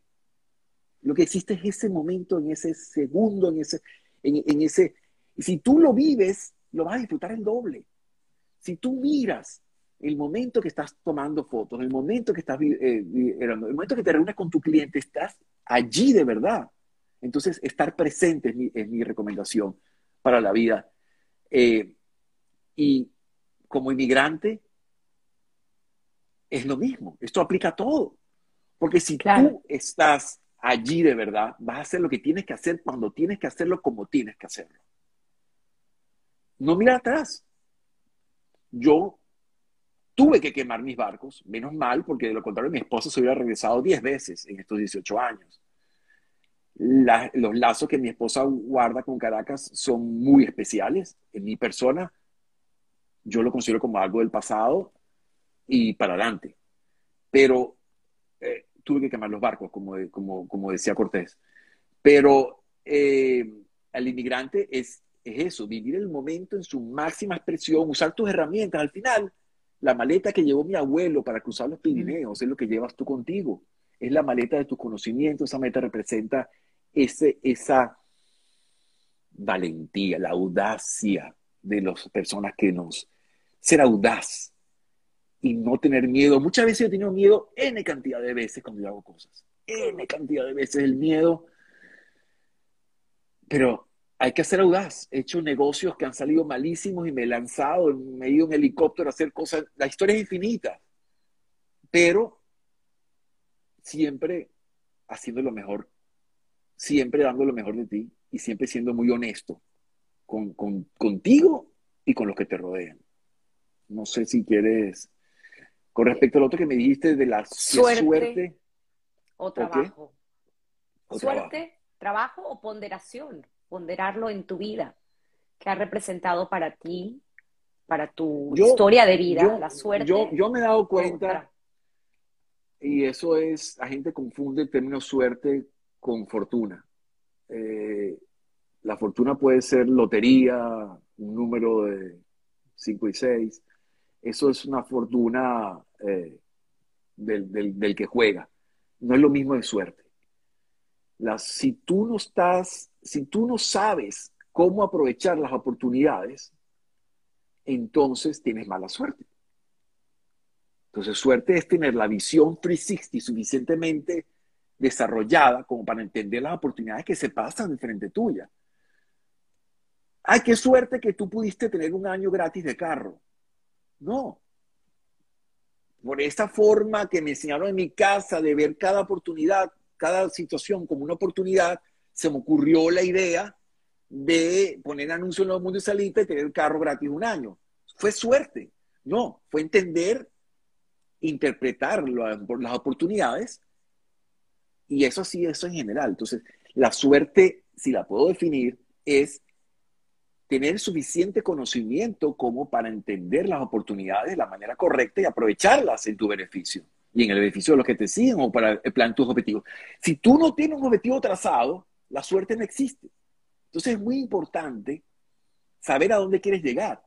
[SPEAKER 2] Lo que existe es ese momento, en ese segundo, en ese, en, ese. Y si tú lo vives, lo vas a disfrutar el doble. Si tú miras el momento que estás tomando fotos, el momento que estás, eh, el momento que te reúnes con tu cliente, estás allí de verdad. Entonces, estar presente es mi, recomendación para la vida. Eh, y como inmigrante, es lo mismo. Esto aplica a todo. Porque si tú estás allí de verdad, vas a hacer lo que tienes que hacer cuando tienes que hacerlo como tienes que hacerlo. No mira atrás yo tuve que quemar mis barcos, menos mal, porque de lo contrario mi esposo se hubiera regresado 10 veces en estos 18 años. los lazos que mi esposa guarda con Caracas son muy especiales en mi persona. Yo lo considero como algo del pasado y para adelante. Pero eh, tuve que quemar los barcos, como, como, como decía Cortés. Pero eh, el inmigrante es es eso, vivir el momento en su máxima expresión, usar tus herramientas. Al final, la maleta que llevó mi abuelo para cruzar los Pirineos es lo que llevas tú contigo. es la maleta de tus conocimientos, esa maleta representa ese, esa valentía, la audacia de las personas que nos... Ser audaz y no tener miedo. Muchas veces he tenido miedo N cantidad de veces cuando yo hago cosas. N cantidad de veces el miedo. Pero hay que ser audaz. He hecho negocios que han salido malísimos y me he lanzado, me he ido en helicóptero a hacer cosas. La historia es infinita. Pero siempre haciendo lo mejor, siempre dando lo mejor de ti y siempre siendo muy honesto con, contigo y con los que te rodean. No sé si quieres, con respecto al otro que me dijiste de la suerte,
[SPEAKER 1] o trabajo. suerte, trabajo. o ponderación, ponderarlo en tu vida. ¿Qué ha representado para ti, para tu historia de vida, la suerte?
[SPEAKER 2] Yo, yo me he dado cuenta, y eso es, la gente confunde el término suerte con fortuna. Eh, la fortuna puede ser lotería, un número de 5 y 6. Eso es una fortuna eh, del, que juega. No es lo mismo de suerte. si tú no estás, si tú no sabes cómo aprovechar las oportunidades, entonces tienes mala suerte. Entonces, suerte es tener la visión 360 suficientemente desarrollada como para entender las oportunidades que se pasan frente tuya. Ay, qué suerte que tú pudiste tener un año gratis de carro. No. Por esa forma que me enseñaron en mi casa de ver cada oportunidad, cada situación como una oportunidad, se me ocurrió la idea de poner anuncio en los mundos de salita y tener el carro gratis un año. Fue suerte. No, fue entender interpretar las oportunidades y eso sí, eso en general. Entonces, la suerte, si la puedo definir, es tener suficiente conocimiento como para entender las oportunidades de la manera correcta y aprovecharlas en tu beneficio y en el beneficio de los que te siguen o para el plan tus objetivos. Si tú no tienes un objetivo trazado, la suerte no existe. Entonces es muy importante saber a dónde quieres llegar.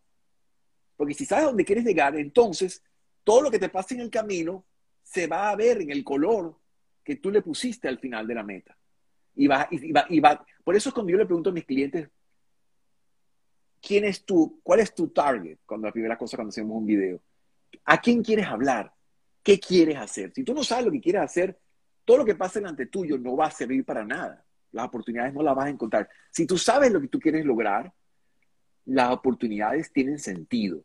[SPEAKER 2] Porque si sabes a dónde quieres llegar, entonces todo lo que te pase en el camino se va a ver en el color que tú le pusiste al final de la meta. Y va, y va, y va. Por eso es cuando yo le pregunto a mis clientes, ¿quién es tú? ¿Cuál es tu target? Cuando la primera cosa cuando hacemos un video. ¿A quién quieres hablar? ¿Qué quieres hacer? Si tú no sabes lo que quieres hacer, todo lo que pase delante tuyo no va a servir para nada. Las oportunidades no las vas a encontrar. Si tú sabes lo que tú quieres lograr, las oportunidades tienen sentido.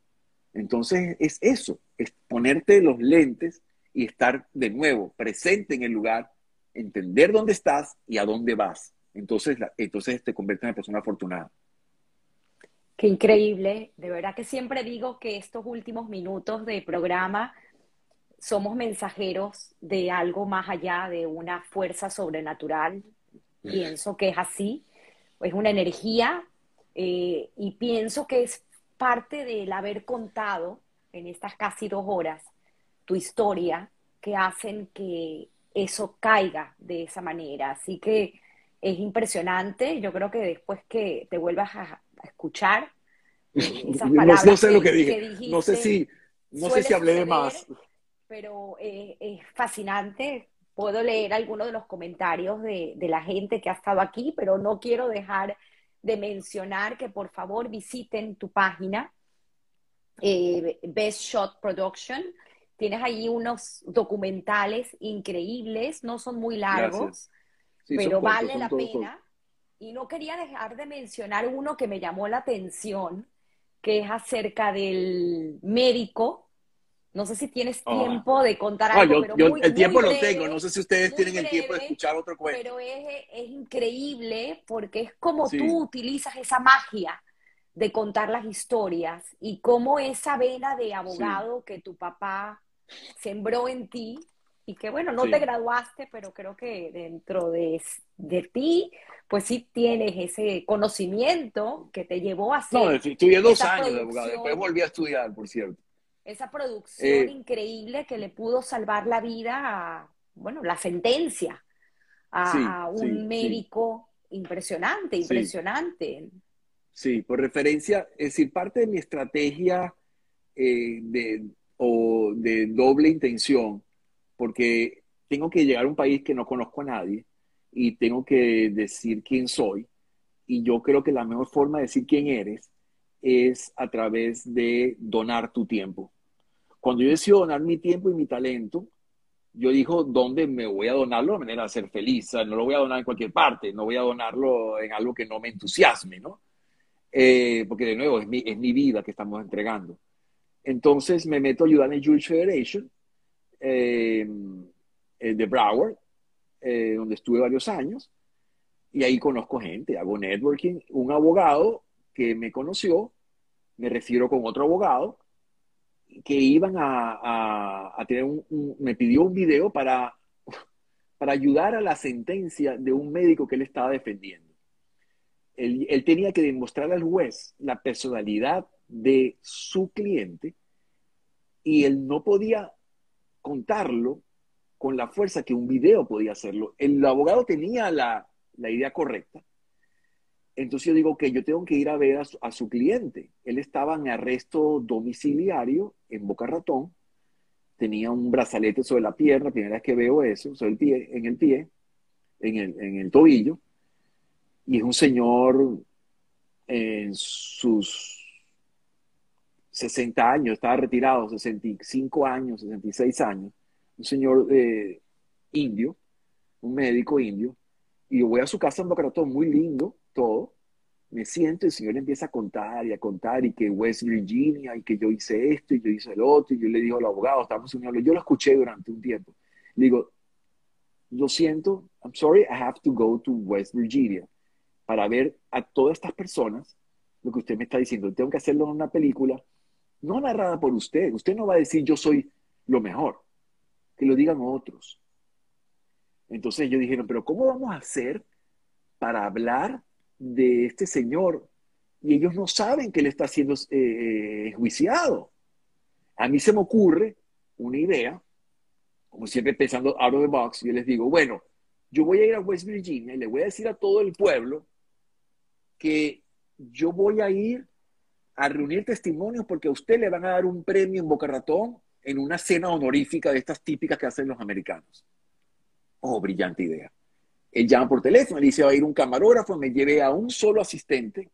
[SPEAKER 2] Entonces es eso, es ponerte los lentes y estar de nuevo presente en el lugar, entender dónde estás y a dónde vas. Entonces, entonces te conviertes en una persona afortunada.
[SPEAKER 1] Qué increíble. De verdad que siempre digo que estos últimos minutos de programa somos mensajeros de algo más allá de una fuerza sobrenatural. Pienso que es así. Es una energía eh, y pienso que es parte del haber contado en estas casi dos horas tu historia que hacen que eso caiga de esa manera. Así que es impresionante. Yo creo que después que te vuelvas a, escuchar
[SPEAKER 2] eh, esas palabras no, sé lo que, dije. no sé si, no sé si hablé de más.
[SPEAKER 1] Pero eh, es fascinante. Puedo leer algunos de los comentarios de, de la gente que ha estado aquí, pero no quiero dejar de mencionar que por favor visiten tu página, eh, Best Shot Production. Tienes ahí unos documentales increíbles, no son muy largos, pero vale la pena. Y no quería dejar de mencionar uno que me llamó la atención, que es acerca del médico no sé si tienes ah. tiempo de contar algo,
[SPEAKER 2] pero el tiempo lo tengo. No sé si ustedes tienen el tiempo de escuchar otro cuento.
[SPEAKER 1] Pero es, increíble porque es como tú utilizas esa magia de contar las historias y cómo esa vena de abogado que tu papá sembró en ti y que bueno, no te graduaste, pero creo que dentro de, de, ti, pues sí tienes ese conocimiento que te llevó a ser.
[SPEAKER 2] No, estudié dos años de abogado, después volví a estudiar, por cierto
[SPEAKER 1] esa producción eh, increíble que le pudo salvar la vida a, bueno, la sentencia a, un médico impresionante, impresionante.
[SPEAKER 2] Sí. por referencia, es decir, parte de mi estrategia eh, de, o de doble intención, porque tengo que llegar a un país que no conozco a nadie y tengo que decir quién soy. Y yo creo que la mejor forma de decir quién eres es a través de donar tu tiempo. Cuando yo decido donar mi tiempo y mi talento, yo digo dónde me voy a donarlo de manera de ser feliz. no lo voy a donar en cualquier parte, no voy a donarlo en algo que no me entusiasme, ¿no? Eh, porque de nuevo es mi, es mi vida que estamos entregando. Entonces me meto a ayudar en Jewish Federation de Broward, donde estuve varios años, y ahí conozco gente, hago networking. Un abogado que me conoció, me refiero con otro abogado, que iban a, a, tener un, me pidió un video para, para ayudar a la sentencia de un médico que él estaba defendiendo. Él, él tenía que demostrar al juez la personalidad de su cliente y él no podía contarlo con la fuerza que un video podía hacerlo. El abogado tenía la, la idea correcta, entonces yo digo que yo tengo que ir a ver a su, cliente. Él estaba en arresto domiciliario en Boca Ratón, tenía un brazalete sobre la pierna, primera vez que veo eso, sobre el pie, en el pie, en el, en el tobillo, y es un señor en sus 60 años, estaba retirado, 65 años, 66 años, un señor eh, indio, un médico indio, y yo voy a su casa en Boca muy lindo, todo, me siento y el Señor empieza a contar y a contar y que West Virginia y que yo hice esto y yo hice el otro y yo le digo al abogado, estamos unidos, yo lo escuché durante un tiempo. Le digo, lo siento, I'm sorry, I have to go to West Virginia para ver a todas estas personas lo que usted me está diciendo. Tengo que hacerlo en una película no narrada por usted. Usted no va a decir yo soy lo mejor, que lo digan otros. Entonces ellos dijeron, pero ¿cómo vamos a hacer para hablar de este señor y ellos no saben que él está siendo eh, juiciado. A mí se me ocurre una idea, como siempre pensando out of the box, yo les digo, bueno, yo voy a ir a West Virginia y le voy a decir a todo el pueblo que yo voy a ir a reunir testimonios porque a usted le van a dar un premio en Boca Ratón en una cena honorífica de estas típicas que hacen los americanos. Oh, brillante idea. Él llama por teléfono, le dice, va a ir un camarógrafo, me llevé a un solo asistente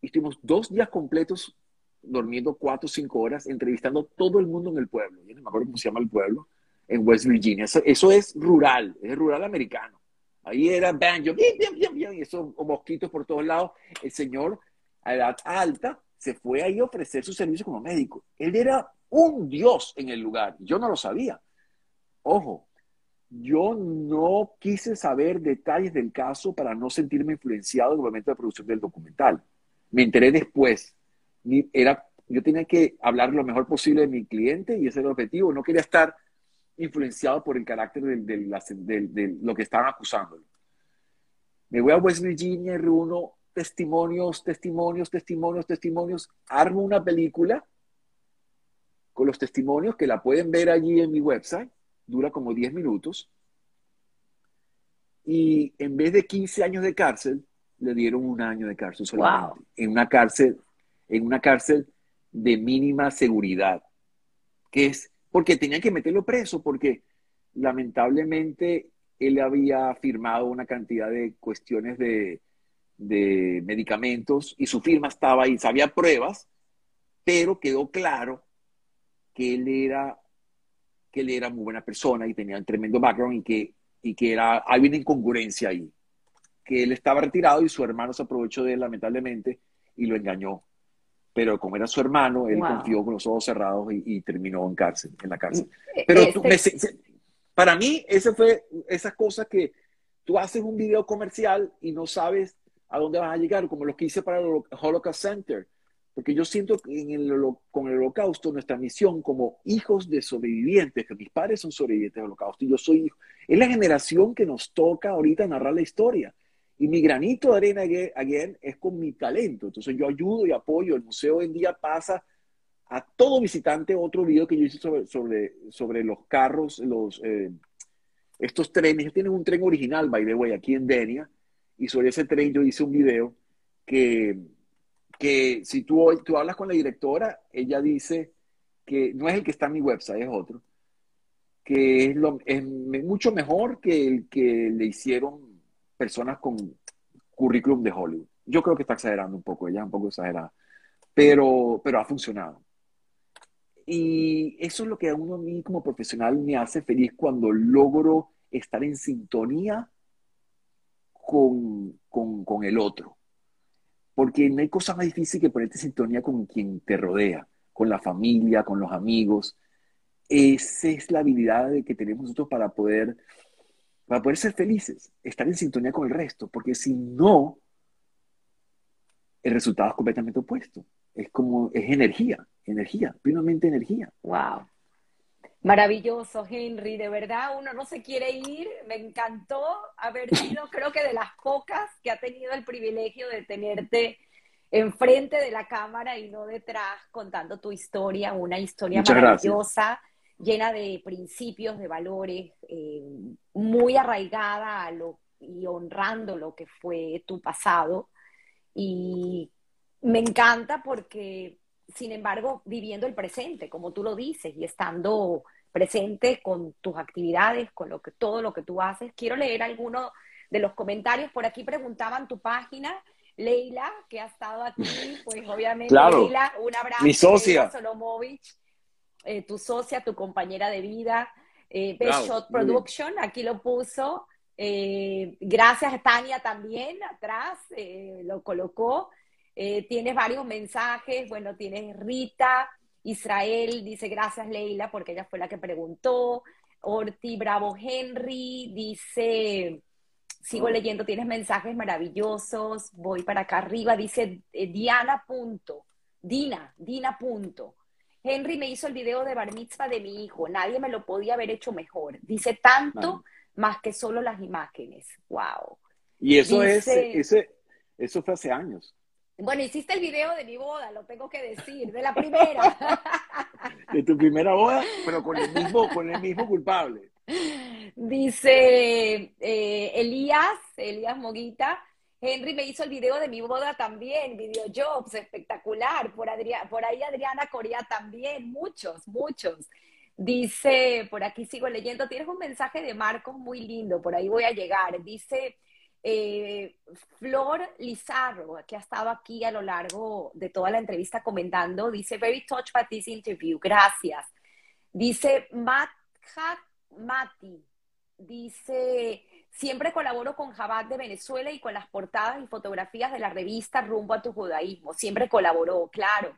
[SPEAKER 2] y estuvimos dos días completos durmiendo cuatro o cinco horas, entrevistando todo el mundo en el pueblo. Yo no me acuerdo cómo se llama el pueblo, en West Virginia. Eso, es rural, es rural americano. Ahí era banjo, y esos mosquitos por todos lados. El señor, a edad alta, se fue ahí a ofrecer su servicio como médico. Él era un dios en el lugar. Yo no lo sabía. Ojo, yo no quise saber detalles del caso para no sentirme influenciado en el momento de producción del documental. Me enteré después. Era, yo tenía que hablar lo mejor posible de mi cliente y ese era el objetivo. No quería estar influenciado por el carácter de, lo que estaban acusándolo. Me voy a West Virginia y reúno testimonios, testimonios, testimonios, testimonios. Armo una película con los testimonios que la pueden ver allí en mi website dura como 10 minutos. Y en vez de 15 años de cárcel, le dieron un año de cárcel solamente. En una cárcel, en una cárcel de mínima seguridad. Que es porque tenían que meterlo preso, porque lamentablemente él había firmado una cantidad de cuestiones de, de medicamentos y su firma estaba ahí, había pruebas, pero quedó claro que él era que él era muy buena persona y tenía un tremendo background y que, y que era, había una incongruencia ahí. Que él estaba retirado y su hermano se aprovechó de él lamentablemente y lo engañó. Pero como era su hermano, él confió con los ojos cerrados y, terminó en cárcel, en la cárcel. E, Pero este para mí, esa fue esas cosas que tú haces un video comercial y no sabes a dónde vas a llegar, como lo que hice para el Holocaust Center porque yo siento que con el holocausto nuestra misión como hijos de sobrevivientes, que mis padres son sobrevivientes del holocausto y yo soy hijo, es la generación que nos toca ahorita narrar la historia. Y mi granito de arena, again, es con mi talento. Entonces yo ayudo y apoyo. El museo hoy en día pasa a todo visitante otro video que yo hice sobre, sobre, sobre los carros, los, eh, estos trenes. Tienen un tren original, by the way, aquí en Denia. Y sobre ese tren yo hice un video que que si tú, tú hablas con la directora, ella dice que no es el que está en mi website, es otro, que es, lo, es mucho mejor que el que le hicieron personas con currículum de Hollywood. Yo creo que está exagerando un poco, ella es un poco exagerada, pero, pero ha funcionado. Y eso es lo que a uno a mí como profesional me hace feliz cuando logro estar en sintonía con, con, con el otro. Porque no hay cosa más difícil que ponerte en sintonía con quien te rodea, con la familia, con los amigos. Esa es la habilidad que tenemos nosotros para poder, para poder ser felices, estar en sintonía con el resto, porque si no, el resultado es completamente opuesto. Es como, es energía, energía, plenamente energía.
[SPEAKER 1] Wow. Maravilloso, Henry. De verdad, uno no se quiere ir. Me encantó haber sido, creo que de las pocas que ha tenido el privilegio de tenerte enfrente de la cámara y no detrás contando tu historia, una historia maravillosa, llena de principios, de valores, eh, muy arraigada a lo, y honrando lo que fue tu pasado. Y me encanta porque, sin embargo, viviendo el presente, como tú lo dices, y estando presente con tus actividades, con lo que, todo lo que tú haces, quiero leer algunos de los comentarios. Por aquí preguntaban tu página. Leila, que ha estado aquí, pues obviamente, Leila, un abrazo.
[SPEAKER 2] Mi socia.
[SPEAKER 1] Solomovich, eh, tu socia, tu compañera de vida. Eh, Best Shot Production, aquí lo puso. Eh, gracias a Tania también, atrás, eh, lo colocó. Eh, tienes varios mensajes, bueno, tienes Rita, Israel, dice gracias Leila, porque ella fue la que preguntó. Orti Bravo Henry dice, sigo leyendo, tienes mensajes maravillosos, voy para acá arriba, dice Diana punto, Dina, Dina punto. Henry me hizo el video de bar mitzvah de mi hijo, nadie me lo podía haber hecho mejor. Dice tanto más que solo las imágenes. Wow.
[SPEAKER 2] Y eso es, ese, eso fue hace años.
[SPEAKER 1] Bueno, hiciste el video de mi boda, lo tengo que decir, de la primera.
[SPEAKER 2] de tu primera boda, pero con el mismo, con el mismo culpable.
[SPEAKER 1] Dice eh, Elías, Elías Moguita, Henry me hizo el video de mi boda también, video jobs, espectacular. Por, por ahí Adriana Corea también, muchos, muchos. Dice, por aquí sigo leyendo, tienes un mensaje de Marcos muy lindo, por ahí voy a llegar. Dice eh, Flor Lizarro, que ha estado aquí a lo largo de toda la entrevista comentando, dice, very touched by this interview, gracias. Dice Matt Mati, dice, siempre colaboro con Jabat de Venezuela y con las portadas y fotografías de la revista Rumbo a tu Judaísmo, siempre colaboró, claro.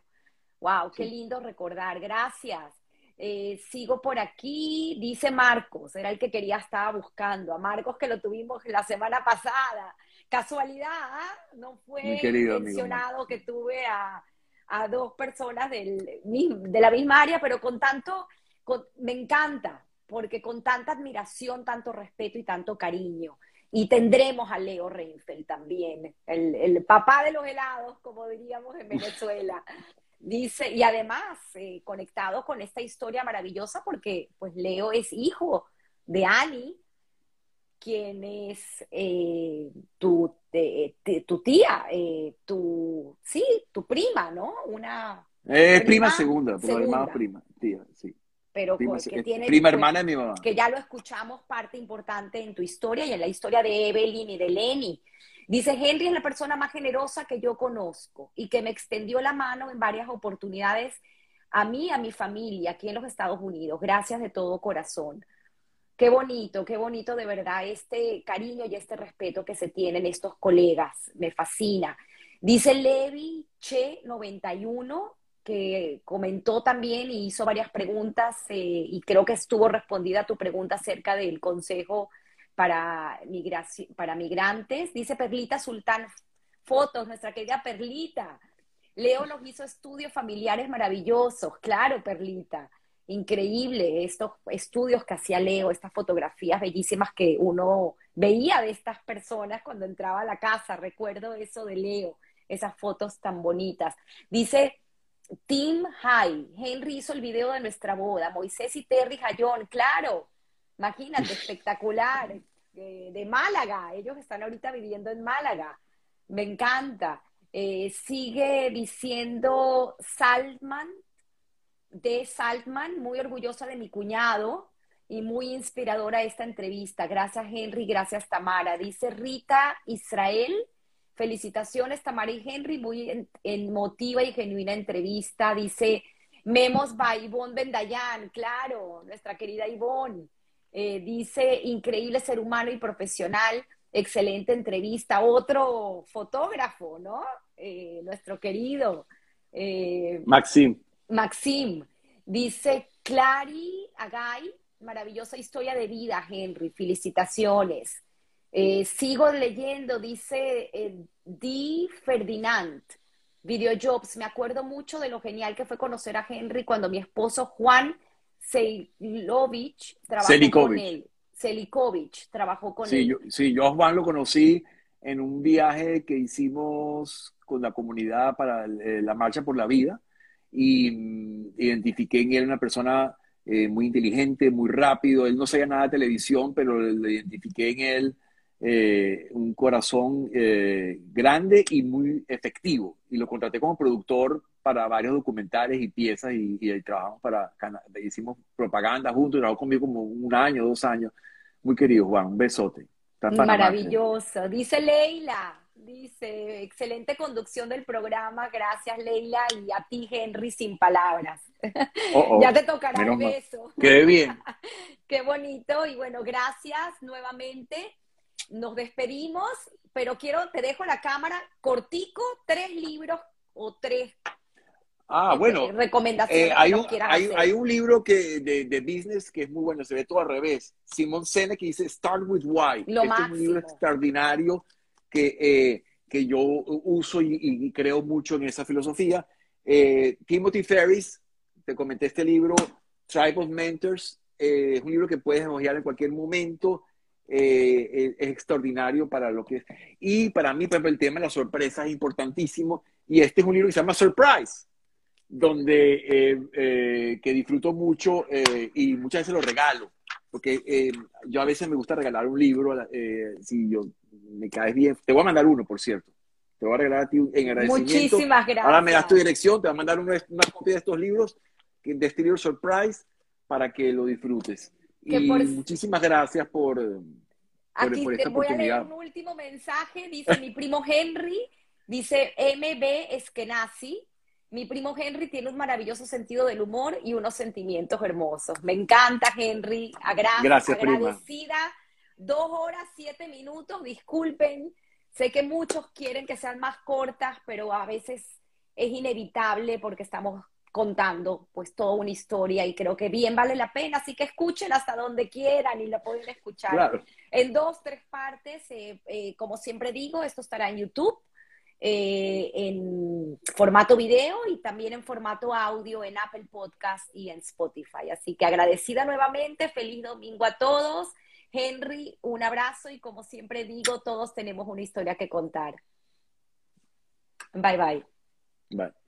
[SPEAKER 1] Wow, qué lindo recordar, gracias. Eh, sigo por aquí, dice Marcos, era el que quería, estaba buscando. A Marcos que lo tuvimos la semana pasada. Casualidad, ¿ah? no fue mencionado que tuve a, dos personas del, de la misma área, pero con tanto, me encanta, porque con tanta admiración, tanto respeto y tanto cariño. Y tendremos a Leo Reinfeldt también, el, el papá de los helados, como diríamos en Venezuela. Dice, y además eh, conectado con esta historia maravillosa porque pues Leo es hijo de Annie, quien es eh, tu, tu tía, eh, tu, sí, tu prima, ¿no? Una...
[SPEAKER 2] prima, segunda, pero además prima, tía, sí.
[SPEAKER 1] Pero prima, que tiene...
[SPEAKER 2] Prima hermana de mi mamá.
[SPEAKER 1] Que ya lo escuchamos parte importante en tu historia y en la historia de Evelyn y de Lenny. Dice, Henry es la persona más generosa que yo conozco y que me extendió la mano en varias oportunidades a mí, a mi familia aquí en los Estados Unidos. Gracias de todo corazón. Qué bonito, qué bonito de verdad este cariño y este respeto que se tienen estos colegas. Me fascina. Dice Levi Che 91 que comentó también y hizo varias preguntas eh, y creo que estuvo respondida a tu pregunta acerca del consejo para, para migrantes. Dice Perlita Sultán, fotos, nuestra querida Perlita. Leo nos hizo estudios familiares maravillosos, claro, Perlita. Increíble estos estudios que hacía Leo, estas fotografías bellísimas que uno veía de estas personas cuando entraba a la casa. Recuerdo eso de Leo, esas fotos tan bonitas. Dice Tim High, Henry hizo el video de nuestra boda, Moisés y Terry Jayón, claro, Imagínate, espectacular. de Málaga, ellos están ahorita viviendo en Málaga. Me encanta. Eh, sigue diciendo Saltman, de Saltman, muy orgullosa de mi cuñado, y muy inspiradora esta entrevista. Gracias Henry, gracias Tamara. Dice Rita Israel, felicitaciones Tamara y Henry, muy emotiva y genuina entrevista. Dice Memos by Ivonne Bendayan, claro, nuestra querida Ivonne. Eh, dice increíble ser humano y profesional, excelente entrevista. Otro fotógrafo, ¿no? Eh, nuestro querido.
[SPEAKER 2] Eh, Maxim.
[SPEAKER 1] Maxim. Dice Clary Agay, maravillosa historia de vida, Henry, felicitaciones. Sigo leyendo, dice Di Ferdinand, Videojobs. Me acuerdo mucho de lo genial que fue conocer a Henry cuando mi esposo Juan Seilovich trabajó con él. Selikovic trabajó con
[SPEAKER 2] sí,
[SPEAKER 1] él.
[SPEAKER 2] Yo, sí, yo a Juan lo conocí en un viaje que hicimos con la comunidad para eh, la Marcha por la Vida y mm, identifiqué en él una persona eh, muy inteligente, muy rápido. Él no sabía nada de televisión, pero le, identifiqué en él eh, un corazón eh, grande y muy efectivo. Y lo contraté como productor para varios documentales y piezas y, y trabajamos para, hicimos propaganda juntos, trabajó conmigo como un año, dos años. Muy querido, Juan, un besote.
[SPEAKER 1] Maravilloso. Dice Leila, dice, excelente conducción del programa, gracias Leila y a ti Henry sin palabras. Oh, oh, ya te tocará el beso.
[SPEAKER 2] Qué bien.
[SPEAKER 1] Qué bonito y bueno, gracias nuevamente. Nos despedimos, pero quiero, te dejo la cámara cortico, tres libros o tres
[SPEAKER 2] Ah, este, bueno.
[SPEAKER 1] Recomendaciones.
[SPEAKER 2] Eh, hay, un, hay, un, libro que, de, business que es muy bueno, se ve todo al revés. Simon Sinek que dice Start with Why.
[SPEAKER 1] Lo este
[SPEAKER 2] es un libro extraordinario que, eh, que yo uso y, creo mucho en esa filosofía. Eh, Timothy Ferris, te comenté este libro, Tribe of Mentors, es un libro que puedes hojear en cualquier momento. es extraordinario para lo que es. Y para mí, por ejemplo, el tema de la sorpresa es importantísimo. Y este es un libro que se llama Surprise donde eh, eh, que disfruto mucho eh, y muchas veces lo regalo, porque yo a veces me gusta regalar un libro, si yo me caes bien, te voy a mandar uno, por cierto, te voy a regalar a ti en agradecimiento.
[SPEAKER 1] Muchísimas gracias.
[SPEAKER 2] Ahora me das tu dirección, te voy a mandar una, copia de estos libros de Exterior Surprise para que lo disfrutes. y muchísimas gracias por, por,
[SPEAKER 1] Aquí te voy a leer un último mensaje, dice mi primo Henry, dice MB Eskenazi, mi primo Henry tiene un maravilloso sentido del humor y unos sentimientos hermosos. Me encanta, Henry. Gracias, agradecida. Dos horas, siete minutos. Disculpen. Sé que muchos quieren que sean más cortas, pero a veces es inevitable porque estamos contando pues toda una historia y creo que bien vale la pena, así que escuchen hasta donde quieran y lo pueden escuchar en dos, tres partes. Eh, eh, como siempre digo, esto estará en YouTube eh, en formato video y también en formato audio en Apple Podcast y en Spotify. Así que agradecida nuevamente, feliz domingo a todos. Henry, un abrazo y como siempre digo, todos tenemos una historia que contar. Bye bye.
[SPEAKER 2] Bye.